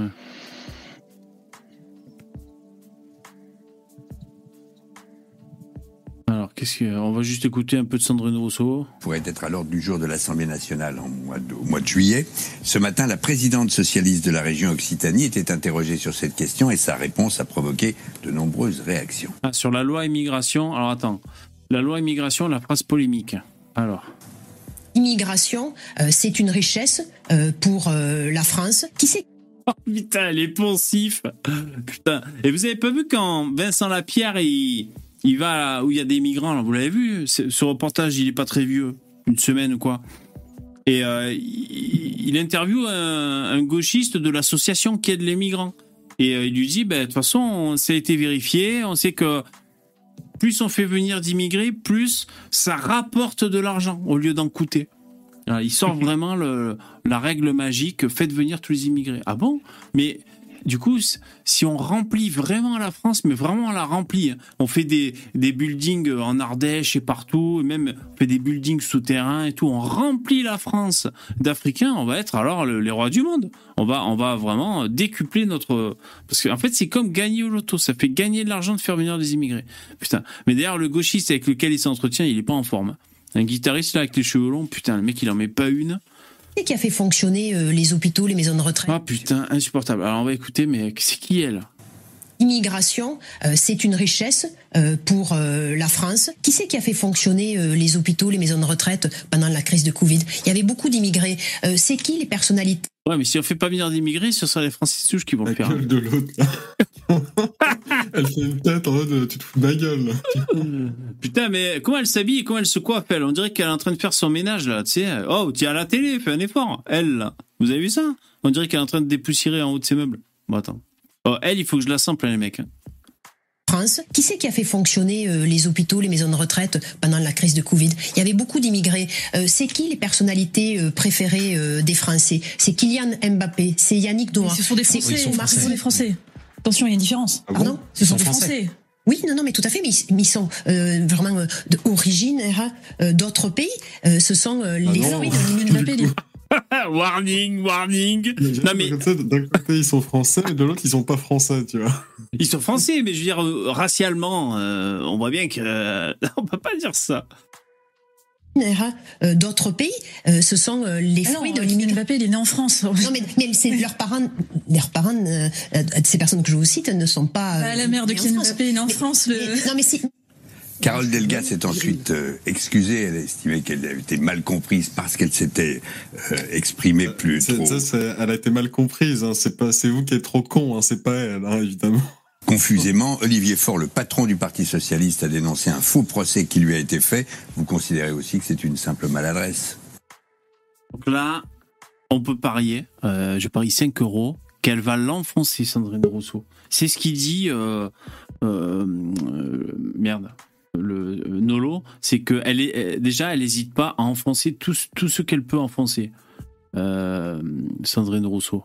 Alors, qu'est-ce que. On va juste écouter un peu de Sandrine Rousseau. pourrait être à l'ordre du jour de l'Assemblée nationale en mois de- au mois de juillet. Ce matin, la présidente socialiste de la région Occitanie était interrogée sur cette question et sa réponse a provoqué de nombreuses réactions. Ah, sur la loi immigration. Alors, attends. La loi immigration, la phrase polémique. Alors. Immigration, euh, c'est une richesse euh, pour euh, la France. Qui c'est Oh, putain, les poncifs. Putain. Et vous avez pas vu quand Vincent Lapierre, il, il va là où il y a des migrants, là, vous l'avez vu Ce reportage, il est pas très vieux. Une semaine ou quoi. Et euh, il, il interviewe un, un gauchiste de l'association qui aide les migrants. Et euh, il lui dit, ben, de toute façon, ça a été vérifié, on sait que plus on fait venir d'immigrés, plus ça rapporte de l'argent au lieu d'en coûter. Alors, il sort vraiment le, la règle magique, faites venir tous les immigrés. Ah bon? Mais du coup, si on remplit vraiment la France, mais vraiment on la remplit, hein. on fait des, des buildings en Ardèche et partout, et même on fait des buildings souterrains et tout, on remplit la France d'Africains, on va être alors le- les rois du monde. On va, on va vraiment décupler notre... Parce qu'en fait, c'est comme gagner au loto, ça fait gagner de l'argent de faire venir des immigrés. Putain. Mais d'ailleurs, le gauchiste avec lequel il s'entretient, il est pas en forme. hein. Un guitariste là avec les cheveux longs, putain, le mec il en met pas une. Qui a fait fonctionner euh, les hôpitaux, les maisons de retraite Ah putain, insupportable. Alors on va écouter, mais c'est qui elle? Immigration, euh, c'est une richesse euh, pour euh, la France. Qui c'est qui a fait fonctionner les hôpitaux, les maisons de retraite pendant la crise de Covid? Il y avait beaucoup d'immigrés. C'est qui les personnalités Ouais, mais si on fait pas venir d'immigrés, ce sera les Francis Souche qui vont le La faire. gueule de l'autre. Elle fait une tête en mode Tu te fous de ma gueule. là. Putain, mais comment elle s'habille et comment elle se coiffe, elle? On dirait qu'elle est en train de faire son ménage, là, tu sais. Oh, tiens, à la télé, fais un effort. Elle, là. Vous avez vu ça? On dirait qu'elle est en train de dépoussiérer en haut de ses meubles. Bon, attends. Oh, elle, il faut que je la sens plein les mecs. France. Qui c'est qui a fait fonctionner euh, les hôpitaux, les maisons de retraite pendant la crise de Covid? Il y avait beaucoup d'immigrés. Euh, c'est qui les personnalités euh, préférées des Français? C'est Kylian Mbappé, c'est Yannick. Mais ce sont des Français. Ce sont Sy. des Français. Attention, il y a une différence. Pardon? Ce sont des Français. Oui, non, non, mais tout à fait, mais ils, sont euh, vraiment euh, d'origine hein, euh, d'autres pays. Euh, ce sont euh, les non. fruits de warning, warning. Non mais D'un côté, ils sont français, et de l'autre, ils sont pas français, tu vois. ils sont français, mais je veux dire euh, racialement, euh, on voit bien que euh, on peut pas dire ça. hein, euh, d'autres pays, euh, ce sont euh, les Ah non, fruits de Kylian l'immigration. Mbappé, il est né en France. Non, mais, mais c'est leurs parents, leurs parents, ces personnes que je vous cite ne sont pas. Bah, la mère de Kylian. Mbappé est née en France. Le... Mais- non, mais si. Carole Delga s'est ensuite euh, excusée. Elle a estimé qu'elle avait été mal comprise parce qu'elle s'était euh, exprimée plus trop ça, elle a été mal comprise. Hein. C'est pas, c'est vous qui êtes trop con. Hein. C'est pas elle, hein, évidemment. confusément. Olivier Faure, le patron du Parti socialiste, a dénoncé un faux procès qui lui a été fait. Vous considérez aussi que c'est une simple maladresse Donc là, on peut parier, euh, je parie 5 euros, qu'elle va l'enfoncer, Sandrine Rousseau. C'est ce qu'il dit, euh, euh, euh, merde, le euh, Nolo, c'est que elle est, euh, déjà, elle n'hésite pas à enfoncer tout, ce- tout ce qu'elle peut enfoncer, euh, Sandrine Rousseau.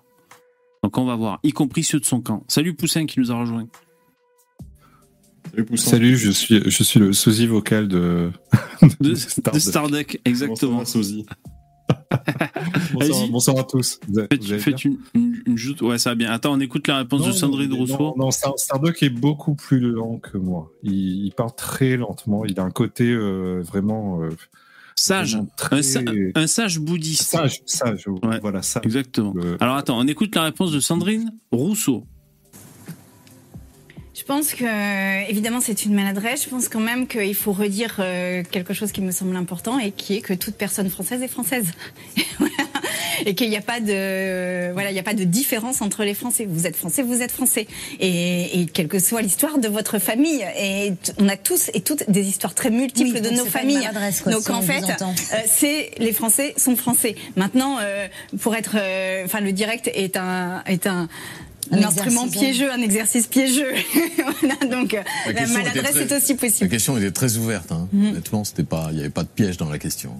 Donc on va voir, y compris ceux de son camp. Salut Poussin qui nous a rejoint. Salut, Poussin. Salut, je suis, je suis le sosie vocal de, De, Starduck. de Starduck, exactement. Bonsoir, à tous. Vous Faites, vous une, une, une joute. Ouais, ça va bien. Attends, on écoute la réponse de Sandrine Rousseau. Non, non, est beaucoup plus lent que moi. Il, il parle très lentement. Il a un côté euh, vraiment euh, Sage, très- un, sa- un sage bouddhiste. sage, sage. Ouais. Voilà, sage. Exactement. Le- Alors attends, on écoute la réponse de Sandrine Rousseau. Je pense que, évidemment, c'est une maladresse. Je pense quand même qu'il faut redire euh, quelque chose qui me semble important et qui est que toute personne française est française. Et qu'il n'y a pas de, voilà, il n'y a pas de différence entre les Français. Vous êtes Français, vous êtes Français. Et, et quelle que soit l'histoire de votre famille, et on a tous et toutes des histoires très multiples Oui, de nos familles. quoi, donc si en fait, euh, c'est les Français sont Français. Maintenant, euh, pour être, euh, enfin, le direct est un, est un Un un instrument piégeux, un exercice piégeux. Voilà, donc euh, La la, question était maladresse très- est aussi La possible. question était très ouverte. Hein. Mhm. Honnêtement, c'était pas, il n'y avait pas de piège dans la question.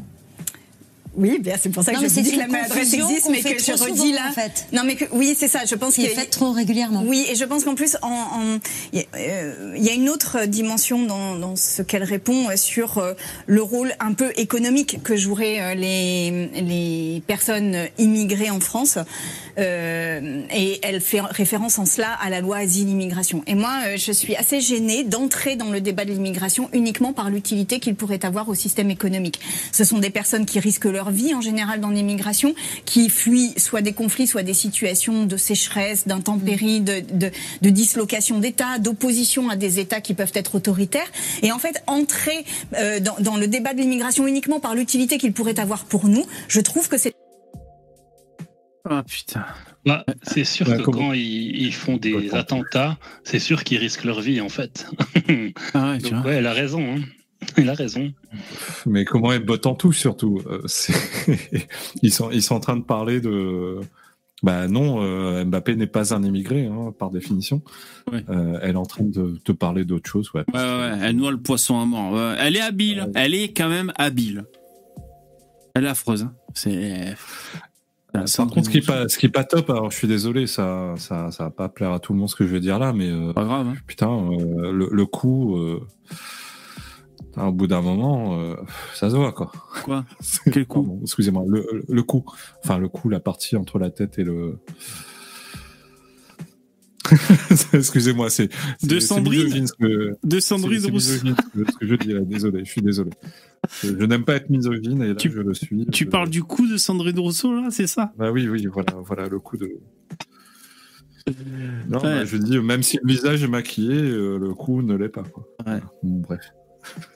Oui, bien c'est pour ça que Non, je vous dis que la maladresse existe, mais fait que je redis souvent, là. en fait. Non, mais que, oui, c'est ça. Je pense Qui qu'il est faite trop régulièrement. Oui, et je pense qu'en plus, en, en- il y a, euh, il y a une autre dimension dans, dans ce qu'elle répond euh, sur euh, le rôle un peu économique que joueraient euh, les, les personnes immigrées en France. Euh, et elle fait référence en cela à la loi asile-immigration. Et moi, euh, je suis assez gênée d'entrer dans le débat de l'immigration uniquement par l'utilité qu'il pourrait avoir au système économique. Ce sont des personnes qui risquent leur vie en général dans l'immigration, qui fuient soit des conflits, soit des situations de sécheresse, d'intempéries, de, de, de dislocation d'États, d'opposition à des États qui peuvent être autoritaires. Et en fait, entrer euh, dans, dans le débat de l'immigration uniquement par l'utilité qu'il pourrait avoir pour nous, je trouve que c'est Ah putain. Bah, c'est sûr Ouais, que comment- quand ils, ils font des attentats, c'est sûr qu'ils risquent leur vie en fait. Ah ouais, tu Donc vois. ouais, elle a raison. Hein. Elle a raison. Mais comment elle botte en touche surtout? Euh, ils, sont, ils sont en train de parler de. Bah non, euh, Mbappé n'est pas un immigré, hein, par définition. Ouais. Euh, elle est en train de te parler d'autre chose. Ouais. Ouais, ouais, elle noie le poisson à mort. Elle est habile. Elle est quand même habile. Elle est affreuse. hein. C'est. Voilà, Par contre, ce qui est pas, ce qui est pas top, alors je suis désolé, ça, ça, ça va pas plaire à tout le monde ce que je vais dire là, mais euh, Pas grave. hein. putain, euh, le, le coup, euh, au bout d'un moment, euh, ça se voit quoi. Quoi? Quel coup? Excusez-moi, le, le coup, enfin le coup, la partie entre la tête et le. Excusez-moi, c'est De Sandrine que- De Sandrine misogyne ce que- je dis là. Désolé, je suis désolé. Je, je n'aime pas être misogyne et là Tu- je le suis. Tu Je- parles du coup de Sandrine Rousseau là, c'est ça? Bah oui, oui, voilà, voilà le coup de. Non, Ouais. bah, je dis, même si le visage est maquillé, euh, le coup ne l'est pas. Quoi. Ouais. Bon, bref.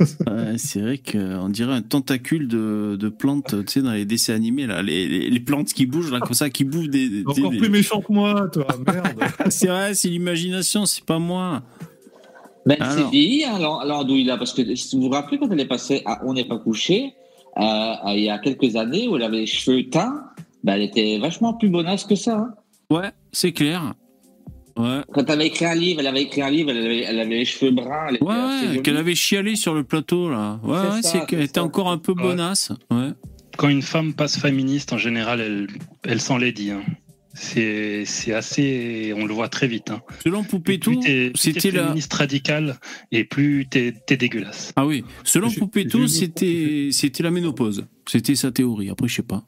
Ouais, c'est vrai qu'on dirait un tentacule de, de plantes, tu sais, dans les dessins animés, là, les, les, les plantes qui bougent, là, comme ça, qui bouffent des. des- Encore des- plus méchant que moi, toi, merde. c'est vrai, c'est l'imagination, c'est pas moi. Ben, elle s'est Alors. vieillie, hein, alors, Douila, parce que si vous vous rappelez quand elle est passée à On n'est pas couché, euh, euh, il y a quelques années où elle avait les cheveux teints, ben, elle était vachement plus bonasse que ça. hein. Ouais, c'est clair. Ouais. Quand elle avait écrit un livre, elle avait écrit un livre, elle avait, elle avait les cheveux bruns. Elle Ouais, qu'elle avait chialé sur le plateau, là. Ouais, C'est ouais, ça, c'est qu'elle était ça. encore un peu bonasse. Ouais. Quand une femme passe féministe, en général, elle, elle s'en les dit. hein. C'est c'est assez. On le voit très vite. hein. Selon Poupétou, c'était la. féministe radical et plus t'es t'es dégueulasse. Ah oui, selon Poupétou, c'était c'était la ménopause. C'était sa théorie. Après, je sais pas.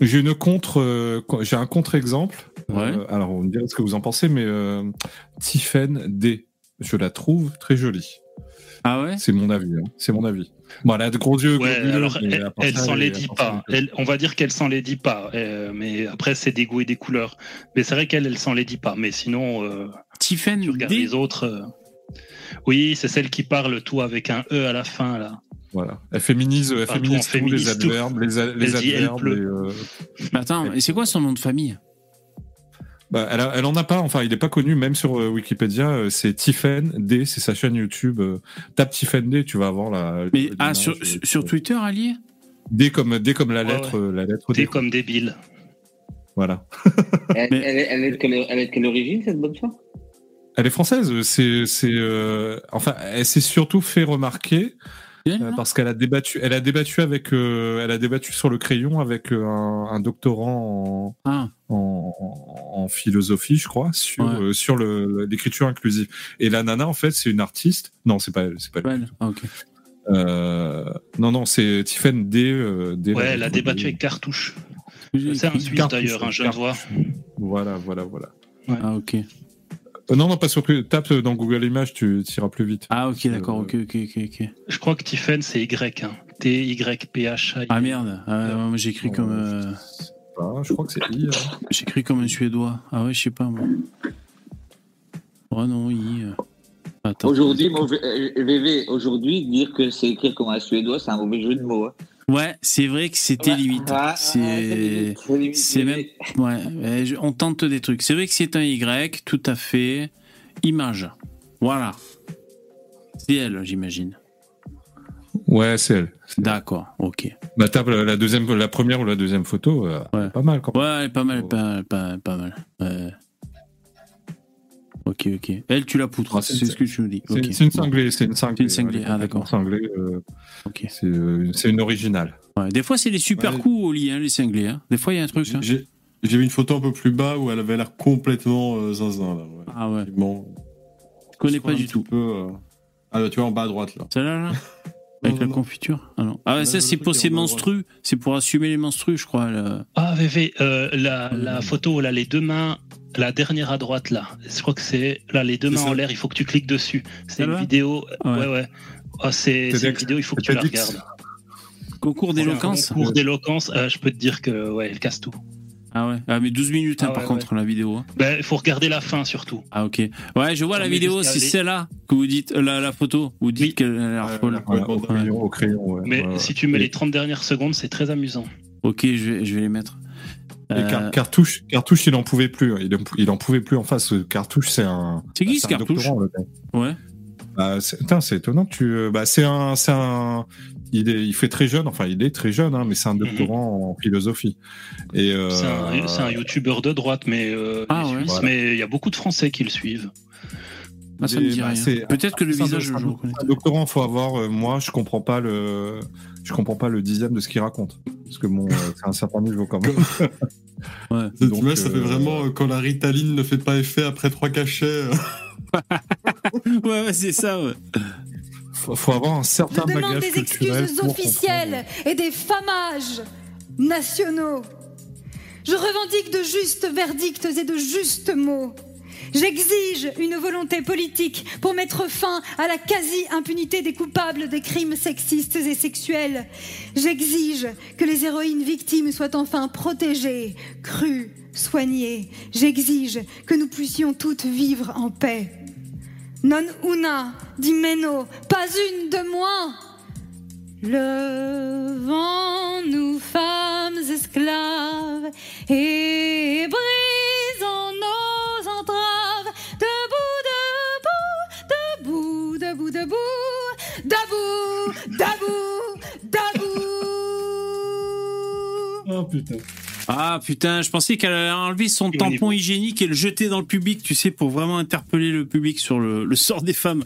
J'ai une contre, euh, j'ai un contre-exemple. Ouais. Euh, alors, on me dirait ce que vous en pensez, mais euh, Tiffen D, je la trouve très jolie. Ah ouais? C'est mon avis. hein. C'est mon avis. Bon, elle a de gros yeux. Ouais, alors elle, elle s'en les dit pas. Elle- on va dire qu'elle s'en les dit pas. euh, mais après, c'est des goûts et des couleurs. Mais c'est vrai qu'elle, elle s'en les dit pas. Mais sinon, euh, Tiffen tu regardes D? les autres. euh, Oui, c'est celle qui parle tout avec un E à la fin là. Voilà. Elle féminise, elle Enfin, tout féminise les tout. adverbes, les, a- adverbes. euh, Mais attends, et c'est quoi son nom de famille? Bah, elle, a- elle en a pas, enfin, il est pas connu, même sur euh, Wikipédia. euh, c'est Tiffen D, c'est sa chaîne YouTube. euh, tape Tiffen D, tu vas avoir la. Mais ah, sur, euh, sur- sur Twitter, Allier D comme D comme la Ouais, lettre, euh, la lettre T'es D. comme débile. Voilà. Elle, elle, est- elle est de quelle, elle est de quelle origine, cette bonne femme Elle est française. C'est, c'est, euh, enfin, elle s'est surtout fait remarquer euh, parce qu'elle a débattu, elle a débattu avec, euh, elle a débattu sur le crayon avec euh, un, un doctorant en, Ah. en, en- en philosophie, je crois, sur, Ouais. euh, sur le, l'écriture inclusive. Et la nana, en fait, c'est une artiste. Non, c'est pas elle, c'est pas elle. Ouais, ah. Euh, non, non, c'est Tiffen D. euh, D Ouais, elle a débattu D. avec Cartouche. C'est un Suisse d'ailleurs, un jeune voix. Cartouche. Voilà, voilà, voilà. Ah, ok. Euh, non, non, pas sur tape dans Google Images, tu iras plus vite. Ah, ok, d'accord, Euh, ok, ok, ok, ok. Je crois que Tiffen c'est Y. Hein. T-Y-P-H-A. Ah merde, ah, moi, j'écris comme. euh, Ah, je crois que c'est I. hein. J'écris comme un Suédois. Ah ouais, je sais pas, moi. Oh non, I. Attends. Aujourd'hui, VV, aujourd'hui, dire que c'est écrit comme un suédois, c'est un mauvais jeu de mots. Ouais, c'est vrai que c'était Ouais. limite. Ah, c'est même. Ouais, on tente des trucs. C'est vrai que c'est un Y, tout à fait. Image. Voilà. C'est elle, j'imagine. Ouais, c'est elle. D'accord, ok. Bah, la, la deuxième, la première ou la deuxième photo, euh, Ouais. pas mal quand même. Ouais, elle est pas mal, pas, pas, pas mal. Ouais. Ok, ok. Elle, tu la poutres, Ah, c'est ce que tu me dis. C'est une cinglée, c'est une cinglée. C'est une cinglée, ah, d'accord. Cinglée, euh, Ok. c'est euh, une originale. Ouais, des fois, c'est les super Ouais. coups au lit, hein, les cinglés. hein. Des fois, il y a un truc. hein. J'ai vu une photo un peu plus bas où elle avait l'air complètement euh, zinzin. Là, ouais. Ah ouais. Effectivement. Je connais Je pas du tout. Peu, euh, Ah, bah, tu vois, en bas à droite, là. Celle-là, là Avec Non, la non. confiture Ah non. Ah ouais, ça, c'est pour ses menstrues. C'est pour assumer les menstrues, je crois. là. Ah, VV, la, la photo, là, les deux mains, la dernière à droite, là. Je crois que c'est là, les deux mains en l'air, il faut que tu cliques dessus. C'est une vidéo. Ouais. Ouais, ouais. Ah, c'est une vidéo, il faut que tu la regardes. Concours d'éloquence Cours d'éloquence, euh, je peux te dire que, ouais, elle casse tout. Ah ouais. Ah, mais 12 minutes, hein, Ah par ouais, contre, la vidéo. hein. Ben, il faut regarder la fin, surtout. Ah, ok. Ouais, je vois la On met vidéo, jusqu'à c'est celle-là que vous dites, euh, la, la photo. Vous dites Oui. qu'elle a l'air folle. ouais, Voilà, au Ouais. crayon, au crayon, ouais. Mais si tu mets Et- les 30 dernières secondes, c'est très amusant. Ok, je vais, je vais les mettre. Et Euh, Car- Cartouche, Cartouche, il en pouvait plus. hein. Il, en- il en pouvait plus en face. Euh, Cartouche, c'est un. C'est qui, c'est ce un Cartouche. Ouais. Bah, c'est étonnant tu. euh, Bah, c'est un, c'est un. Il, est, il fait très jeune. Enfin, il est très jeune, hein, mais c'est un doctorant en philosophie. Et euh, C'est un, un youtubeur de droite, mais, euh, Ah il est ouais. suisse, Voilà. mais il y a beaucoup de Français qui le suivent. Ah, bah, Peut-être que le visage, je le reconnais. Doctorant, faut avoir. euh, moi, je comprends pas le. Je comprends pas le dixième de ce qu'il raconte. Parce que bon, euh, c'est un certain niveau quand même. Ouais. Donc, vois, ça euh, fait vraiment euh, quand la ritaline ne fait pas effet après trois cachets. euh. Ouais, ouais, c'est ça, ouais. faut, faut avoir un Je certain demande bagage des excuses officielles et des famages nationaux. Je revendique de justes verdicts et de justes mots. J'exige une volonté politique pour mettre fin à la quasi-impunité des coupables des crimes sexistes et sexuels. J'exige que les héroïnes victimes soient enfin protégées, crues, soignées. J'exige que nous puissions toutes vivre en paix. Non una di meno, pas une de moins. Le vent, nous femmes esclaves, et brisons nos entraves. Debout, debout, debout, debout. Oh putain. Ah putain, je pensais qu'elle allait enlever son tampon hygiénique et le jeter dans le public, tu sais, pour vraiment interpeller le public sur le, le sort des femmes.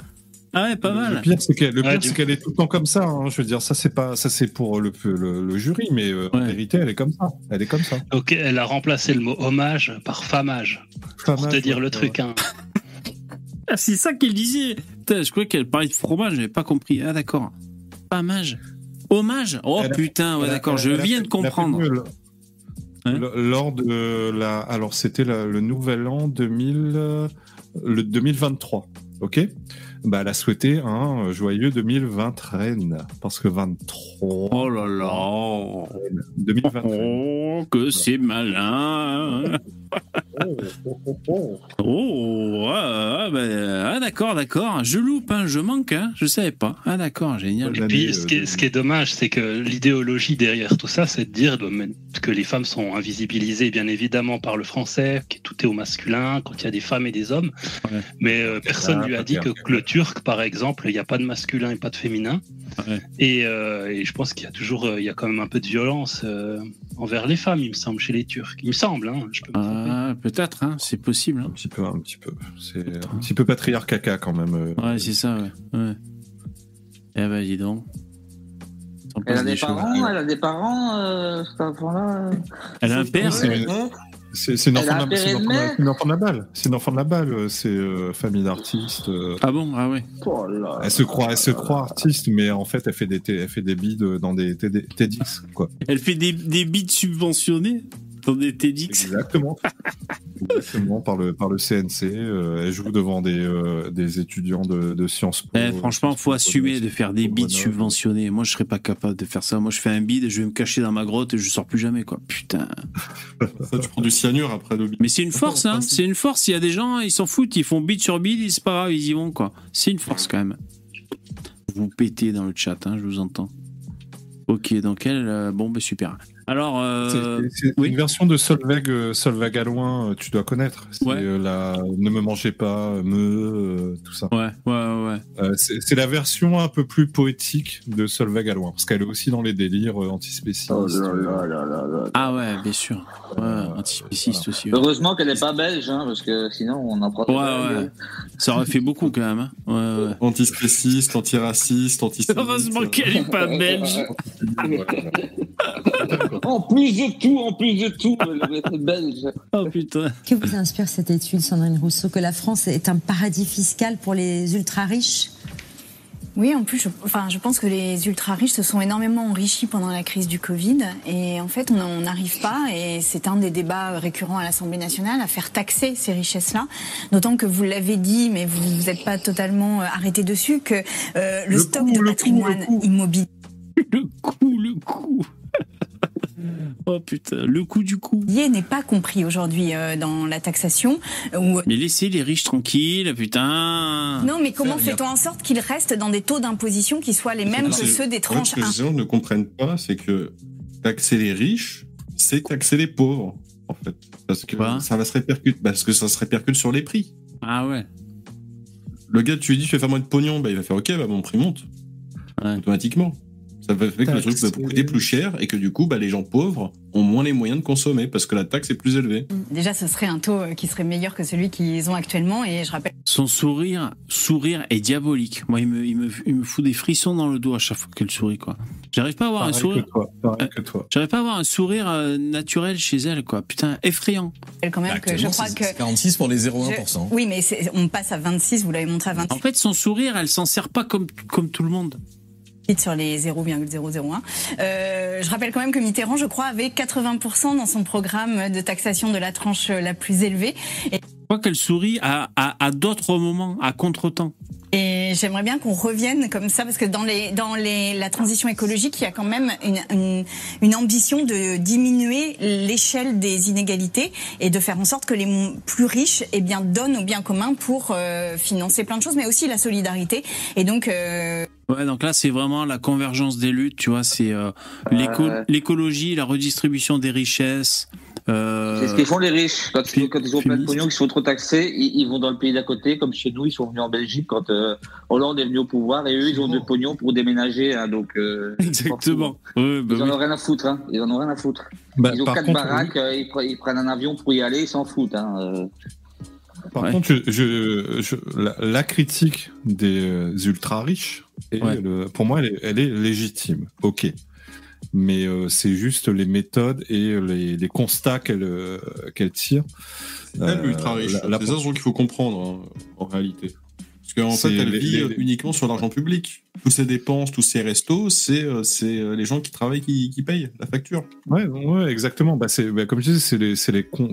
Ah ouais, pas mal. Le pire, c'est qu'elle, du- est tout le temps comme ça. hein. Je veux dire, ça, c'est pas, ça, c'est pour le, le, le jury, mais euh, en vérité, elle est comme ça. Elle est comme ça. Ok, elle a remplacé le mot hommage par famage. Pour te Famage, dire ouais, le ouais. truc, hein. Ah, c'est ça qu'elle disait. Putain, je croyais qu'elle parlait de fromage, j'avais pas compris. Ah d'accord. Hommage. Hommage Oh Elle a- putain, ouais d'accord, je viens fait- de comprendre. L- Lors de la, alors c'était le nouvel an 2000, euh, le 2023, ok? Bah, elle a souhaité un joyeux 2023 parce que 23. Oh là là. 2023. Oh, que c'est malin. Oh, ah, ah, bah, ah, d'accord, d'accord. Je loupe, hein, je manque, hein. je savais pas. Ah d'accord, génial. Et puis, ce qui, est, ce qui est dommage, c'est que l'idéologie derrière tout ça, c'est de dire que les femmes sont invisibilisées, bien évidemment, par le français, que tout est au masculin, quand il y a des femmes et des hommes. Mais euh, personne Ah, lui a dit que le turc, par exemple, il n'y a pas de masculin et pas de féminin. Et, euh, et je pense qu'il y a toujours, euh, il y a quand même un peu de violence euh, envers les femmes, il me semble, chez les Turcs. Il me semble, hein, je peux me tromper. Ah, peut-être, hein, c'est possible. Un petit peu, un petit peu. C'est un petit peu patriarcat quand même. euh. Ouais, c'est ça, ouais. ouais. Eh ben, dis donc. Elle a des parents, elle a des parents, euh, cet enfant-là? Elle a un père C'est une- C'est une une enfant une de la- mère? c'est une enfant de la balle. C'est une enfant de la balle. euh, C'est euh, famille d'artistes. euh. Ah bon? Ah ouais. Oh là. Elle se croit, elle se croit artiste, mais en fait, elle fait des, elle fait des bides dans des TEDx, quoi. Elle fait des, des bides subventionnés dans des TEDx. Exactement. Exactement, par le, par le CNC. euh, elle joue devant des, euh, des étudiants de, de Sciences Po. Eh, franchement, faut assumer de faire des bides subventionnés. Moi, je serais pas capable de faire ça. Moi, je fais un bide, je vais me cacher dans ma grotte et je sors plus jamais, quoi. Putain. Ça, tu prends du cyanure après le Mais c'est une force, hein. C'est une force. Il y a des gens, ils s'en foutent, ils font bide sur bide, c'est pas grave, ils y vont, quoi. C'est une force, quand même. Vous pétez dans le chat, hein, je vous entends. Ok, donc elle, euh, bon, bah super. Alors, euh, C'est une version de Solveig, euh, Solveig à loin, euh, tu dois connaître. C'est la Ne me mangez pas, me, tout ça. Ouais, ouais, ouais. Euh, c'est la version un peu plus poétique de Solveig à loin, parce qu'elle est aussi dans les délires antispécistes. Ah ouais, bien sûr. Ouais, antispéciste aussi. ouais. Heureusement qu'elle n'est pas belge, hein, parce que sinon on en prend. Ouais, ouais. Ça aurait fait beaucoup quand même. Hein. Ouais, ouais. Antispéciste, antiraciste, antisémite. Heureusement qu'elle est pas belge. En plus de tout, en plus de tout, elle était belge. Oh putain. Que vous inspire cette étude, Sandrine Rousseau, que la France est un paradis fiscal pour les ultra-riches? Oui, en plus, je, enfin, je pense que les ultra-riches se sont énormément enrichis pendant la crise du Covid. Et en fait, on n'arrive pas, et c'est un des débats récurrents à l'Assemblée nationale, à faire taxer ces richesses-là. D'autant que vous l'avez dit, mais vous vous n'êtes pas totalement euh, arrêté dessus, que euh, le, stock de patrimoine immobilier Le coup, le coup. Oh putain, le coup du coup. n'est pas compris aujourd'hui euh, dans la taxation. Où... Mais laissez les riches tranquilles, putain. Non, mais comment fait-on en sorte qu'ils restent dans des taux d'imposition qui soient les mêmes que ceux des tranches Ce que 1 les gens ne comprennent pas, c'est que taxer les riches, c'est taxer les pauvres, en fait. Parce que ça va se répercute, parce que ça se répercute sur les prix. Ah ouais. Le gars, tu lui dis, tu fais faire moins de pognon, bah, il va faire, ok, bah, mon prix monte. Automatiquement. Ça fait que le truc va coûter plus cher et que du coup, bah, les gens pauvres ont moins les moyens de consommer parce que la taxe est plus élevée. Déjà, ce serait un taux euh, qui serait meilleur que celui qu'ils ont actuellement. Et je rappelle Son sourire, sourire est diabolique. Moi, il me, il me, il me fout des frissons dans le dos à chaque fois qu'elle sourit, quoi. J'arrive pas à avoir un sourire. toi. J'arrive pas à avoir un sourire euh, naturel chez elle, quoi. Putain, effrayant. quand même que je crois que. c'est 46 pour les Je- 0,1%. Oui, mais on passe à 26, vous l'avez montré à 26 En fait, son sourire, elle s'en sert pas comme, comme tout le monde. Sur les 0,001. Euh, je rappelle quand même que Mitterrand, je crois, avait 80% dans son programme de taxation de la tranche la plus élevée. Et crois qu'elle sourit à, à, à d'autres moments, à contre-temps. Et j'aimerais bien qu'on revienne comme ça, parce que dans, les, dans les, la transition écologique, il y a quand même une, une, une ambition de diminuer l'échelle des inégalités et de faire en sorte que les plus riches eh bien, donnent au bien commun pour euh, financer plein de choses, mais aussi la solidarité. Et donc... euh, Ouais, donc là, c'est vraiment la convergence des luttes, tu vois, c'est euh, l'écologie, la redistribution des richesses, Euh, C'est ce qu'ils font les riches. Quand, ils- quand ils ont plein de pognon, qu'ils sont trop taxés, ils, ils vont dans le pays d'à côté, comme chez nous, ils sont venus en Belgique quand euh, Hollande est venu au pouvoir, et eux, ils ont de pognon pour déménager. hein, donc, euh, Exactement. Ouais, bah ils en oui. ont rien à foutre. Hein. Ils en ont rien à foutre. Bah, ils ont quatre contre, baraques, euh, ils, pre- ils prennent un avion pour y aller, ils s'en foutent. Hein. euh. Par contre, je, je- je- la, la critique des ultra riches, est Ouais. le- pour moi, elle est, elle est légitime. Ok. Mais euh, c'est juste les méthodes et les, les constats qu'elle euh, qu'elle tire. C'est elle l'ultra riche. la- C'est ça ce qu'il faut comprendre hein, en réalité. Parce qu'en fait, elle les- vit les- euh, uniquement sur l'argent public. Tous ses dépenses, tous ses restos, c'est euh, euh, les gens qui travaillent qui, qui payent la facture. Ouais, ouais, exactement. Bah, bah, comme je disais, c'est les, con-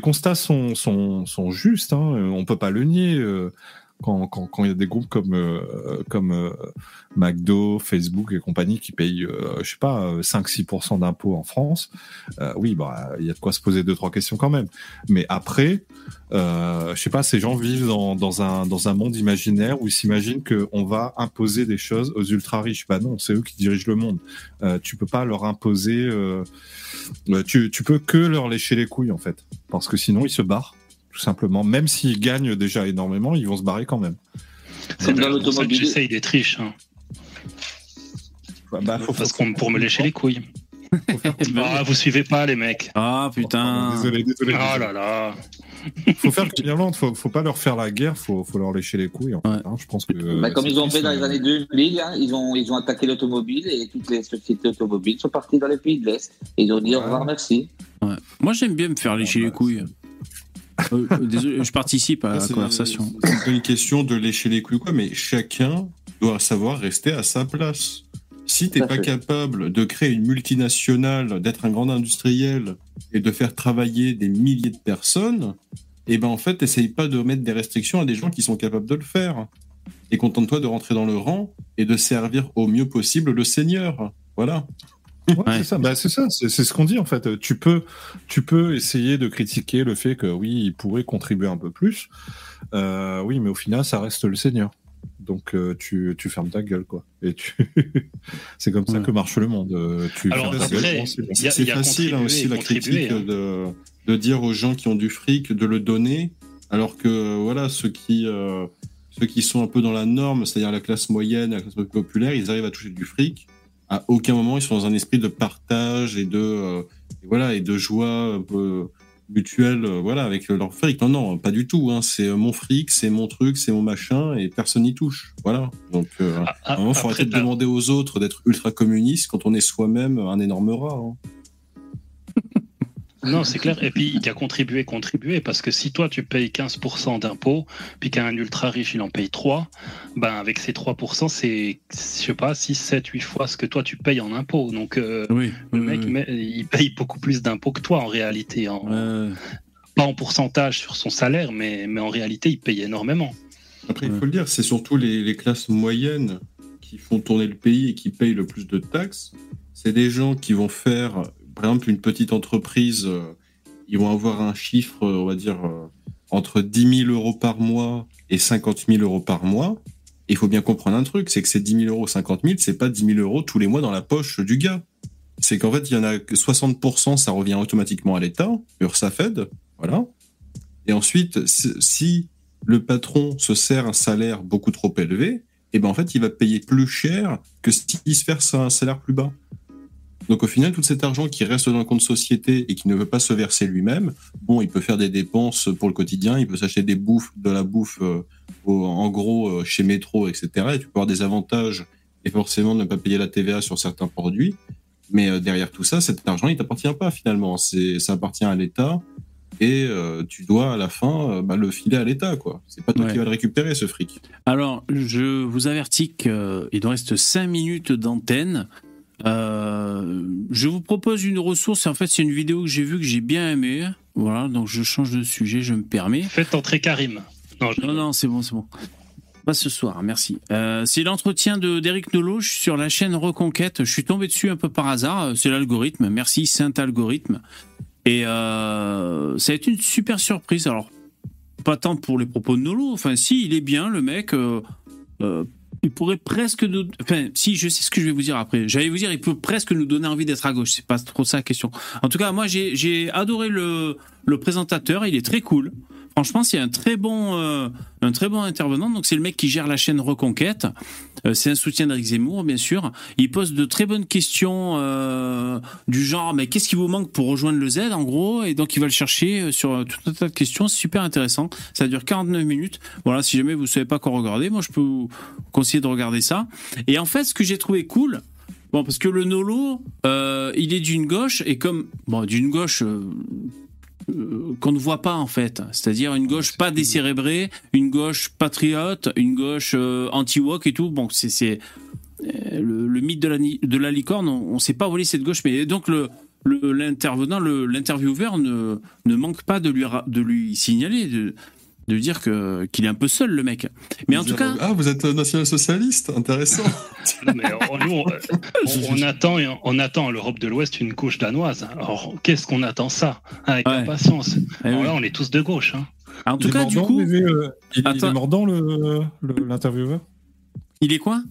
constats sont, sont, sont justes. Hein. Euh, On peut pas le nier. Quand, il y a des groupes comme, euh, comme euh, McDo, Facebook et compagnie qui payent, euh, je sais pas, euh, 5-6% d'impôts en France, oui, bah, il y a de quoi se poser deux, trois questions quand même. Mais après, je sais pas, ces gens vivent dans, dans, un, dans un monde imaginaire où ils s'imaginent qu'on va imposer des choses aux ultra riches. Bah non, c'est eux qui dirigent le monde. Tu peux pas leur imposer. tu, tu peux que leur lécher les couilles en fait, parce que sinon ils se barrent tout simplement. Même s'ils gagnent déjà énormément, ils vont se barrer quand même. C'est dans l'automobile. j'essaye d'être riche. hein. Bah, faut- Parce qu'on pour me lécher les couilles. ah, vous suivez pas les mecs. Ah putain. Désolé, désolé. Ah là là. Faut faire comme l'Irlande, faut, faut pas leur faire la guerre, faut, faut leur lécher les couilles. En fait, hein. Je pense que. Bah, comme c'est ils ont fait dans les mais- années 2000, hein, ils, ont, ils ont attaqué l'automobile et toutes les sociétés automobiles sont parties dans les pays de l'Est. Ils ont dit au revoir, merci. Ouais. Moi, j'aime bien me faire lécher les couilles. Euh, désolé, je participe à la C'est- conversation. C'est une question de lécher les couilles, ou quoi, mais chacun doit savoir rester à sa place. Si t'es pas fait. capable de créer une multinationale, d'être un grand industriel et de faire travailler des milliers de personnes, et ben en fait, essaye pas de mettre des restrictions à des gens qui sont capables de le faire. Et contente-toi de rentrer dans le rang et de servir au mieux possible le Seigneur. Voilà. Ouais, c'est ça, bah, c'est ça, c'est c'est ce qu'on dit en fait. Tu peux, tu peux essayer de critiquer le fait que oui, il pourrait contribuer un peu plus. Euh, oui, mais au final, ça reste le Seigneur. Donc euh, tu, tu fermes ta gueule quoi. Et tu, c'est comme ça que marche le monde. Euh, Tu Alors, fermes ta après, gueule. c'est facile hein, aussi la critique hein. de, de dire aux gens qui ont du fric de le donner, alors que voilà ceux qui euh, ceux qui sont un peu dans la norme, c'est-à-dire la classe moyenne, la classe populaire, ils arrivent à toucher du fric. À aucun moment ils sont dans un esprit de partage et de euh, et voilà et de joie mutuelle, euh, voilà avec leur fric. Non non, pas du tout. Hein. C'est euh, mon fric, c'est mon truc, c'est mon machin et personne n'y touche. Voilà. Donc à un moment, faut arrêter de demander aux autres d'être ultra communiste quand on est soi-même un énorme rat. hein. Non, c'est clair. Et puis, il y a contribué, contribué, parce que si toi, tu payes 15% d'impôts, puis qu'un ultra riche, il en paye 3, ben, avec ces 3%, c'est, je sais pas, 6, 7, 8 fois ce que toi, tu payes en impôts. Donc, euh, Oui, le oui, mec, oui. mais- il paye beaucoup plus d'impôts que toi, en réalité. En, Pas en pourcentage sur son salaire, mais, mais en réalité, il paye énormément. Après, il faut le dire, c'est surtout les, les classes moyennes qui font tourner le pays et qui payent le plus de taxes. C'est des gens qui vont faire, par exemple, une petite entreprise, euh, ils vont avoir un chiffre, euh, on va dire, euh, entre 10 000 euros par mois et 50 000 euros par mois. Il faut bien comprendre un truc, c'est que ces 10 000 euros, 50 000, c'est pas 10 000 euros tous les mois dans la poche du gars. C'est qu'en fait, il y en a que 60%, ça revient automatiquement à l'État, URSAFED, voilà. Et ensuite, si- le patron se sert un salaire beaucoup trop élevé, et ben en fait, il va payer plus cher que s'il se verse un salaire plus bas. Donc au final, tout cet argent qui reste dans le compte société et qui ne veut pas se verser lui-même, bon, il peut faire des dépenses pour le quotidien, il peut s'acheter des bouffes, de la bouffe euh, au- en gros euh, chez Métro, etc. Et tu peux avoir des avantages et forcément ne pas payer la TVA sur certains produits. Mais euh, derrière tout ça, cet argent, il t'appartient pas finalement. C'est, ça appartient à l'État et euh, tu dois à la fin euh, bah, le filer à l'État, quoi. C'est pas toi Ouais. qui vas le récupérer, ce fric. Alors, je vous avertis qu'il nous reste 5 minutes d'antenne. Euh, je vous propose une ressource. En fait, c'est une vidéo que j'ai vue que j'ai bien aimée. Voilà, donc je change de sujet, je me permets. Faites entrer Karim. Non, non, non, c'est bon, c'est bon. Pas ce soir, merci. Euh, c'est l'entretien de d'Éric Nolot sur la chaîne Reconquête. Je suis tombé dessus un peu par hasard. C'est l'algorithme. Merci, Saint Algorithme. Et euh, ça a été une super surprise. Alors, pas tant pour les propos de Nolo. Enfin, si, il est bien, le mec. euh, euh, il pourrait presque nous. Enfin, si, je sais ce que je vais vous dire après. J'allais vous dire, il peut presque nous donner envie d'être à gauche. C'est pas trop ça la question. En tout cas, moi, j'ai adoré le, le présentateur. Il est très cool. Franchement, c'est un très bon, euh, un très bon intervenant. Donc, c'est le mec qui gère la chaîne Reconquête. Euh, c'est un soutien d'Éric Zemmour, bien sûr. Il pose de très bonnes questions euh, du genre, mais qu'est-ce qui vous manque pour rejoindre le Z, en gros? Et donc, il va le chercher sur tout un tas de questions. C'est super intéressant. Ça dure 49 minutes. Voilà, si jamais vous savez pas quoi regarder, moi, je peux vous conseiller de regarder ça. Et en fait, ce que j'ai trouvé cool, Bon, parce que le Nolo, il est d'une gauche, et comme. Bon, d'une gauche. Qu'on ne voit pas en fait, c'est-à-dire une gauche pas décérébrée, une gauche patriote, une gauche euh, anti-woke et tout. Bon, c'est euh, le, mythe de la, licorne. On ne sait pas voler cette gauche, mais donc l'intervenant, l'intervieweur ne ne manque pas de lui signaler, de lui dire que qu'il est un peu seul le mec. Mais en tout cas, Ah, vous êtes national-socialiste Intéressant. Mais on- nous, on, on- on attend, on attend à l'Europe de l'Ouest une gauche danoise. Alors, qu'est-ce qu'on attend ça Avec impatience. Alors là, on est tous de gauche. hein. En Il est mordant, bébé, euh, il, il est mordant le le- l'intervieweur. Il est quoi?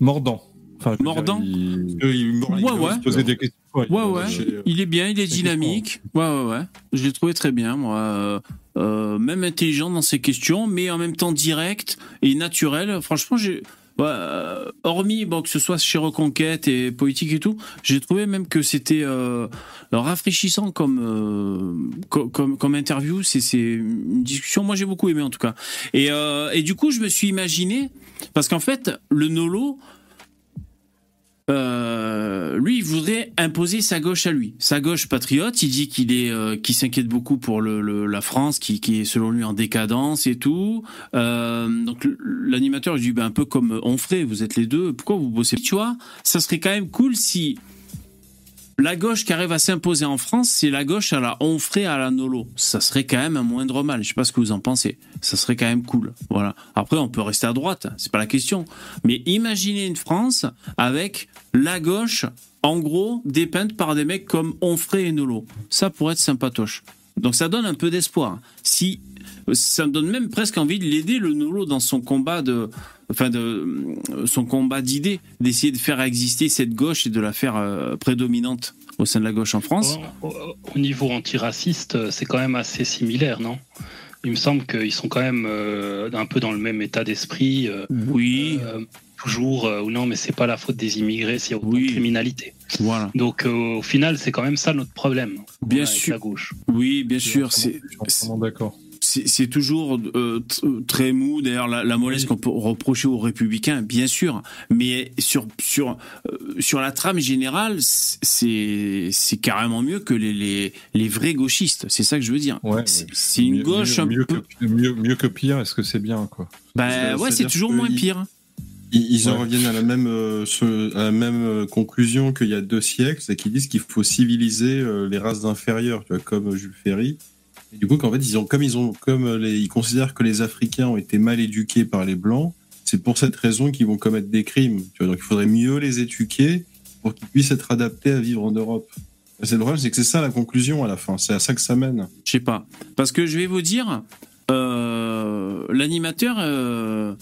Mordant. Enfin, Mordant dire, il, il, Ouais, ouais. des questions. Ouais, ouais. Il est bien, il est dynamique. Ouais, ouais, ouais. Je l'ai trouvé très bien, moi. Euh, même intelligent dans ses questions, mais en même temps direct et naturel. Franchement, j'ai. euh, hormis bon, que ce soit chez Reconquête et politique et tout, j'ai trouvé même que c'était euh, rafraîchissant comme, co- comme, interview. C'est une discussion, moi j'ai beaucoup aimé en tout cas. Et, et du coup, je me suis imaginé, parce qu'en fait, le Nolo, euh, lui, il voudrait imposer sa gauche à lui. Sa gauche patriote, il dit qu'il est, euh, s'inquiète beaucoup pour la France, qui, est selon lui en décadence et tout. Euh, donc l'animateur, il dit ben, un peu comme Onfray, vous êtes les deux, pourquoi vous bossez Tu vois, ça serait quand même cool si la gauche qui arrive à s'imposer en France, c'est la gauche à la Onfray, à la Nolo. Ça serait quand même un moindre mal. Je sais pas ce que vous en pensez. Ça serait quand même cool. Voilà. Après, on peut rester à droite. C'est pas la question. Mais imaginez une France avec la gauche, en gros, dépeinte par des mecs comme Onfray et Nolo. Ça pourrait être sympatoche. Donc ça donne un peu d'espoir. Si ça me donne même presque envie de l'aider le Nolo dans son combat de, enfin de son combat d'idées, d'essayer de faire exister cette gauche et de la faire euh, prédominante au sein de la gauche en France. Au, au- au niveau antiraciste, euh, c'est quand même assez similaire, non? Il me semble qu'ils sont quand même euh, un peu dans le même état d'esprit. euh, oui. Toujours, euh, ou non, mais c'est pas la faute des immigrés s'il y a autant de criminalité. Voilà. Donc euh, au final, c'est quand même ça notre problème. Bien avec sûr. La gauche. Oui, bien sûr, c'est d'accord. c'est c'est toujours euh, très mou. D'ailleurs, la, la mollesse qu'on peut reprocher aux républicains, bien sûr, mais sur sur euh, sur la trame générale, c'est c'est carrément mieux que les les, les vrais gauchistes. C'est ça que je veux dire. Ouais, c'est c'est une Mieux- gauche mieux, un mieux peu. que, mieux, mieux que pire. Est-ce que c'est bien quoi? Bah ouais, c'est toujours moins pire. Ils, en Ouais. reviennent à la même, euh, ce- à la même euh, conclusion qu'il y a deux siècles, c'est qu'ils disent qu'il faut civiliser euh, les races inférieures, tu vois, comme Jules Ferry. Et du coup, qu'en fait, ils ont, comme ils ont, comme les, ils considèrent que les Africains ont été mal éduqués par les Blancs, c'est pour cette raison qu'ils vont commettre des crimes. Tu vois, donc il faudrait mieux les éduquer pour qu'ils puissent être adaptés à vivre en Europe. C'est le problème, c'est que c'est ça la conclusion à la fin. C'est à ça que ça mène. Je sais pas. Parce que je vais vous dire, euh, l'animateur, euh,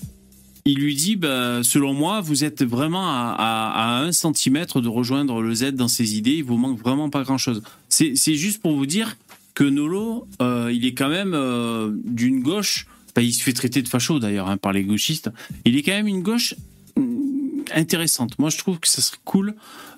il lui dit, bah, selon moi, vous êtes vraiment à, un centimètre de rejoindre le Z dans ses idées. Il vous manque vraiment pas grand chose. C'est juste pour vous dire que Nolo, euh, il est quand même euh, d'une gauche. bah, il se fait traiter de facho d'ailleurs hein, par les gauchistes. Il est quand même une gauche hum, intéressante. Moi, je trouve que ça serait cool.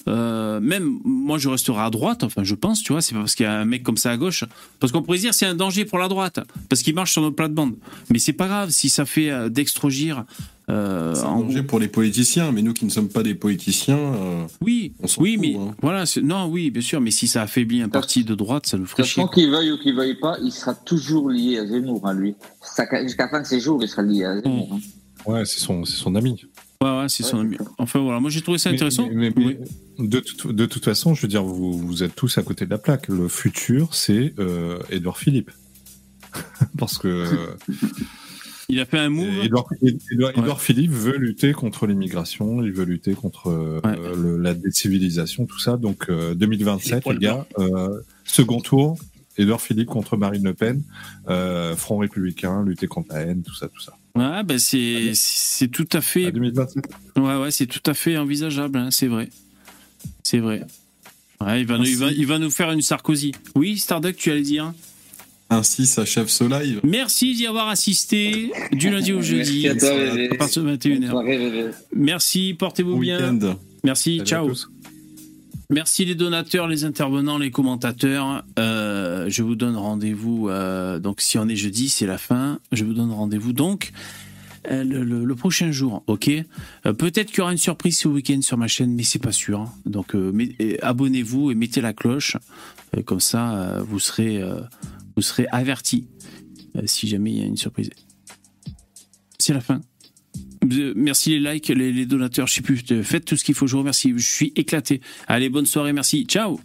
Euh, même moi, je resterai à droite. Enfin, je pense, tu vois, c'est pas parce qu'il y a un mec comme ça à gauche. Parce qu'on pourrait dire c'est un danger pour la droite, parce qu'il marche sur nos plates-bandes. Mais c'est pas grave si ça fait euh, d'extrogir. Euh, C'est un en danger pour les politiciens, mais nous qui ne sommes pas des politiciens, euh, oui, on oui, fout, mais hein. voilà, non, oui, bien sûr, mais si ça affaiblit un parti de droite, ça nous ferait chier. qu'il veuille ou qu'il veuille pas, il sera toujours lié à Zemmour, hein, lui. Jusqu'à la fin de ses jours, il sera lié à Zemmour. hein. Ouais, c'est son, c'est son ami. Ouais, ouais, c'est son ami. Enfin voilà, moi j'ai trouvé ça Mais- intéressant. mais- mais- mais de, toute, de toute façon, je veux dire, vous, vous êtes tous à côté de la plaque. Le futur, c'est euh, Edouard Philippe. Parce que Il a fait un move. Edouard, Edouard- Edouard Philippe veut lutter contre l'immigration, il veut lutter contre euh, le- la décivilisation, tout ça. Donc euh, 2027, les gars, euh, second tour, Édouard Philippe contre Marine Le Pen, euh, Front républicain, lutter contre la haine, tout ça, tout ça. Ouais, ben c'est c'est tout à fait. 2027. Ouais, ouais, c'est tout à fait envisageable, hein, c'est vrai. C'est vrai. Ouais, il va, nous, il, va, il va nous faire une Sarkozy. Oui, Starduck, tu allais dire Ainsi s'achève ce live. Merci d'y avoir assisté du lundi au jeudi. Merci à toi, à partir de 21h. Bonne soirée, bébé. Merci, portez-vous bien. Merci, Salut à ciao. Merci les donateurs, les intervenants, les commentateurs. Euh, je vous donne rendez-vous. euh, donc, si on est jeudi, c'est la fin. Je vous donne rendez-vous donc euh, le, prochain jour. Ok? Peut-être qu'il y aura une surprise ce week-end sur ma chaîne, mais c'est pas sûr. Donc, abonnez-vous et mettez la cloche. Comme ça, vous serez vous serez avertis si jamais il y a une surprise. C'est la fin. Merci les likes, les, les donateurs, je sais plus. Faites tout ce qu'il faut. Je vous remercie. Je suis éclaté. Allez, bonne soirée. Merci. Ciao.